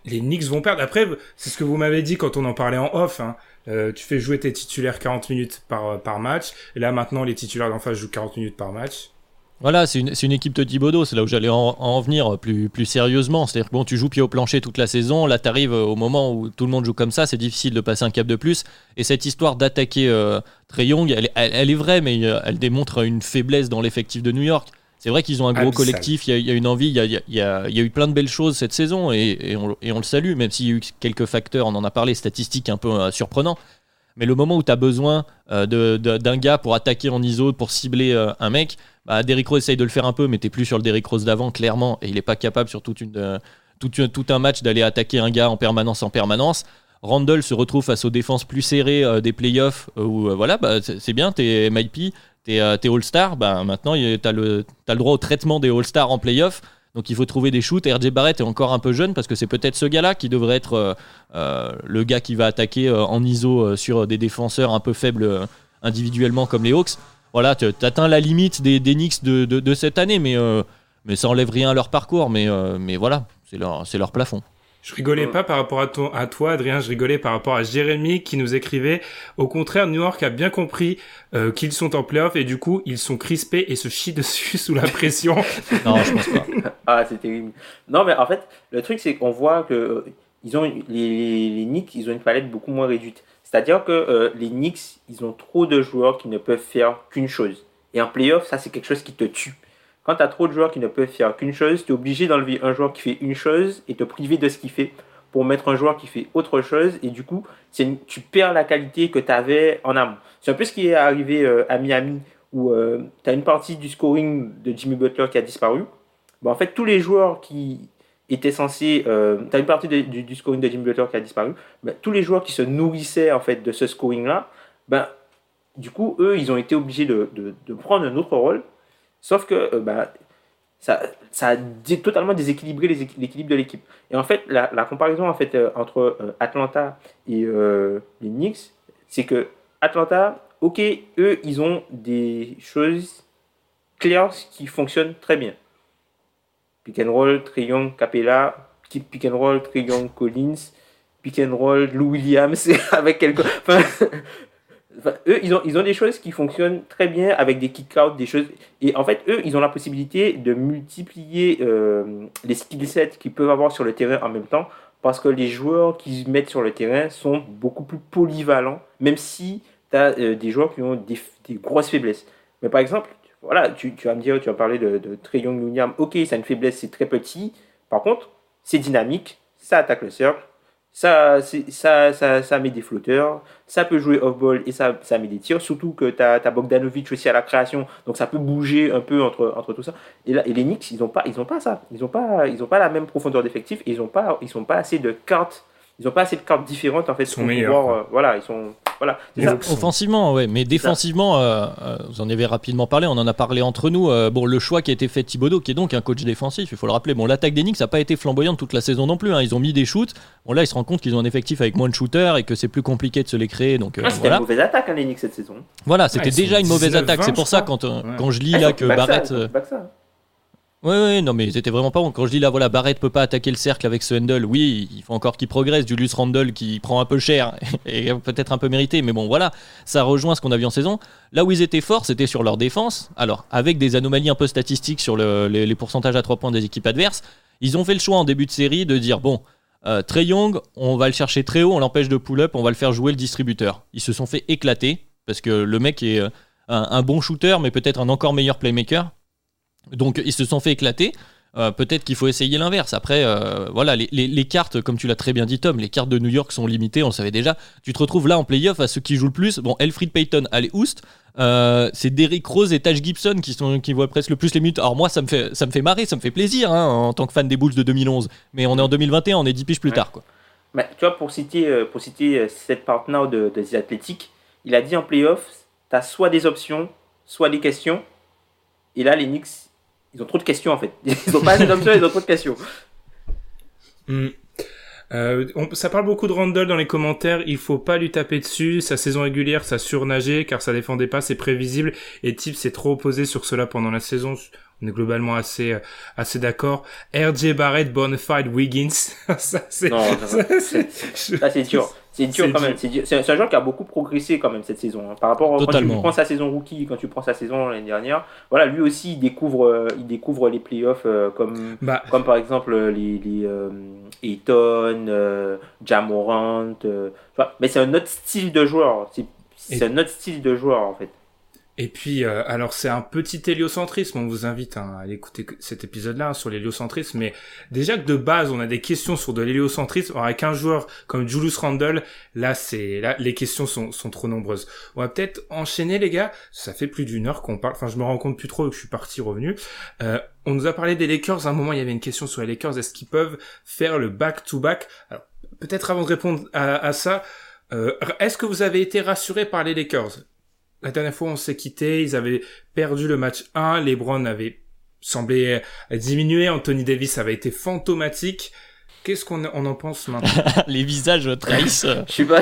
les Knicks vont perdre. Après, c'est ce que vous m'avez dit quand on en parlait en off. Hein. Euh, tu fais jouer tes titulaires 40 minutes par, par match. Et là, maintenant, les titulaires d'en face jouent 40 minutes par match. Voilà, c'est une, une, équipe de Thibodeau, c'est là où j'allais en, en, venir plus, plus sérieusement. C'est-à-dire que bon, tu joues pied au plancher toute la saison, là tu arrives au moment où tout le monde joue comme ça, c'est difficile de passer un cap de plus. Et cette histoire d'attaquer euh, Trey Young, elle, elle, est vraie, mais euh, elle démontre une faiblesse dans l'effectif de New York. C'est vrai qu'ils ont un gros collectif, il y, a une envie, il y a, y, y a, eu plein de belles choses cette saison et, et, on, et on, le salue, même s'il y a eu quelques facteurs, on en a parlé, statistiques un peu euh, surprenants. Mais le moment où tu as besoin euh, d'un gars pour attaquer en ISO, pour cibler euh, un mec, bah, Derrick Rose essaye de le faire un peu, mais t'es plus sur le Derrick Rose d'avant, clairement, et il n'est pas capable sur euh, tout, un match d'aller attaquer un gars en permanence en permanence. Randall se retrouve face aux défenses plus serrées des playoffs, où voilà, bah, c'est bien, t'es MIP, t'es All-Star, bah, maintenant t'as le, as le droit au traitement des All-Stars en playoffs. Donc il faut trouver des shoots. RJ Barrett est encore un peu jeune parce que c'est peut-être ce gars-là qui devrait être euh, euh, le gars qui va attaquer euh, en ISO sur des défenseurs un peu faibles individuellement comme les Hawks. Voilà, tu atteins la limite des, Knicks de, cette année, mais, ça enlève rien à leur parcours. Mais, voilà, c'est leur plafond. Je rigolais pas par rapport à, ton, à toi, Adrien, je rigolais par rapport à Jérémy qui nous écrivait Au contraire, New York a bien compris euh, qu'ils sont en playoff et du coup, ils sont crispés et se chient dessus sous la pression. non, je pense pas. ah, c'est terrible. Non, mais en fait, le truc, c'est qu'on voit que euh, ils ont, les, les, les, Knicks, ils ont une palette beaucoup moins réduite. C'est-à-dire que euh, les Knicks, ils ont trop de joueurs qui ne peuvent faire qu'une chose. Et en playoff, ça, c'est quelque chose qui te tue. Quand tu as trop de joueurs qui ne peuvent faire qu'une chose, tu es obligé d'enlever un joueur qui fait une chose et te priver de ce qu'il fait pour mettre un joueur qui fait autre chose. Et du coup, tu perds la qualité que tu avais en amont. C'est un peu ce qui est arrivé euh, à Miami où euh, tu as une partie du scoring de Jimmy Butler qui a disparu. Bon, en fait, tous les joueurs qui étaient censés. Euh, tu as une partie du, scoring de Jimmy Butler qui a disparu. Ben, tous les joueurs qui se nourrissaient en fait de ce scoring-là, ben, du coup, eux, ils ont été obligés de, de prendre un autre rôle Sauf que euh, bah, ça, ça a totalement déséquilibré l'équilibre de l'équipe. Et en fait, la, comparaison en fait, euh, entre euh, Atlanta et les Knicks, c'est que Atlanta, ok, eux, ils ont des choses claires qui fonctionnent très bien. Pick and roll, Triangle, Capella, pick and roll, Collins, pick and roll, Lou Williams, avec quelques. Eux, ils ont, ils ont des choses qui fonctionnent très bien avec des kick-outs, des choses. Et en fait, eux, ils ont la possibilité de multiplier euh, les skill sets qu'ils peuvent avoir sur le terrain en même temps parce que les joueurs qu'ils mettent sur le terrain sont beaucoup plus polyvalents, même si tu as euh, des joueurs qui ont des, grosses faiblesses. Mais par exemple, voilà, tu, vas me dire, tu vas parler de, de Trey Young ok, c'est une faiblesse, c'est très petit. Par contre, c'est dynamique, ça attaque le cercle, ça, ça, ça, ça met des flotteurs, ça peut jouer off-ball et ça, ça met des tirs, surtout que tu as, as, Bogdanovic aussi à la création, donc ça peut bouger un peu entre, entre tout ça. Et, là, et les Knicks, ils n'ont pas, pas ça, ils n'ont pas, pas la même profondeur d'effectif ils ils sont pas assez de cartes, ils ont pas assez de cartes différentes en fait sont meilleurs, pouvoir, euh, voilà, ils sont, voilà. Offensivement, ouais, mais défensivement, euh, euh, vous en avez rapidement parlé, on en a parlé entre nous. Euh, bon, le choix qui a été fait Thibodeau, qui est donc un coach défensif, il faut le rappeler. Bon, l'attaque des Knicks n'a pas été flamboyante toute la saison non plus. Hein. Ils ont mis des shoots. Bon, là, ils se rendent compte qu'ils ont un effectif avec moins de shooters et que c'est plus compliqué de se les créer. Donc, ah, c'était voilà. une mauvaise attaque, hein, les Knicks cette saison. Voilà, c'était ouais, déjà une mauvaise attaque. C'est pour ça, quand, ouais. quand je lis ah, là que Barrett. Oui, oui, non, mais c'était vraiment pas bon. Quand je dis là, voilà, Barrett peut pas attaquer le cercle avec ce handle, oui, il faut encore qu'il progresse. Julius Randle qui prend un peu cher et peut-être un peu mérité, mais bon, voilà, ça rejoint ce qu'on a vu en saison. Là où ils étaient forts, c'était sur leur défense. Alors, avec des anomalies un peu statistiques sur le, les, pourcentages à 3 points des équipes adverses, ils ont fait le choix en début de série de dire bon, euh, Trey Young, on va le chercher très haut, on l'empêche de pull-up, on va le faire jouer le distributeur. Ils se sont fait éclater parce que le mec est un, un bon shooter, mais peut-être un encore meilleur playmaker. Donc, ils se sont fait éclater. Euh, peut-être qu'il faut essayer l'inverse. Après, euh, voilà, les, les, les, cartes, comme tu l'as très bien dit, Tom, les cartes de New York sont limitées, on le savait déjà. Tu te retrouves là en playoff à ceux qui jouent le plus. Bon, Elfried Payton, allez, Oust. Euh, c'est Derrick Rose et Taj Gibson qui, sont, qui voient presque le plus les minutes. Alors, moi, ça me fait, ça me fait marrer, ça me fait plaisir hein, en tant que fan des Bulls de 2011. Mais on est en 2021, on est 10 piges plus ouais. tard. Quoi. Mais, tu vois, pour citer, pour citer cette partenaire de, de The Athletic, il a dit en playoff tu as soit des options, soit des questions. Et là, les Knicks, ils ont trop de questions en fait. Ils ont pas assez d'options, ils ont trop de questions. Mm. Euh, ça parle beaucoup de Randall dans les commentaires. Il faut pas lui taper dessus. Sa saison régulière, ça surnageait car ça défendait pas, c'est prévisible. Et Tip s'est trop opposé sur cela pendant la saison. On est globalement assez, euh, assez d'accord. RJ Barrett, Bonafide, Wiggins. ça, c'est, ça, c'est dur. C'est dur quand même. C'est un joueur qui a beaucoup progressé quand même cette saison. Hein. Par rapport à quand tu prends sa saison rookie, quand tu prends sa saison l'année dernière, voilà, lui aussi il découvre, euh, il découvre les playoffs euh, comme, bah. comme par exemple les, les euh, Eton, Jamorant. mais c'est un autre style de joueur. C'est un autre style de joueur en fait. Et puis, euh, alors c'est un petit héliocentrisme, on vous invite hein, à écouter cet épisode-là hein, sur l'héliocentrisme, mais déjà que de base on a des questions sur de l'héliocentrisme, avec un joueur comme Julius Randle, là c'est là les questions sont, sont trop nombreuses. On va peut-être enchaîner les gars, ça fait plus d'une heure qu'on parle, enfin je me rends compte plus trop que je suis parti revenu. Euh, on nous a parlé des Lakers, à un moment il y avait une question sur les Lakers, est-ce qu'ils peuvent faire le back-to-back? Alors peut-être avant de répondre à, à ça, euh, est-ce que vous avez été rassuré par les Lakers? La dernière fois, on s'est quitté. Ils avaient perdu le match 1. LeBron avait semblé diminuer. Anthony Davis avait été fantomatique. Qu'est-ce qu'on on en pense maintenant? Les visages trahissent. je suis pas.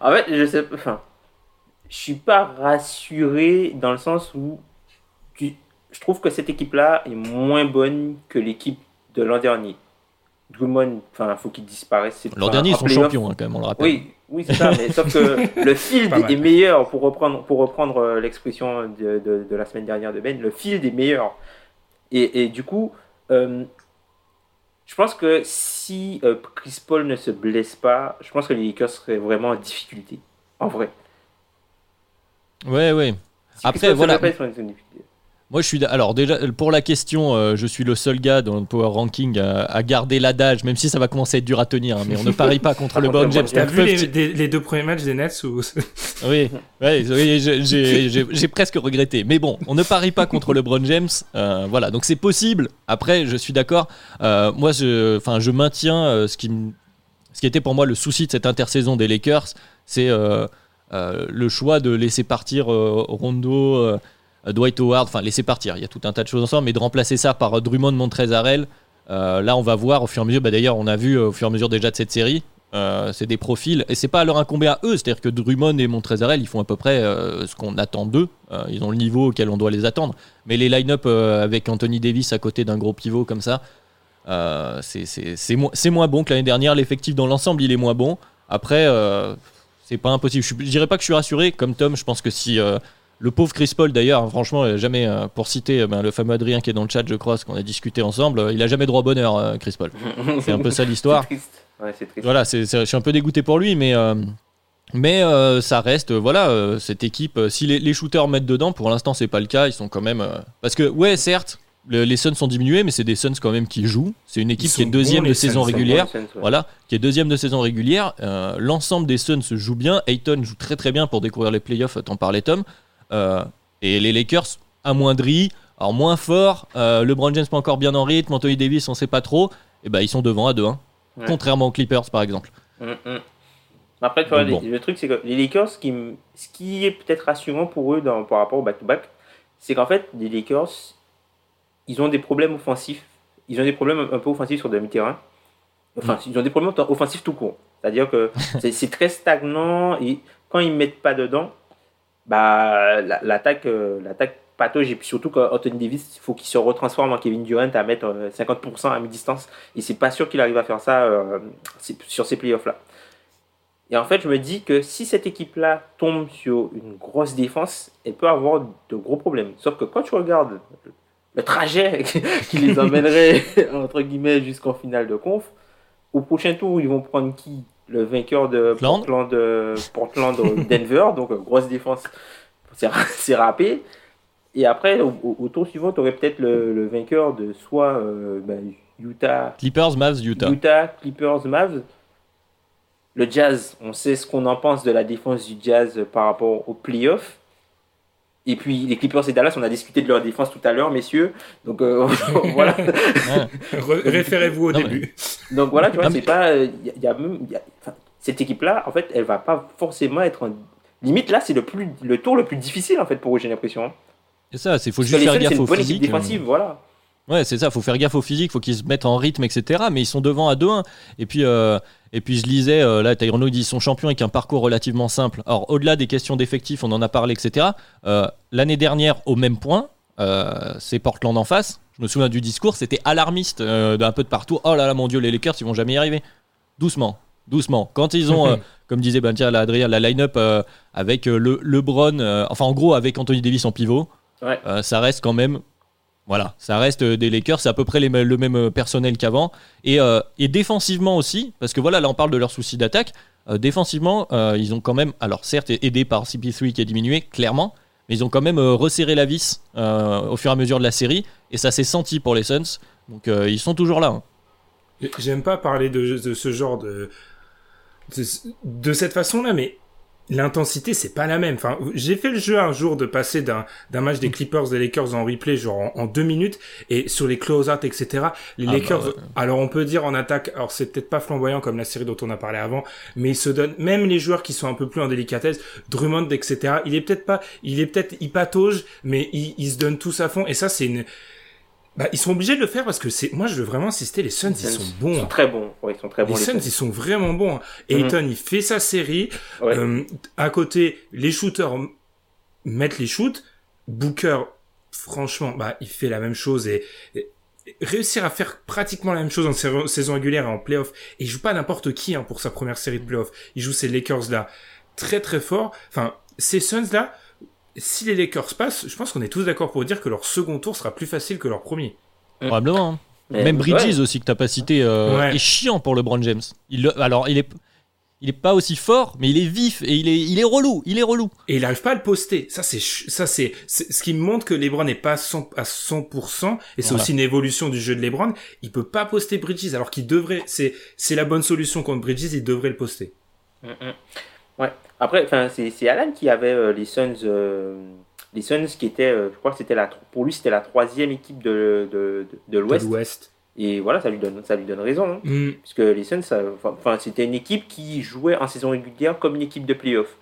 En fait, je sais. Enfin, je suis pas rassuré dans le sens où je trouve que cette équipe-là est moins bonne que l'équipe de l'an dernier. Drummond, enfin, faut qu'il disparaisse. L'an dernier, ils sont champions, hein, quand même, on le rappelle. Oui, oui, c'est ça, mais sauf que le field est meilleur, pour reprendre, pour reprendre euh, l'expression de, de, la semaine dernière de Ben, le field est meilleur. Et, et du coup, euh, je pense que si euh, Chris Paul ne se blesse pas, je pense que les Lakers seraient vraiment en difficulté, en vrai. Ouais, ouais. Après, voilà. Moi, je suis. Alors, déjà, pour la question, euh, je suis le seul gars dans le Power Ranking à, garder l'adage, même si ça va commencer à être dur à tenir. Hein, mais on ne parie pas contre le LeBron James. T'as vu les, deux premiers matchs des Nets ou... Oui, j'ai presque regretté. Mais bon, on ne parie pas contre le LeBron James. Euh, voilà, donc c'est possible. Après, je suis d'accord. Euh, moi, je, je maintiens ce qui, ce qui était pour moi le souci de cette intersaison des Lakers, c'est le choix de laisser partir Rondo. Euh, Dwight Howard, enfin laisser partir, il y a tout un tas de choses ensemble, mais de remplacer ça par euh, Drummond Montrezarel, euh, là on va voir au fur et à mesure, bah, d'ailleurs on a vu au fur et à mesure déjà de cette série, c'est des profils, et c'est pas à leur incomber à eux, c'est-à-dire que Drummond et Montrezarel, ils font à peu près ce qu'on attend d'eux, ils ont le niveau auquel on doit les attendre, mais les line-up avec Anthony Davis à côté d'un gros pivot comme ça, c'est moins bon que l'année dernière, l'effectif dans l'ensemble il est moins bon, après c'est pas impossible, je, je, dirais pas que je suis rassuré, comme Tom, je pense que si le pauvre Chris Paul, d'ailleurs, franchement, euh, jamais, euh, pour citer euh, ben, le fameux Adrien qui est dans le chat, je crois, ce qu'on a discuté ensemble, il a jamais droit au bonheur, Chris Paul. c'est un peu ça l'histoire. Voilà, c'est, je suis un peu dégoûté pour lui, mais. mais ça reste, voilà, cette équipe. si les, shooters mettent dedans, pour l'instant c'est pas le cas. Ils sont quand même, parce que ouais, certes, les Suns sont diminués, mais c'est des Suns quand même qui jouent. C'est une équipe qui est deuxième de saison régulière. Voilà, qui est deuxième de saison régulière. L'ensemble des Suns se joue bien. Ayton joue très très bien pour découvrir les playoffs. T'en parlais, Tom. Euh, et les Lakers amoindris, alors moins fort, euh, LeBron James pas encore bien en rythme, Anthony Davis on sait pas trop, et ben ils sont devant à 2-1. Contrairement aux Clippers par exemple. Mm, mm. Après, le truc c'est que les Lakers, ce qui, ce qui est peut-être rassurant pour eux dans, par rapport au back-to-back, c'est qu'en fait, les Lakers, ils ont des problèmes offensifs. Ils ont des problèmes un peu offensifs sur demi-terrain. Enfin, mm. ils ont des problèmes offensifs tout court. C'est-à-dire que c'est très stagnant et quand ils mettent pas dedans, bah, l'attaque euh, l'attaque patauge et puis surtout qu'Anthony Davis il faut qu'il se retransforme en Kevin Durant à mettre 50% euh, à mi-distance. Et c'est pas sûr qu'il arrive à faire ça euh, sur ces playoffs là et en fait je me dis que si cette équipe là tombe sur une grosse défense elle peut avoir de gros problèmes. Sauf que quand tu regardes le trajet qui les emmènerait entre guillemets jusqu'en finale de conf au prochain tour ils vont prendre qui? Le vainqueur de Portland, euh, Portland, Denver, donc euh, grosse défense, c'est râpé. Et après, au, tour suivant, tu aurais peut-être le, vainqueur de soit euh, ben, Utah. Clippers, Mavs, Utah. Utah, Clippers, Mavs. Le Jazz, on sait ce qu'on en pense de la défense du Jazz par rapport aux playoffs. Et puis les Clippers et Dallas, on a discuté de leur défense tout à l'heure, messieurs. Donc euh, voilà. Référez-vous au début. Donc voilà, tu vois, c'est pas. Il euh, y a, cette équipe-là, en fait, elle va pas forcément être. Limite, là, c'est le, plus, le tour le plus difficile, en fait, pour eux, j'ai l'impression. C'est ça, il faut juste faire gaffe au physique. défensive, voilà. Ouais, c'est ça, il faut faire gaffe au physique, il faut qu'ils se mettent en rythme, etc. Mais ils sont devant à 2-1. Et puis, Et puis je lisais, euh, là, Tyrone dit son champion avec un parcours relativement simple. Alors, au-delà des questions d'effectifs, on en a parlé, etc. Euh, L'année dernière, au même point, euh, c'est Portland en face. Je me souviens du discours, c'était alarmiste euh, d'un peu de partout. Oh là là, mon Dieu, les Lakers, ils vont jamais y arriver. Doucement, doucement. Quand ils ont, euh, comme disait ben, tiens, là, Adrien, la line-up euh, avec euh, le LeBron, euh, enfin en gros avec Anthony Davis en pivot, Ouais. euh, ça reste quand même. Voilà, ça reste euh, des Lakers, c'est à peu près le même euh, personnel qu'avant. Et, euh, et défensivement aussi, parce que voilà, là on parle de leurs soucis d'attaque. défensivement, ils ont quand même, alors certes aidé par CP3 qui a diminué, clairement, mais ils ont quand même resserré la vis au fur et à mesure de la série, et ça s'est senti pour les Suns. Donc ils sont toujours là. hein. J'aime pas parler de, de ce genre de, de, de cette façon-là, mais l'intensité, c'est pas la même. Enfin, j'ai fait le jeu un jour de passer d'un, d'un match des Clippers des Lakers en replay, genre en, en deux minutes, et sur les close-out, etc. Les Ah Lakers, bah ouais. alors on peut dire en attaque, alors c'est peut-être pas flamboyant comme la série dont on a parlé avant, mais ils se donnent, même les joueurs qui sont un peu plus en délicatesse, Drummond, etc. Il est peut-être pas, il est peut-être, il patauge, mais ils ils se donnent tous à fond, et ça, c'est une, bah, ils sont obligés de le faire parce que c'est, moi, je veux vraiment insister, les Suns, ils sont bons. Ils sont très bons. Ouais, ils sont très bons. Les les Suns, ils sont vraiment bons. hein. Mhm. Ayton, il fait sa série. Ouais. Euh, à côté, les shooters mettent les shoots. Booker, franchement, bah, il fait la même chose et, réussir à faire pratiquement la même chose en sa- saison régulière et en playoff. Et il joue pas n'importe qui hein, pour sa première série de playoff. Il joue ces Lakers là très très fort. Enfin, ces Suns là, si les Lakers passent, je pense qu'on est tous d'accord pour dire que leur second tour sera plus facile que leur premier. Mm. Probablement. hein. Mais- Même Bridges ouais. aussi que t'as pas cité euh, Ouais. est chiant pour LeBron James. Il le- alors il est il est pas aussi fort, mais il est vif et il est il est relou, il est relou. Et il arrive pas à le poster. Ça, c'est, ça, c'est, ce qui me montre que LeBron n'est pas 100 à 100%. Et c'est Voilà. aussi une évolution du jeu de LeBron. Il peut pas poster Bridges, alors qu'il devrait, c'est, c'est la bonne solution contre Bridges, il devrait le poster. Mm, mm. Ouais. Après, c'est Alan qui avait euh, les Suns, euh, les Suns qui étaient, euh, je crois que c'était la, pour lui, c'était la troisième équipe de, de, de, de De l'Ouest. Et voilà, ça lui donne, ça lui donne raison. hein. Hmm. Puisque les Suns, enfin, c'était une équipe qui jouait en saison régulière comme une équipe de playoff.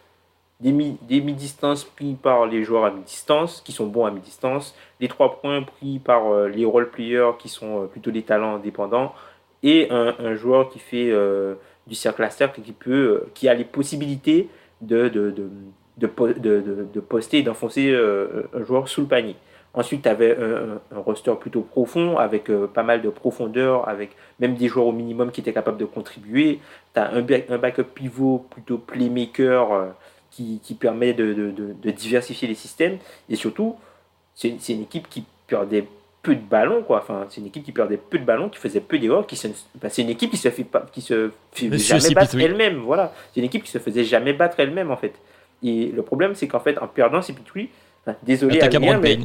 Des, mi- des mi-distances pris par les joueurs à mi-distance, qui sont bons à mi-distance. Les trois points pris par euh, les role-players, qui sont euh, plutôt des talents indépendants. Et un, un joueur qui fait euh, du cercle à cercle, qui, peut, qui a les possibilités de, de, de, de, po- de, de- de poster et d'enfoncer euh, un joueur sous le panier. Ensuite, tu avais un, un- roster plutôt profond, avec euh, pas mal de profondeur, avec même des joueurs au minimum qui étaient capables de contribuer. Tu as un, un backup pivot plutôt playmaker euh, qui, qui permet de, de- de- diversifier les systèmes. Et surtout, c'est une équipe qui perdait peu de ballons. Quoi. Enfin, c'est une équipe qui perdait peu de ballons, qui faisait peu d'erreurs. Qui se- enfin, c'est une équipe qui se fait, pas, qui se fait jamais battre CP3. elle-même. Voilà. C'est une équipe qui se faisait jamais battre elle-même, en fait. Et le problème, c'est qu'en fait, en perdant CP3, enfin, désolé T'as Adrien, mais-.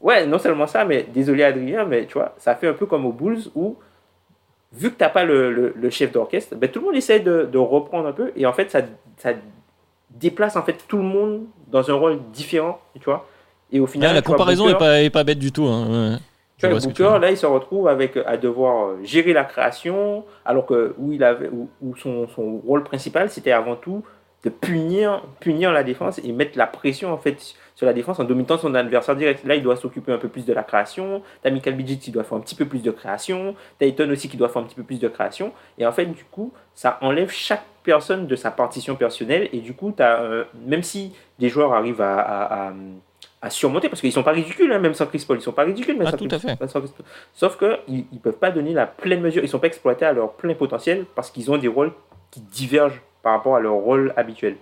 Ouais, non seulement ça, mais désolé Adrien, mais tu vois, ça fait un peu comme aux Bulls où, vu que t'as pas le, le- le chef d'orchestre, ben, tout le monde essaie de, de reprendre un peu, et en fait, ça, ça déplace en fait tout le monde dans un rôle différent, tu vois. Et au final, Ah, la vois, comparaison Booker- est pas, est pas bête du tout. hein, ouais. Tu vois, le Booker, là, il se retrouve avec, à devoir euh, gérer la création, alors que où, il avait, où, où son, son rôle principal, c'était avant tout de punir, punir la défense et mettre la pression en fait sur la défense en dominant son adversaire direct. Là, il doit s'occuper un peu plus de la création. T'as Michael Bridges qui doit faire un petit peu plus de création. T'as aussi qui doit faire un petit peu plus de création. Et en fait, du coup, ça enlève chaque personne de sa partition personnelle. Et du coup, euh, même si des joueurs arrivent à, à- à- à surmonter, parce qu'ils sont pas ridicules, hein, même sans Chris Paul, ils sont pas ridicules, même Ah, sans tout Chris- à fait. sans Chris Paul. Sauf qu'ils ne peuvent pas donner la pleine mesure, ils sont pas exploités à leur plein potentiel parce qu'ils ont des rôles qui divergent par rapport à leur rôle habituel.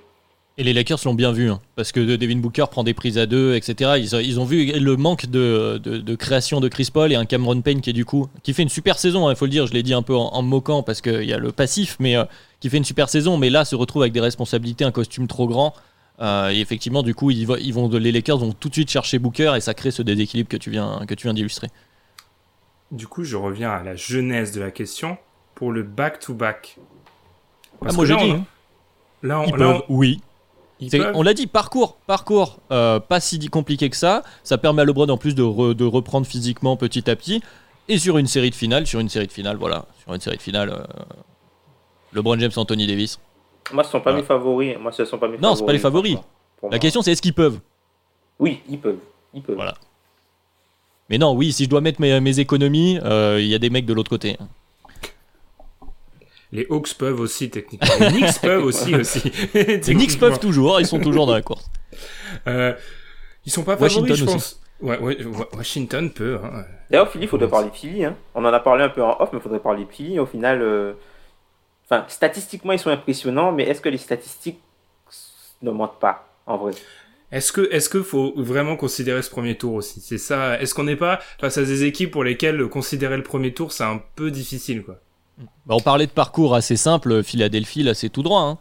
Et les Lakers l'ont bien vu, hein, parce que Devin Booker prend des prises à deux, etc. Ils, ont- ils ont vu le manque de, de- de création de Chris Paul et un Cameron Payne qui est du coup qui fait une super saison. Il faut le dire, je l'ai dit un peu en, en me moquant parce qu'il y a le passif, mais euh, qui fait une super saison, mais là se retrouve avec des responsabilités, un costume trop grand. Euh, et effectivement, du coup, ils, vont- ils vont, les Lakers vont tout de suite chercher Booker et ça crée ce déséquilibre que tu viens, que tu viens d'illustrer. Du coup, je reviens à la genèse de la question pour le back-to-back. Ah, moi j'ai là, dit, on-. Là, on, ils là, peuvent, on- oui. On l'a dit, parcours, parcours, euh, pas si compliqué que ça. Ça permet à LeBron en plus de, re- de reprendre physiquement petit à petit. Et sur une série de finale, sur une série de finale, voilà, sur une série de finale, euh, LeBron James, Anthony Davis. Moi, ce sont pas mes favoris. Moi, ce sont pas mes Non, c'est pas les favoris. pour La moi. question c'est est-ce qu'ils peuvent? Oui, ils peuvent. Ils peuvent. Voilà. Mais non, oui, si je dois mettre mes, mes économies, euh, il y a des mecs de l'autre côté. Les Hawks peuvent aussi, techniquement. Les Knicks peuvent aussi, aussi. Les Knicks peuvent toujours, ils sont toujours dans la course. Euh, ils sont pas Washington favoris, je aussi. pense. Ouais, ouais, Wa- Washington peut. Hein. D'ailleurs, Philly, il faudrait parler de Philly. Hein. On en a parlé un peu en off, mais il faudrait parler de Philly. Au final, euh, enfin, statistiquement, ils sont impressionnants, mais est-ce que les statistiques ne mentent pas, en vrai? Est-ce que, est-ce que faut vraiment considérer ce premier tour aussi? C'est ça. Est-ce qu'on n'est pas face à des équipes pour lesquelles considérer le premier tour c'est un peu difficile, quoi Bah, on parlait de parcours assez simple, Philadelphie, là c'est tout droit. hein.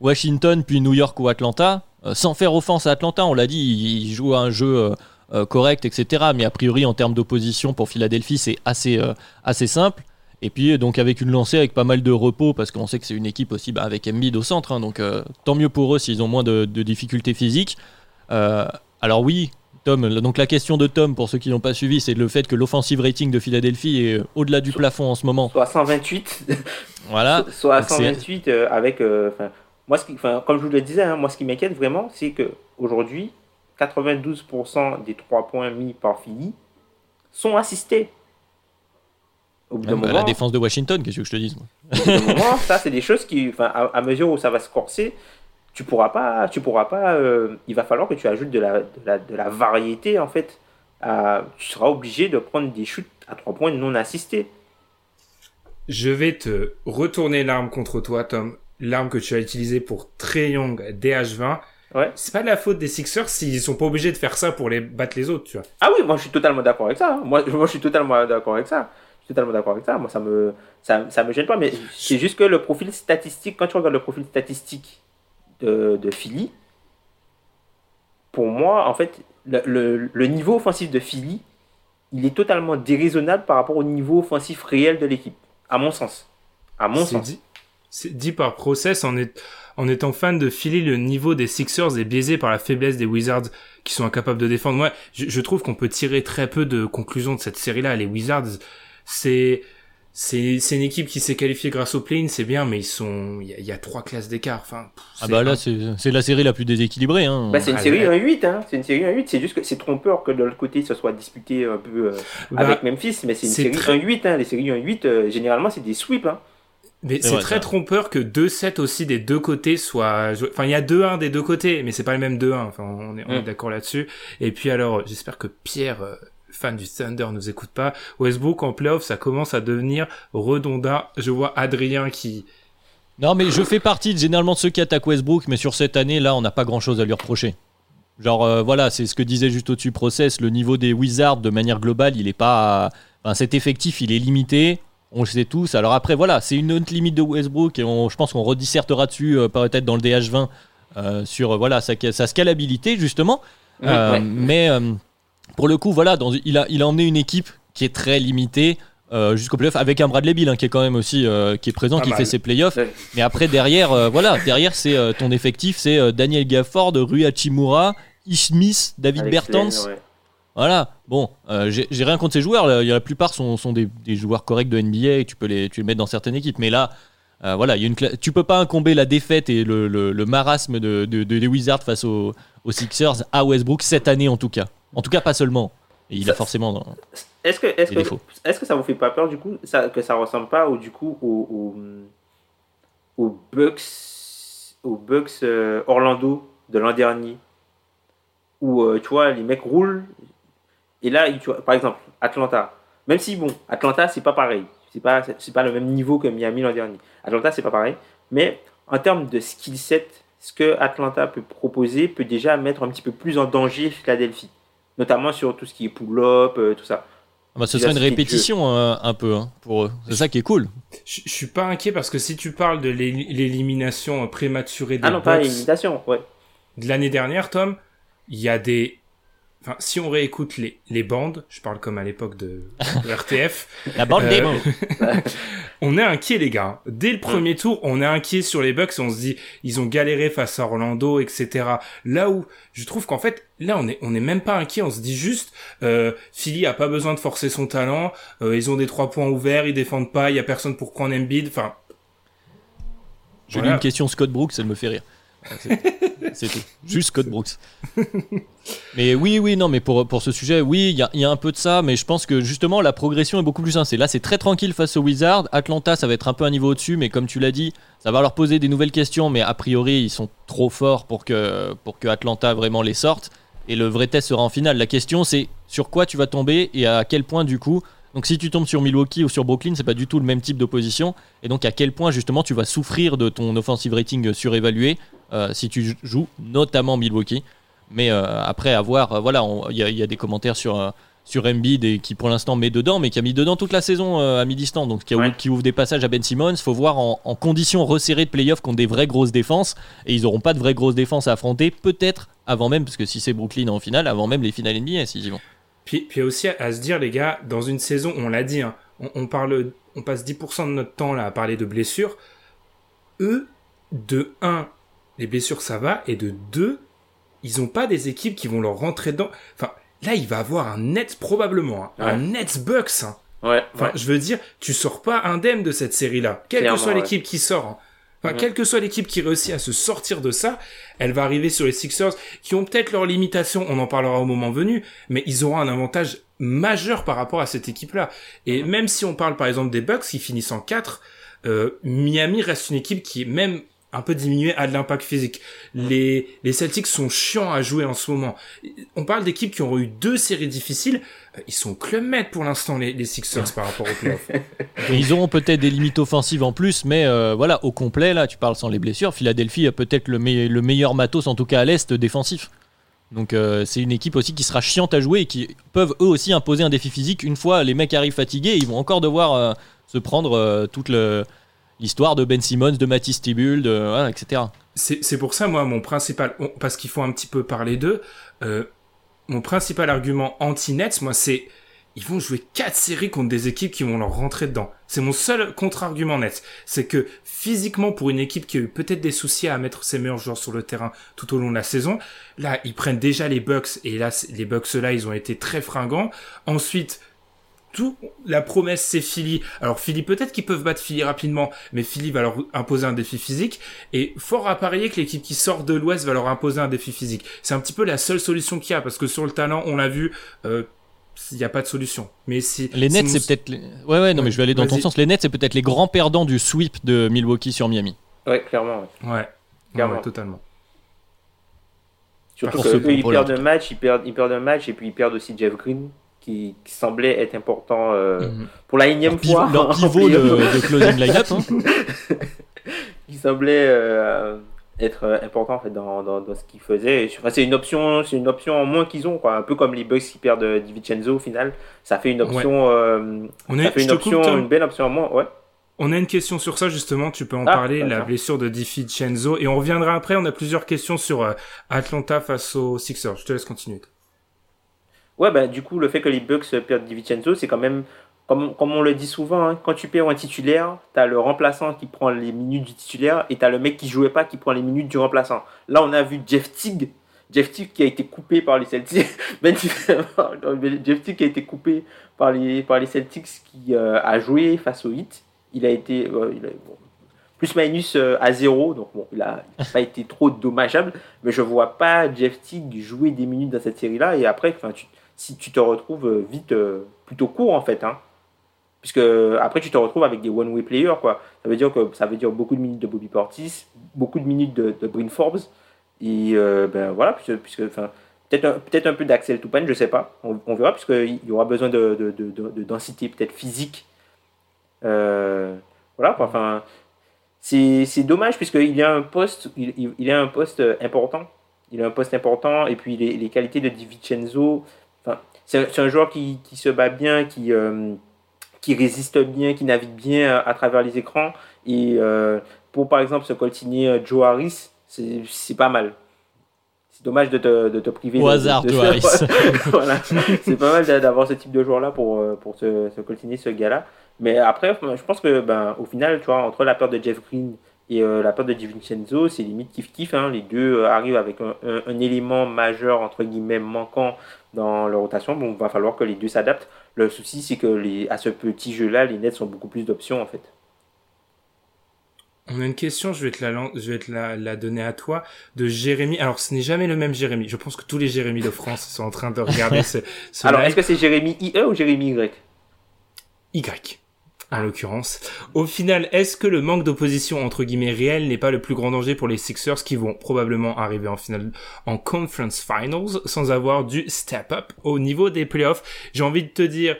Washington, puis New York ou Atlanta. Euh, sans faire offense à Atlanta, on l'a dit, ils ils jouent à un jeu euh, euh, correct, etc. Mais a priori, en termes d'opposition pour Philadelphie, c'est assez, euh, assez simple. Et puis, donc, avec une lancée avec pas mal de repos, parce qu'on sait que c'est une équipe aussi bah, avec Embiid au centre. hein, donc, euh, tant mieux pour eux s'ils ont moins de, de difficultés physiques. Euh, alors, oui, Tom, donc la question de Tom, pour ceux qui n'ont pas suivi, c'est le fait que l'offensive rating de Philadelphie est euh, au-delà du plafond en ce moment. Soit 128, Voilà. soit Donc, c'est- 128 euh, avec. euh, moi, ce qui, comme je vous le disais, hein, moi, ce qui m'inquiète vraiment, c'est que aujourd'hui, 92% des 3 points mis par Philly sont assistés. Au bout d'un Même, moment, la défense de Washington, qu'est-ce que je te dise moi au bout d'un moment, ça, c'est des choses qui, à, à mesure où ça va se corser, tu pourras pas, tu pourras pas. euh, il va falloir que tu ajoutes de la, de la, de la variété en fait. à- tu seras obligé de prendre des shoots à 3 points non assistés. Je vais te retourner l'arme contre toi, Tom. L'arme que tu as utilisée pour Trey Young DH20. Ouais. C'est pas de la faute des Sixers s'ils sont pas obligés de faire ça pour les battre les autres, tu vois. Ah oui, moi je suis totalement d'accord avec ça. hein. Moi, moi je suis totalement d'accord avec ça. Totalement d'accord avec ça. Moi ça me ça, ça me gêne pas, mais c'est juste que le profil statistique, quand tu regardes le profil statistique de, de Philly, pour moi, en fait, le, le, le niveau offensif de Philly, il est totalement déraisonnable par rapport au niveau offensif réel de l'équipe, à mon sens. À mon C'est sens. dit, c'est dit par process en, est- en étant fan de Philly, le niveau des Sixers est biaisé par la faiblesse des Wizards qui sont incapables de défendre. Moi, je, je trouve qu'on peut tirer très peu de conclusions de cette série-là. Les Wizards, c'est c'est c'est une équipe qui s'est qualifiée grâce au play-in, c'est bien, mais ils sont il y, y a trois classes d'écart. Enfin, pff, Ah bah là, c'est c'est la série la plus déséquilibrée. Hein. Bah, c'est une Ah, série ouais. 1-8, hein. c'est une série 1-8, c'est juste que c'est trompeur que de l'autre côté ce soit disputé un peu euh, bah, avec Memphis, mais c'est une série très- 1-8, hein. les séries 1-8, euh, généralement c'est des sweeps. Hein. Mais C'est très ça. trompeur que 2-7 aussi des deux côtés soient joués. Enfin, il y a 2-1 des deux côtés, mais c'est pas le même 2-1. Enfin, on est, on est Mm. d'accord là-dessus. Et puis alors, j'espère que Pierre, euh, fan du Thunder, nous écoute pas. Westbrook en playoff, ça commence à devenir redondant. Je vois Adrien qui... Non, mais je fais partie de- généralement de ceux qui attaquent Westbrook, mais sur cette année, là, on n'a pas grand chose à lui reprocher. Genre, euh, voilà, c'est ce que disait juste au-dessus Process. Le niveau des Wizards, de manière globale, il est pas. Enfin, cet effectif, il est limité. On le sait tous. Alors après, voilà, c'est une autre limite de Westbrook et on- je pense qu'on redissertera dessus euh, peut-être dans le DH20 euh, sur euh, voilà sa, sa scalabilité justement. Euh, Ouais. Mais euh, pour le coup, voilà, dans- il, a, il a emmené une équipe qui est très limitée euh, jusqu'au playoff avec un Bradley Bill hein, qui est quand même aussi euh, qui est présent, Pas qui mal. fait ses playoffs. Ouais. Mais après derrière, euh, voilà, derrière c'est ton effectif, c'est Daniel Gafford, Rui Hachimura, Ish Smith, David Alex Bertans. Ouais. Voilà. Bon, j'ai rien contre ces joueurs. là. Il y a La plupart sont, sont des, des joueurs corrects de NBA et tu peux les, tu les mettre dans certaines équipes. Mais là, euh, voilà, il y a une cla- tu peux pas incomber la défaite et le, le- le marasme de, de- de- des Wizards face aux, aux Sixers à Westbrook cette année en tout cas. En tout cas, pas seulement. Et il a forcément. dans- Est-ce que, est-ce Des que, est-ce que ça vous fait pas peur du coup ça, que ça ressemble pas au, du coup au, au, au Bucks, au Bucks euh, Orlando de l'an dernier où euh, tu vois les mecs roulent et là tu vois, par exemple Atlanta. Même si bon Atlanta c'est pas pareil. C'est pas c'est pas le même niveau que Miami l'an dernier. Atlanta c'est pas pareil. Mais en termes de skill set ce que Atlanta peut proposer peut déjà mettre un petit peu plus en danger Philadelphie notamment sur tout ce qui est pull-up euh, tout ça Ah bah, ce serait une répétition euh, un peu hein, pour eux. C'est ça qui est cool. Je je suis pas inquiet parce que si tu parles de l'é- l'élimination prématurée des Ah non, pas Bucks l'imitation, ouais. de l'année dernière, Tom, il y a des... Enfin, si on réécoute les, les bandes, je parle comme à l'époque de, de RTF, La bande Euh, des mots. on est inquiet les gars. Dès le premier tour, on est inquiet sur les Bucks. On se dit, ils ont galéré face à Orlando, etc. Là où je trouve qu'en fait, là on est, on est même pas inquiet. On se dit juste, euh, Philly a pas besoin de forcer son talent. euh, ils ont des trois points ouverts, ils défendent pas. Il y a personne pour prendre Embiid. Enfin, voilà. lis une question Scott Brooks, elle me fait rire. C'est tout. Juste Scott Brooks. mais oui, oui, non, mais pour, pour ce sujet, oui, il y, y a, un peu de ça, mais je pense que justement la progression est beaucoup plus simple. Là, c'est très tranquille face aux Wizards. Atlanta, ça va être un peu un niveau au-dessus, mais comme tu l'as dit, ça va leur poser des nouvelles questions, mais a priori, ils sont trop forts pour que, pour que Atlanta vraiment les sorte. Et le vrai test sera en finale. La question, c'est sur quoi tu vas tomber et à quel point, du coup, donc si tu tombes sur Milwaukee ou sur Brooklyn, c'est pas du tout le même type d'opposition. Et donc à quel point justement tu vas souffrir de ton offensive rating surévalué euh, si tu joues notamment Milwaukee. Mais euh, après avoir, euh, voilà, il y, a des commentaires sur sur Embiid et qui pour l'instant met dedans, mais qui a mis dedans toute la saison à mi-distance, donc qui, ouvre des passages à Ben Simmons. Faut voir en, en conditions resserrées de playoff contre des vraies grosses défenses, et ils n'auront pas de vraies grosses défenses à affronter, peut-être avant même, parce que si c'est Brooklyn en finale, avant même les finales NBA, s'ils y vont. Puis, puis aussi à se dire, les gars, dans une saison, on l'a dit, hein, on, parle, on passe 10% de notre temps là à parler de blessures. Eux, de 1, les blessures ça va, et de 2, ils ont pas des équipes qui vont leur rentrer dedans. Enfin, là, il va avoir un net probablement, hein, un net Bucks. Hein. Ouais, enfin, je veux dire, tu sors pas indemne de cette série-là, quelle que soit l'équipe qui sort. Quelle que soit l'équipe qui réussit à se sortir de ça, elle va arriver sur les Sixers qui ont peut-être leurs limitations, on en parlera au moment venu, mais ils auront un avantage majeur par rapport à cette équipe-là. Et même si on parle par exemple des Bucks qui finissent en 4, euh, Miami reste une équipe qui est même un peu diminué à de l'impact physique. Les, les Celtics sont chiants à jouer en ce moment. On parle d'équipes qui ont eu deux séries difficiles. Euh, ils sont club pour l'instant, les, les, Sixers, par rapport aux playoffs. Ils auront peut-être des limites offensives en plus, mais euh, voilà, au complet, là, tu parles sans les blessures. Philadelphie a peut-être le, le meilleur matos, en tout cas à l'Est, défensif. Donc euh, c'est une équipe aussi qui sera chiante à jouer et qui peuvent eux aussi imposer un défi physique. Une fois les mecs arrivent fatigués, ils vont encore devoir se prendre toute l'histoire de Ben Simmons, de Matisse Tibul, de, etc. C'est pour ça, moi, mon principal, parce qu'il faut un petit peu parler d'eux, mon principal argument anti-Nets, moi, c'est ils vont jouer quatre séries contre des équipes qui vont leur rentrer dedans. C'est mon seul contre-argument net. C'est que physiquement, pour une équipe qui a eu peut-être des soucis à mettre ses meilleurs joueurs sur le terrain tout au long de la saison, là, ils prennent déjà les Bucks et là, les Bucks là, ils ont été très fringants. Ensuite, tout la promesse c'est Philly. Alors Philly peut-être qu'ils peuvent battre Philly rapidement, mais Philly va leur imposer un défi physique et fort à parier que l'équipe qui sort de l'Ouest va leur imposer un défi physique. C'est un petit peu la seule solution qu'il y a parce que sur le talent, on l'a vu. Euh, il n'y a pas de solution. Mais si les Nets, c'est peut-être. Ouais, ouais, non, mais je vais aller dans ton sens. Les Nets, c'est peut-être les grands perdants du sweep de Milwaukee sur Miami. Ouais, clairement. Ouais, clairement. totalement. Surtout qu'ils perdent un match, ils perdent, ils perdent un match et puis ils perdent aussi Jeff Green qui, semblait être important euh, mhm. pour la énième fois. leur pivot de, de, closing lineup. Hein. qui semblait euh, être euh, important en fait dans, dans, ce qu'ils faisaient. c'est une option, c'est une option en moins qu'ils ont quoi. Un peu comme les Bucks qui perdent Di au final. Ça fait une option, On ça fait une option, une belle option en moins. Ouais. On a une question sur ça justement, tu peux en ah, parler, la blessure de Di et on reviendra après. On a plusieurs questions sur Atlanta face aux Sixers. Je te laisse continuer. Ouais, bah, du coup, le fait que les Bucks perdent Di c'est quand même, comme, comme on le dit souvent, hein, quand tu perds un titulaire, tu as le remplaçant qui prend les minutes du titulaire et tu as le mec qui jouait pas qui prend les minutes du remplaçant. Là, on a vu Jeff Tigg, Jeff Tigg qui a été coupé par les Celtics, ben, Jeff Tigg qui a été coupé par les, par les Celtics qui euh, a joué face au Heat. Il a été euh, plus minus euh, à zéro, donc bon, il n'a pas été trop dommageable, mais je vois pas Jeff Tigg jouer des minutes dans cette série-là. Et après, tu si tu te retrouves euh, vite euh, plutôt court en fait. Hein. Puisque après tu te retrouves avec des one-way players quoi. Ça veut dire que ça veut dire beaucoup de minutes de Bobby Portis, beaucoup de minutes de, de Bryn Forbes. Et euh, ben voilà, puisque, puisque peut-être un, un peu d'Axel Toupane, je sais pas. On, verra, puisqu'il y aura besoin de, de, de densité peut-être physique. voilà, enfin, c'est dommage puisqu'il a un poste, il, il, a un poste important. Il a un poste important et puis les, les qualités de Di Vincenzo, c'est un joueur qui, qui, se bat bien, qui, euh, qui résiste bien, qui navigue bien à, travers les écrans. Et euh, pour par exemple se coltiner euh, Joe Harris, c'est pas mal. C'est dommage de te, de te priver Au hasard, Joe Harris. voilà. C'est pas mal d'avoir ce type de joueur-là pour, pour se, se coltiner ce gars-là. Mais après, je pense que ben, au final, tu vois, entre la peur de Jeff Green et la peur de DiVincenzo, c'est limite kiff-kiff. Hein. Les deux arrivent avec un, un, élément majeur, entre guillemets, manquant dans leur rotation. Bon, il va falloir que les deux s'adaptent. Le souci, c'est que les, à ce petit jeu-là, les nets sont beaucoup plus d'options en fait. On a une question, je vais te la, je vais te la, la donner à toi, de Jérémy. Alors, ce n'est jamais le même Jérémy. Je pense que tous les Jérémy de France sont en train de regarder ce, ce Alors, est-ce que c'est Jérémy IE ou Jérémy Y? Y. En l'occurrence. Au final, est-ce que le manque d'opposition entre guillemets réel n'est pas le plus grand danger pour les Sixers qui vont probablement arriver en finale en conference finals sans avoir dû step up au niveau des playoffs? J'ai envie de te dire,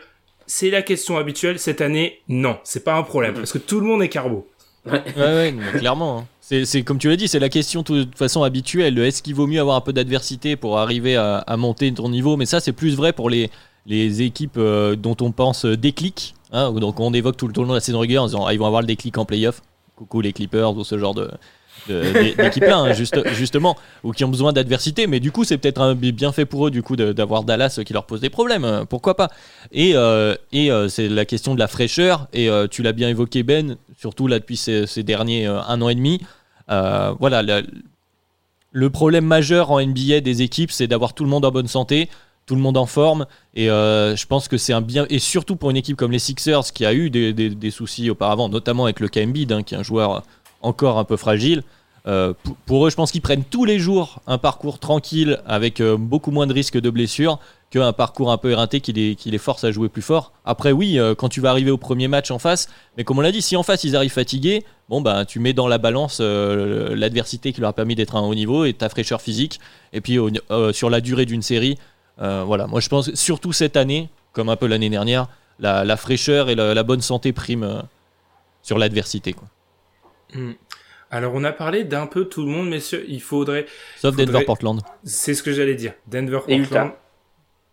c'est la question habituelle. Cette année, non, c'est pas un problème parce que tout le monde est carbo. Ouais, ouais, clairement. hein. C'est, c'est comme tu l'as dit, c'est la question de toute façon habituelle. Est-ce qu'il vaut mieux avoir un peu d'adversité pour arriver à, à monter ton niveau? Mais ça, c'est plus vrai pour les, les équipes euh, dont on pense euh, déclic. Hein, donc on évoque tout le, le long de la saison régulière en disant ah, ils vont avoir le déclic en playoff. Coucou les Clippers ou ce genre de, de- d'é- d'équipes-là, hein, juste, justement, ou qui ont besoin d'adversité. Mais du coup, c'est peut-être bien fait pour eux du coup d'avoir Dallas qui leur pose des problèmes. euh, Pourquoi pas Et, euh, et euh, c'est la question de la fraîcheur. Et euh, tu l'as bien évoqué Ben, surtout là depuis ces, ces derniers un an et demi. Voilà, la- le problème majeur en NBA des équipes, c'est d'avoir tout le monde en bonne santé, tout le monde en forme. Et euh, je pense que c'est un bien. Et surtout pour une équipe comme les Sixers, qui a eu des, des- soucis auparavant, notamment avec le KMB, hein, qui est un joueur encore un peu fragile. Euh, pour, eux, je pense qu'ils prennent tous les jours un parcours tranquille avec euh, beaucoup moins de risques de blessures qu'un parcours un peu éreinté qui les, qui les force à jouer plus fort. Après, oui, quand tu vas arriver au premier match en face, mais comme on l'a dit, si en face ils arrivent fatigués, bon bah tu mets dans la balance l'adversité qui leur a permis d'être à un haut niveau et ta fraîcheur physique. Et puis sur la durée d'une série, voilà, moi je pense surtout cette année, comme un peu l'année dernière, la, la fraîcheur et la, la bonne santé priment euh, sur l'adversité. quoi. Hmm. Alors, on a parlé d'un peu tout le monde, messieurs. Il faudrait, Sauf Faudrait- Denver-Portland. c'est ce que j'allais dire. Denver, Et Portland Utah.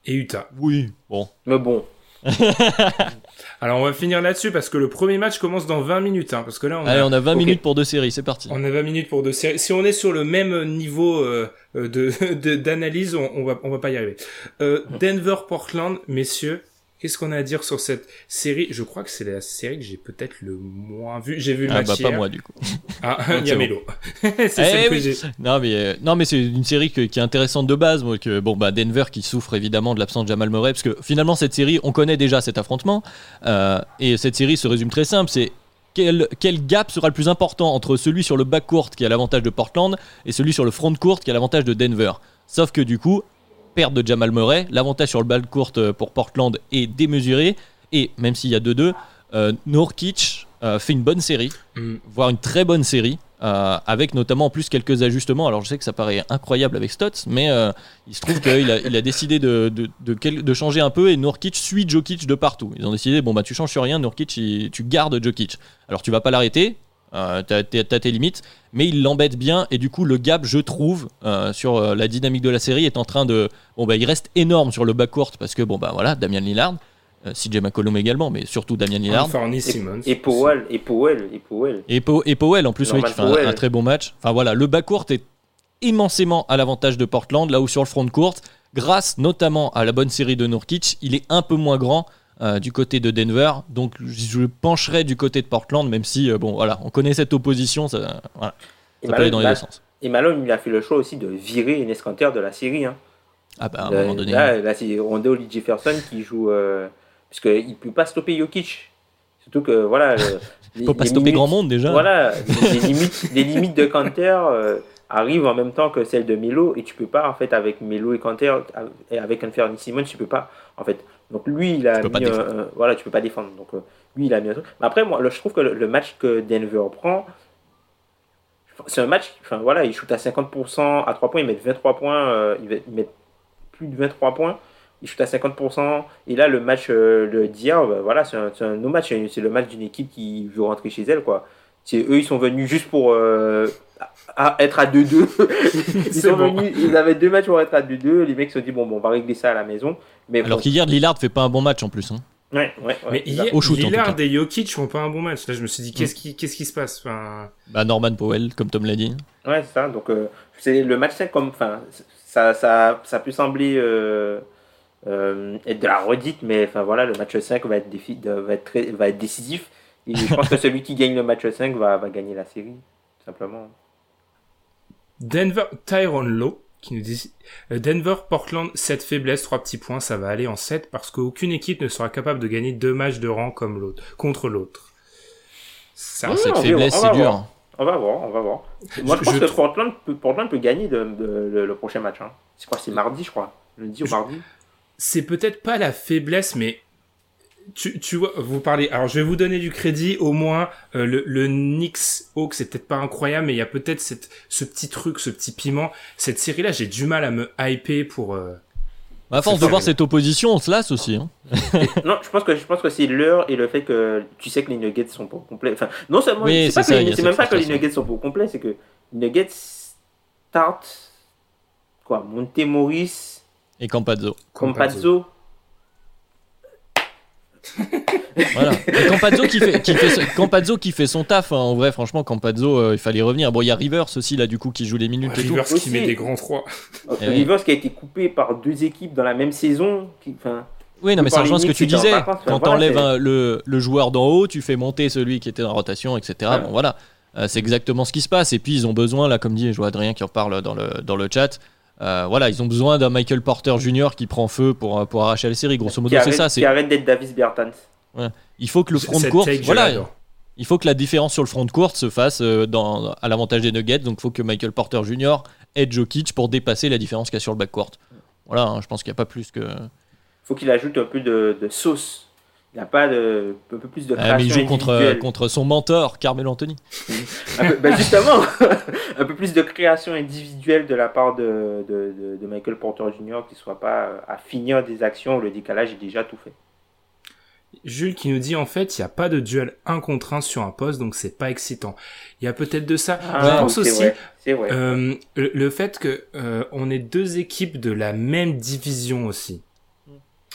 et Utah. Oui, bon. Mais bon, Alors, on va finir là-dessus parce que le premier match commence dans 20 minutes, hein, parce que là, on Allez, a, on a 20 Ok. minutes pour deux séries, c'est parti. on a 20 minutes pour deux séries. Si on est sur le même niveau euh, euh, de d'analyse, on, on va on va pas y arriver. Euh, Denver, Portland, messieurs. Qu'est-ce qu'on a à dire sur cette série? Je crois que c'est la série que j'ai peut-être le moins vue. J'ai vu le Ah match bah pas moi du coup. Ah, il y a c'est Eh oui. Non mais euh, non mais c'est une série que- qui est intéressante de base moi que bon bah Denver qui souffre évidemment de l'absence de Jamal Murray parce que finalement cette série on connaît déjà cet affrontement euh, et cette série se résume très simple c'est quel, quel gap sera le plus important entre celui sur le backcourt qui a l'avantage de Portland et celui sur le frontcourt qui a l'avantage de Denver? Sauf que du coup perte de Jamal Murray l'avantage sur le backcourt euh, pour Portland est démesuré et même s'il y a 2-2 euh, Nurkic euh, fait une bonne série Hmm. voire une très bonne série, euh, avec notamment en plus quelques ajustements. Alors je sais que ça paraît incroyable avec Stotts, mais euh, il se trouve qu'il a, il a décidé de, de, de, quel- de changer un peu et Nurkic suit Jokic de partout. Ils ont décidé, bon bah tu changes sur rien, Nurkic, il- tu gardes Jokic. Alors tu vas pas l'arrêter, euh, t'as tes limites, mais il l'embête bien et du coup le gap, je trouve, euh, sur euh, la dynamique de la série est en train de... Bon bah il reste énorme sur le backcourt parce que bon bah voilà, Damian Lillard, euh, CJ McCollum également, mais surtout Damian Lillard. Anthony Simmons. et Powell, et Powell, et Powell. Et, Po- et Powell en plus oui, qui fait un, un très bon match. Enfin voilà, le backcourt est immensément à l'avantage de Portland, là où sur le front court, grâce notamment à la bonne série de Nurkic, il est un peu moins grand euh, du côté de Denver. Donc je pencherai du côté de Portland, même si euh, bon voilà, on connaît cette opposition, ça, voilà, ça peut aller dans les deux sens. et Malone, il a fait le choix aussi de virer Enes Kanter de la série. Hein. Ah bah à un Là, moment donné. là, là, c'est Rondo Lee Jefferson qui joue. Euh, parce qu'il ne peut pas stopper Jokic. Surtout que, voilà. Il faut pas stopper grand monde déjà. Voilà, les limites, les limites de Kanter euh, arrivent en même temps que celles de Melo. Et tu peux pas, en fait, avec Melo et Kanter, et avec Anthony Simon, tu peux pas. En fait. Donc lui, il a Tu mis. un- voilà, tu peux pas défendre. Donc euh, lui, il a mis un truc. Mais après, moi, le- je trouve que le, le match que Denver prend. C'est un match, enfin voilà, ils shootent à 50% à 3 points, ils mettent 23 points, euh, ils mettent- plus de 23 points, ils shootent à 50%. Et là, le match euh, de d'hier, bah, voilà, c'est un, un autre match, c'est le match d'une équipe qui veut rentrer chez elle, quoi. C'est eux, ils sont venus juste pour euh, à- être à 2-2. ils, C'est sont bon. venus, ils avaient deux matchs pour être à 2-2. Les mecs se sont dit, bon, bon, on va régler ça à la maison. Mais Alors bon, qu'hier Lillard fait pas un bon match en plus. hein. ouais, ouais, ouais, Mais c'est hier, Au shoot, Lillard et Jokic font pas un bon match. Là, je me suis dit, qu'est-ce qui, qu'est-ce qui se passe? Enfin, Bah Norman Powell, comme Tom l'a dit. Ouais, c'est ça. Donc, euh, c'est le match 5 comme. Enfin, ça, ça, ça peut sembler euh, euh, être de la redite, mais enfin voilà, le match 5 va être, défi, de- va être, très- va être décisif. Et je pense que celui qui gagne le match 5 va, va gagner la série, tout simplement. Denver, Tyrone Lowe, qui nous dit euh, Denver, Portland, 7 faiblesses, 3 petits points, ça va aller en 7 parce qu'aucune équipe ne sera capable de gagner deux matchs de rang comme l'autre, contre l'autre. Ça, Ouais, Cette faiblesse, on va c'est dur. voir. On va voir, on va voir. Moi, je, pense que Portland peut, Portland peut gagner le, prochain match. Hein. C'est quoi C'est mardi, je crois. Lundi ou mardi C'est peut-être pas la faiblesse, mais tu, tu, vois, vous parlez. Alors, je vais vous donner du crédit. Au moins, euh, le, le Knicks Hawks, c'est peut-être pas incroyable, mais il y a peut-être cette, ce petit truc, ce petit piment. Cette série-là, j'ai du mal à me hyper pour. Euh, à force de voir cette opposition, on se lasse aussi. Hein. non, je pense que je pense que c'est l'heure et le fait que tu sais que les Nuggets sont pas complets. Enfin, non seulement c'est même pas que les Nuggets sont pas complets, c'est que Nuggets start quoi, Monte Morris et Campazzo. Campazzo voilà. Campazzo qui fait, qui fait, qui fait son taf. Hein. En vrai, franchement, Campazzo, euh, il fallait revenir. Bon, il y a Rivers aussi là, du coup, qui joue les minutes et Rivers tout. qui met des grands trois. Eh Rivers qui a été coupé par deux équipes dans la même saison. Qui, oui, non, mais ça rejoint ce que tu disais. Quand t'enlèves le, le, joueur d'en haut, tu fais monter celui qui était la rotation, etc. Bon, voilà. Euh, c'est exactement ce qui se passe. Et puis, ils ont besoin, là, comme dit, je vois Adrien qui en parle dans le, dans le chat. Euh, voilà, ils ont besoin d'un Michael Porter Jr. qui prend feu pour, pour arracher la série. Grosso modo, c'est ça. Qui arrête d'être Davis Bertans. Il faut que le front de course, voilà, il faut que la différence sur le front de course se fasse euh, dans, à l'avantage des Nuggets. Donc, il faut que Michael Porter Jr. aide Jokic pour dépasser la différence qu'il y a sur le backcourt. Voilà, hein, je pense qu'il n'y a pas plus que. Il faut qu'il ajoute un peu de, sauce. Il n'y a pas de, un peu plus de création. mais il joue contre, contre son mentor, Carmel Anthony. Ben, justement, un peu plus de création individuelle de la part de, de Michael Porter Jr. qui ne soit pas à finir des actions où le décalage est déjà tout fait. Jules qui nous dit en fait il n'y a pas de duel un contre un sur un poste donc c'est pas excitant. Il y a peut-être de ça. Ah, je pense aussi Euh, le, fait que euh, on est deux équipes de la même division aussi.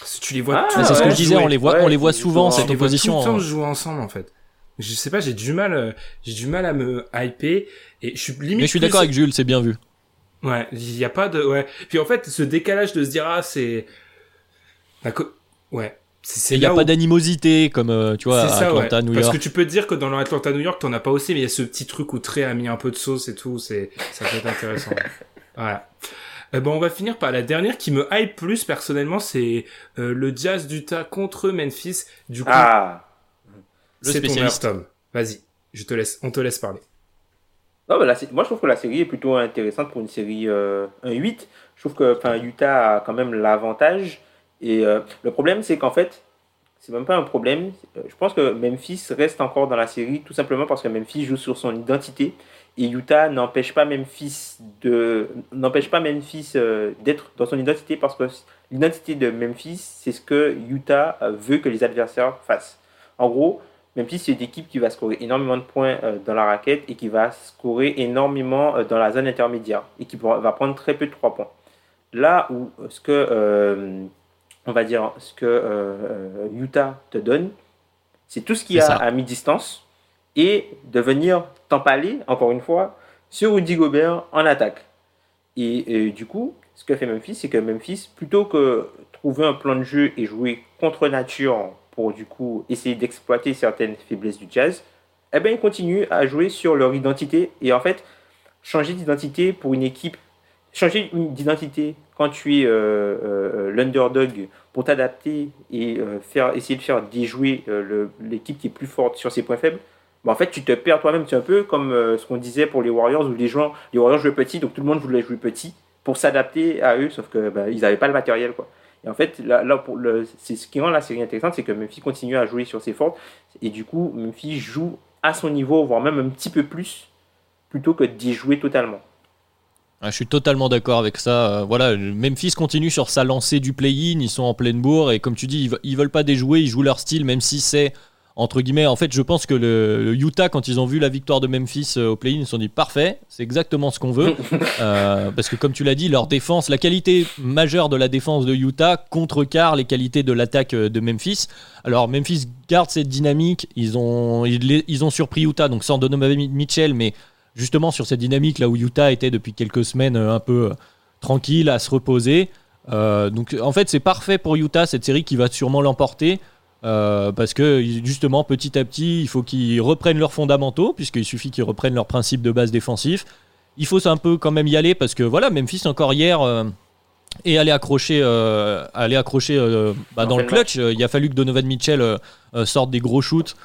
Si tu les vois, ah, c'est ce que je disais, on les voit, on les voit souvent cette opposition. Tout le temps jouer ensemble en fait. Je sais pas, j'ai du mal, euh, j'ai du mal à me hyper et je suis limite. Mais je suis d'accord avec Jules, c'est bien vu. Ouais, il n'y a pas de, ouais. Puis en fait, ce décalage de se dire ah c'est, ouais il n'y a pas d'animosité comme euh, tu vois à Atlanta, New York. Parce que tu peux dire que dans l'Atlanta, New York, t'en as pas aussi, mais il y a ce petit truc où Trey a mis un peu de sauce et tout. C'est ça peut être intéressant. voilà. Euh, bon, on va finir par la dernière qui me hype plus personnellement, c'est euh, le Jazz d'Utah contre Memphis. Du coup, ah, c'est ton Tom. Vas-y, je te laisse, on te laisse parler. Non, mais moi je trouve que la série est plutôt intéressante pour une série 1-8. Je trouve que enfin Utah a quand même l'avantage et euh, le problème, c'est qu'en fait, c'est même pas un problème. Euh, je pense que Memphis reste encore dans la série tout simplement parce que Memphis joue sur son identité et Utah n'empêche pas Memphis de n'empêche pas Memphis euh, d'être dans son identité parce que l'identité de Memphis, c'est ce que Utah veut que les adversaires fassent. En gros, Memphis c'est une équipe qui va scorer énormément de points dans la raquette et qui va scorer énormément dans la zone intermédiaire et qui va prendre très peu de 3 points. Là où ce que on va dire, ce que euh, euh, Utah te donne, c'est tout ce qu'il y a à mi-distance et de venir t'empaler, encore une fois, sur Rudy Gobert en attaque. Et, du coup, ce que fait Memphis, c'est que Memphis, plutôt que trouver un plan de jeu et jouer contre nature pour du coup essayer d'exploiter certaines faiblesses du jazz, eh bien, ils continuent à jouer sur leur identité et en fait, changer d'identité pour une équipe, changer d'identité quand tu es euh, euh, l'underdog pour t'adapter et euh, faire, essayer de faire déjouer l'équipe qui est plus forte sur ses points faibles, bah, en fait, tu te perds toi-même. C'est un peu comme ce qu'on disait pour les Warriors, où les, gens, les Warriors jouaient petit, donc tout le monde voulait jouer petit pour s'adapter à eux, sauf que bah, ils n'avaient pas le matériel. Et en fait, là, là pour le, c'est ce qui rend la série intéressante, c'est que Memphis continue à jouer sur ses forces, et du coup, Memphis joue à son niveau, voire même un petit peu plus, plutôt que d'y jouer totalement. Ah, je suis totalement d'accord avec ça. Euh, voilà, Memphis continue sur sa lancée du play-in, ils sont en pleine bourre et comme tu dis, ils, veulent pas déjouer, ils jouent leur style, même si c'est entre guillemets. En fait, je pense que le, Utah, quand ils ont vu la victoire de Memphis euh, au play-in, ils se sont dit parfait, c'est exactement ce qu'on veut. Euh, parce que comme tu l'as dit, leur défense, la qualité majeure de la défense de Utah contrecarre les qualités de l'attaque de Memphis. Alors Memphis garde cette dynamique. Ils ont, ils, ils ont surpris Utah, donc sans Donovan Mitchell, mais justement sur cette dynamique là où Utah était depuis quelques semaines euh, un peu euh, tranquille à se reposer. Euh, donc en fait c'est parfait pour Utah cette série qui va sûrement l'emporter parce que justement petit à petit il faut qu'ils reprennent leurs fondamentaux puisqu'il suffit qu'ils reprennent leurs principes de base défensifs. Il faut un peu quand même y aller parce que voilà Memphis encore hier et aller accrocher, euh, aller accrocher euh, bah, dans le clutch. Il a fallu que Donovan Mitchell euh, sorte des gros shoots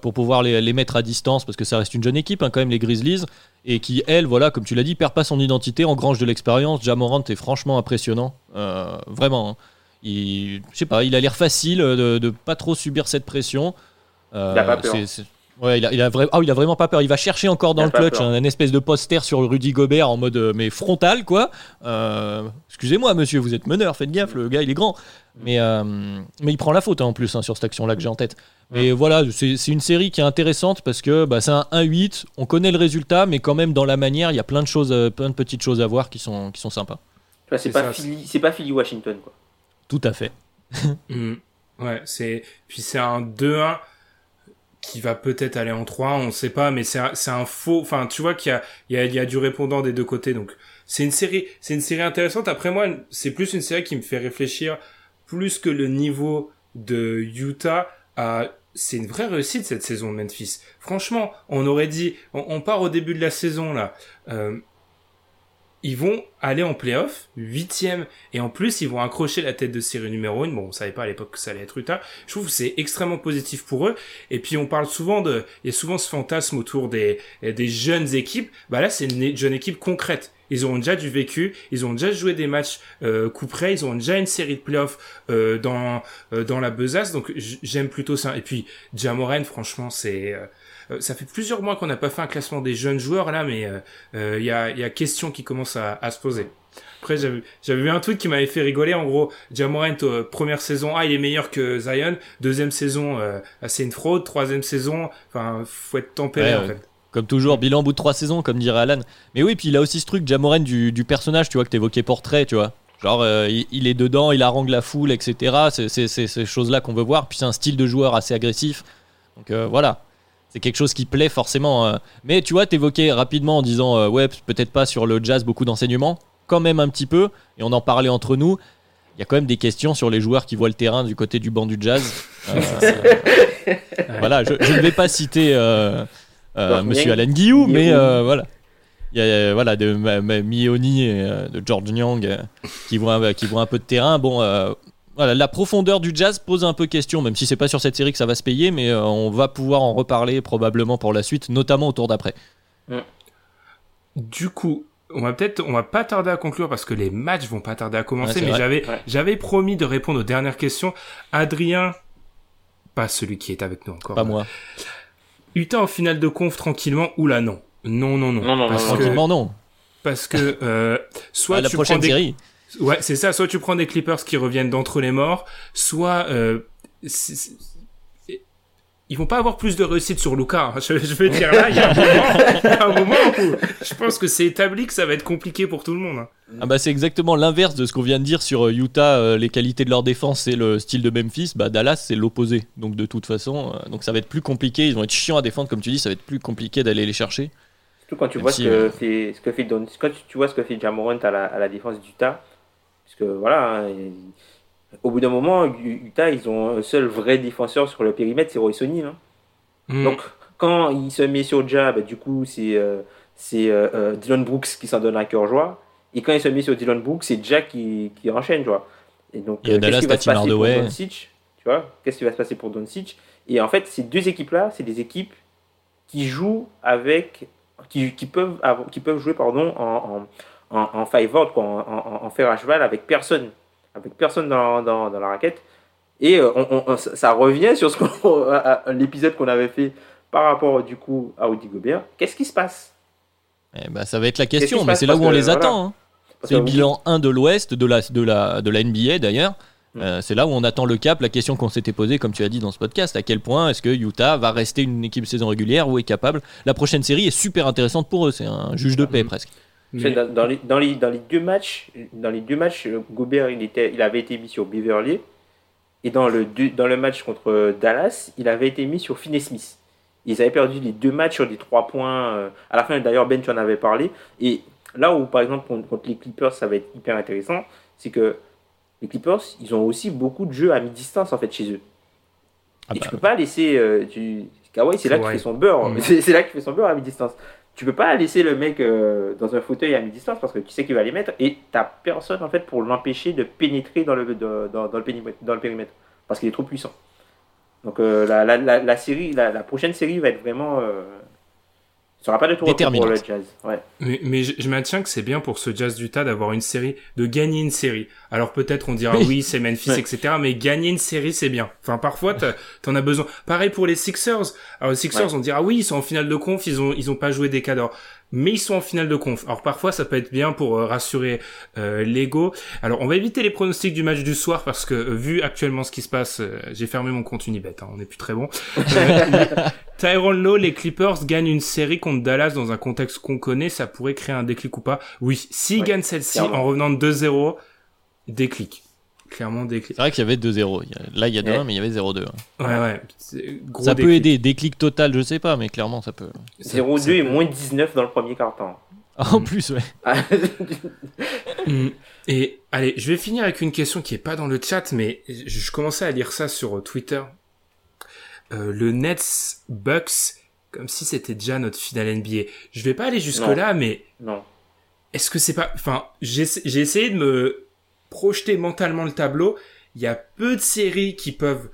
pour pouvoir les, les, mettre à distance parce que ça reste une jeune équipe hein, quand même les Grizzlies et qui elle voilà comme tu l'as dit perd pas son identité, engrange de l'expérience. Jamorant est franchement impressionnant, vraiment. Hein. Il, je sais pas, il a l'air facile de, de pas trop subir cette pression. il a pas peur. Ouais, il a, il, a ah, il a vraiment pas peur. Il va chercher encore dans le clutch un, espèce de poster sur Rudy Gobert en mode euh, mais frontal quoi. Euh, excusez-moi monsieur, vous êtes meneur, faites gaffe, le gars il est grand. Mais, euh, mais il prend la faute hein, en plus hein, sur cette action-là que j'ai en tête. Mais voilà, c'est une série qui est intéressante parce que bah, c'est un 1-8, on connaît le résultat, mais quand même dans la manière, il y a plein de choses, plein de petites choses à voir qui sont, qui sont sympas. C'est pas, Philly, pas Philly Washington quoi. Tout à fait. Mm. Ouais, c'est puis c'est un 2-1 qui va peut-être aller en 3, on sait pas, mais c'est un, un, faux. Enfin, tu vois qu'il y a, il y, a, y a du répondant des deux côtés, donc c'est une série, c'est une série intéressante. Après moi, c'est plus une série qui me fait réfléchir plus que le niveau de Utah c'est une vraie réussite cette saison de Memphis. Franchement, on aurait dit, on, part au début de la saison là. Euh, ils vont aller en playoff, huitième, et en plus ils vont accrocher la tête de série numéro 1. Bon, on savait pas à l'époque que ça allait être Utah. Je trouve que c'est extrêmement positif pour eux. Et puis on parle souvent de, il y a souvent ce fantasme autour des, des jeunes équipes. Bah là, c'est une jeune équipe concrète. Ils ont déjà du vécu, ils ont déjà joué des matchs euh, coup près, ils ont déjà une série de playoffs euh, dans euh, dans la besace. Donc j'aime plutôt ça. Et puis Jamoren, franchement, c'est euh, ça fait plusieurs mois qu'on n'a pas fait un classement des jeunes joueurs là, mais il euh, euh, y, a, y a question qui commence à, à se poser. Après, j'avais vu un tweet qui m'avait fait rigoler. En gros, Jamorant, première saison, ah, il est meilleur que Zion. Deuxième saison, euh, c'est une fraude. Troisième saison, enfin, faut être tempéré en fait. Comme toujours, bilan au bout de trois saisons, comme dirait Alan. Mais oui, puis il a aussi ce truc, Jamorant, du, du personnage, tu vois, que t'évoquais portrait, tu vois. Genre, il, est dedans, il harangue la foule, etc. C'est ces choses-là qu'on veut voir. Puis c'est un style de joueur assez agressif. Donc voilà c'est quelque chose qui plaît forcément. Euh. Mais tu vois, t'évoquais rapidement en disant euh, ouais, peut-être pas sur le jazz beaucoup d'enseignements, quand même un petit peu, et on en parlait entre nous. Il y a quand même des questions sur les joueurs qui voient le terrain du côté du banc du jazz. Euh, voilà, je, ne vais pas citer Monsieur Alan Guillou, mais voilà. Il y a voilà, de Mioni et de George Nyang qui, voient, qui voient un peu de terrain. Bon, voilà, la profondeur du jazz pose un peu question, même si c'est pas sur cette série que ça va se payer, mais euh, on va pouvoir en reparler probablement pour la suite, notamment au tour d'après. Du coup, on va peut-être, on va pas tarder à conclure parce que les matchs vont pas tarder à commencer, mais j'avais, j'avais promis de répondre aux dernières questions. Adrien, pas celui qui est avec nous encore. Pas moi. Utah en finale de conf tranquillement ou là non. Non, non, non. Non, non, tranquillement non. Parce que euh, soit la prochaine série. Ouais, c'est ça. Soit tu prends des Clippers qui reviennent d'entre les morts, soit euh, ils vont pas avoir plus de réussite sur Luca. Hein. Je, veux dire là, il y, a un moment, où je pense que c'est établi que ça va être compliqué pour tout le monde. Hein. Ah bah c'est exactement l'inverse de ce qu'on vient de dire sur euh, Utah, euh, les qualités de leur défense et le style de Memphis. Bah Dallas c'est l'opposé. Donc de toute façon, donc ça va être plus compliqué. Ils vont être chiants à défendre comme tu dis. Ça va être plus compliqué d'aller les chercher. Surtout quand tu vois ce que, fait, ce que fait Don, quand tu vois ce que fait Jamorant à la, à la défense d'Utah parce que voilà, au bout d'un moment, Utah, ils ont un seul vrai défenseur sur le périmètre, c'est Roy Sonny. Hein. Mm. Donc, quand il se met sur Ja, bah, du coup, c'est euh, euh, euh, Dylan Brooks qui s'en donne à cœur joie. Et quand il se met sur Dylan Brooks, c'est Ja qui, qui enchaîne, tu vois. Et donc, qu'est-ce qui va se passer pour Doncic Tu vois? Qu'est-ce qui va se passer pour Doncic? Et en fait, ces deux équipes-là, c'est des équipes qui jouent avec, qui, qui peuvent, qui peuvent jouer pardon, en en, en five out, quoi, en, en, fer à cheval avec personne, avec personne dans, dans, dans la raquette. Et euh, on, ça revient sur ce l'épisode qu'on avait fait par rapport du coup à Audi Gobert. Qu'est-ce qui se passe? Eh ben, Ça va être la question, mais c'est là où on les attend. Hein. C'est le bilan 1 de l'Ouest, de la, de, la, de la NBA d'ailleurs. Mm. Euh, c'est là où on attend le cap, la question qu'on s'était posée, comme tu as dit dans ce podcast, à quel point est-ce que Utah va rester une équipe saison régulière ou est capable? La prochaine série est super intéressante pour eux, c'est un juge de paix mm. presque. Dans, les, dans, les, dans, les, deux matchs, dans les deux matchs, Gobert il, était, il avait été mis sur Beverly. Et dans le, dans le match contre Dallas, il avait été mis sur Finney Smith. Ils avaient perdu les deux matchs sur des trois points. Euh, à la fin, d'ailleurs, Ben, tu en avais parlé. Et là où, par exemple, contre les Clippers, ça va être hyper intéressant, c'est que les Clippers, ils ont aussi beaucoup de jeux à mi-distance, en fait, chez eux. Ah et bah tu peux pas laisser. Euh, tu... Kawhi, c'est là qu'il fait son beurre. Mm. C'est là qu'il fait son beurre à mi-distance. Tu peux pas laisser le mec euh, dans un fauteuil à mi-distance parce que tu sais qu'il va les mettre et t'as personne en fait pour l'empêcher de pénétrer dans le, dans, dans le, périmètre, dans le périmètre parce qu'il est trop puissant. Donc euh, la, série, la, prochaine série va être vraiment euh, sera pas de tour pour le jazz. Ouais. Mais, mais je, maintiens que c'est bien pour ce jazz d'Utah d'avoir une série, de gagner une série. Alors peut-être on dira oui, c'est Memphis, etc. Mais gagner une série, c'est bien. Enfin parfois t'en as besoin. Pareil pour les Sixers. Alors les Sixers, on dira oui, ils sont en finale de conf, ils ont ils ont pas joué des cadors mais ils sont en finale de conf. Alors parfois ça peut être bien pour euh, rassurer euh, l'ego. Alors on va éviter les pronostics du match du soir parce que euh, vu actuellement ce qui se passe, euh, j'ai fermé mon compte Unibet, hein, on n'est plus très bon. Tyrone Lowe, les Clippers gagnent une série contre Dallas dans un contexte qu'on connaît, ça pourrait créer un déclic ou pas? Oui, s'ils gagnent celle-ci en revenant de 2-0, déclic clairement déclic. C'est vrai qu'il y avait 2-0. Là, il y a 2-1, mais il y avait 0-2. Hein. Ouais, ouais. ça peut aider. Déclic total, je sais pas, mais clairement, ça peut. 0-2 et moins 19 dans le premier quart-temps. en plus, ouais. Mm. et allez, je vais finir avec une question qui est pas dans le chat, mais je, commençais à lire ça sur euh, Twitter. Euh, le Nets Bucks, comme si c'était déjà notre finale NBA. Je vais pas aller jusque là, mais non. Est-ce que c'est pas, enfin, j'ai essayé de me projeter mentalement le tableau, il y a peu de séries qui peuvent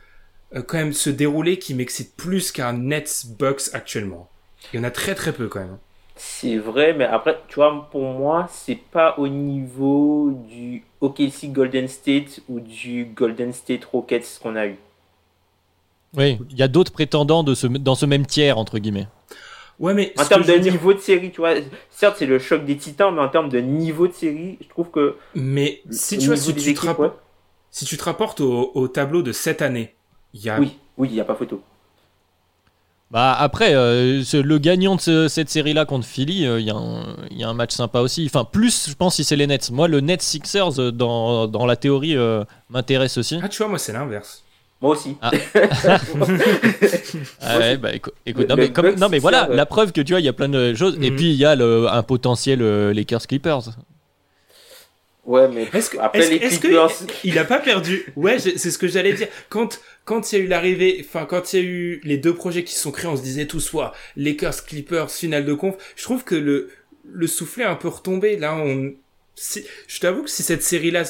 euh, quand même se dérouler qui m'excitent plus qu'un Nets Bucks actuellement. Il y en a très très peu quand même. C'est vrai, mais après, tu vois, pour moi, c'est pas au niveau du OKC Golden State ou du Golden State Rockets qu'on a eu. Oui, il y a d'autres prétendants de ce, dans ce même tiers, entre guillemets. Ouais, mais en termes de niveau de série, tu vois, certes c'est le choc des titans, mais en termes de niveau de série, je trouve que. Mais si tu vois, si tu, te rapportes, si tu te rapportes au, tableau de cette année, il y a. Oui, oui, il n'y a pas photo. Bah après, euh, le gagnant de cette série-là contre Philly, euh, il y, y, a un match sympa aussi. Enfin, plus, je pense, si c'est les Nets. Moi, le Nets Sixers, euh, dans, dans la théorie, m'intéresse aussi. Ah, tu vois, moi, c'est l'inverse. Moi aussi. Ah. ah ouais, bah écoute, non, mais, comme, non, mais voilà, la preuve que tu vois, il y a plein de choses. Et mhm. puis il y a le, un potentiel euh, Lakers Clippers. Ouais, mais est-ce que, après les Clippers. il a pas perdu? Ouais, c'est ce que j'allais dire. Quand quand il y a eu l'arrivée, enfin quand il y a eu les deux projets qui se sont créés, on se disait tous soit Lakers Clippers finale de conf. Je trouve que le le soufflet a un peu retombé. Là, on. Je t'avoue que si cette série là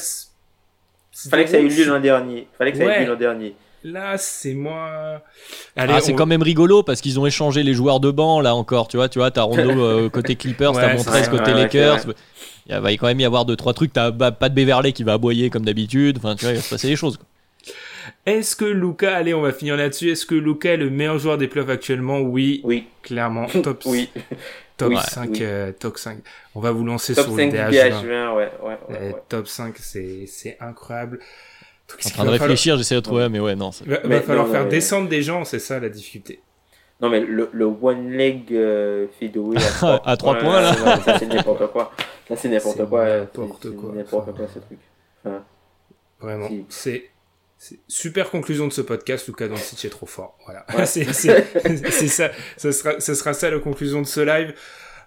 Fallait que ça ait eu lieu l'an dernier. Fallait que ça ait eu lieu l'an dernier. Là, c'est moi. ah, c'est quand même rigolo parce qu'ils ont échangé les joueurs de banc là encore. Tu vois, tu vois, t'as Rondo euh, côté Clippers, t'as Montrez côté Lakers. il va quand même y avoir deux trois trucs. T'as bah, pas de Beverley qui va aboyer comme d'habitude. Enfin, tu vois, il va se passer des choses. Est-ce que Luca, allez, on va finir là-dessus. Est-ce que Luca est le meilleur joueur des playoffs actuellement? Oui. Oui. Clairement. Top. oui. Top 5, euh, top 5. On va vous lancer top sur 5 le DH20. ouais, ouais, ouais, Top 5, c'est incroyable. En train de réfléchir, j'essaie de trouver, mais ouais, non. Il va, falloir faire descendre des gens, c'est ça la difficulté. Non, mais le, le one leg euh, à 3 points, là. ça, c'est n'importe quoi. Ça, c'est n'importe quoi. N'importe quoi. N'importe quoi, ce truc. Vraiment. C'est. Super conclusion de ce podcast, Lucas Doncic est trop fort. Voilà, c'est ça, ça sera, ça sera ça la conclusion de ce live.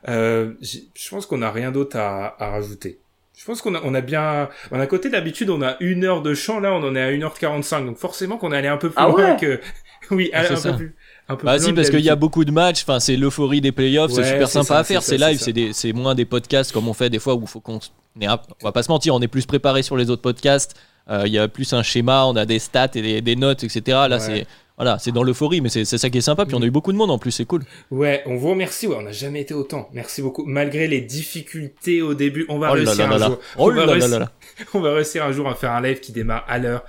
Euh, je pense qu'on n'a rien d'autre à, à rajouter. Je pense qu'on a, on a bien, on a côté d'habitude, on a une heure de chant, là, on en est à 1h45, donc forcément qu'on est allé un peu plus ah loin que, oui, un, peu plus, un peu bah si, parce qu'il y a beaucoup de matchs, enfin, c'est l'euphorie des playoffs, c'est super sympa à faire, c'est live, c'est c'est moins des podcasts comme on fait des fois où il faut qu'on, on va pas se mentir, on est plus préparé sur les autres podcasts, il y a plus un schéma, on a des stats et des, des notes, etc. Là, c'est, voilà, c'est dans l'euphorie, mais c'est ça qui est sympa. Puis on a eu beaucoup de monde en plus, c'est cool. Ouais, on vous remercie. Ouais, on n'a jamais été autant. Merci beaucoup. Malgré les difficultés au début, on va réussir un jour. on, va réussir... on va réussir un jour à faire un live qui démarre à l'heure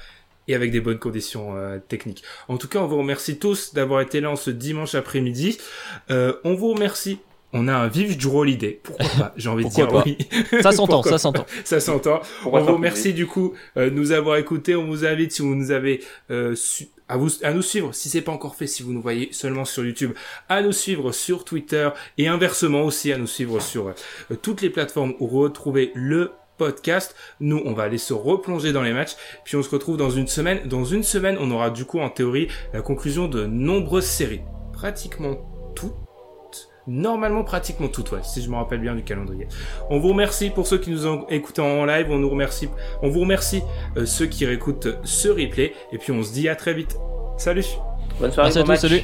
et avec des bonnes conditions euh, techniques. En tout cas, on vous remercie tous d'avoir été là en ce dimanche après-midi. Euh, on vous remercie on a un vif drôle idée. Pourquoi pas J'ai envie de dire oui. Ça s'entend, ça s'entend. Ça s'entend. On vous remercie du coup euh, nous avoir écoutés. On vous invite si vous nous avez euh, à, vous, à nous suivre, si c'est pas encore fait, si vous nous voyez seulement sur YouTube, à nous suivre sur Twitter et inversement aussi à nous suivre sur euh, toutes les plateformes où retrouver le podcast. Nous, on va aller se replonger dans les matchs, puis on se retrouve dans une semaine. Dans une semaine, on aura du coup en théorie la conclusion de nombreuses séries, pratiquement normalement pratiquement toutes, ouais, si je me rappelle bien du calendrier. On vous remercie pour ceux qui nous ont écoutés en live, on nous remercie, on vous remercie euh, ceux qui réécoutent ce replay, et puis on se dit à très vite. Salut. Bonne soirée, salut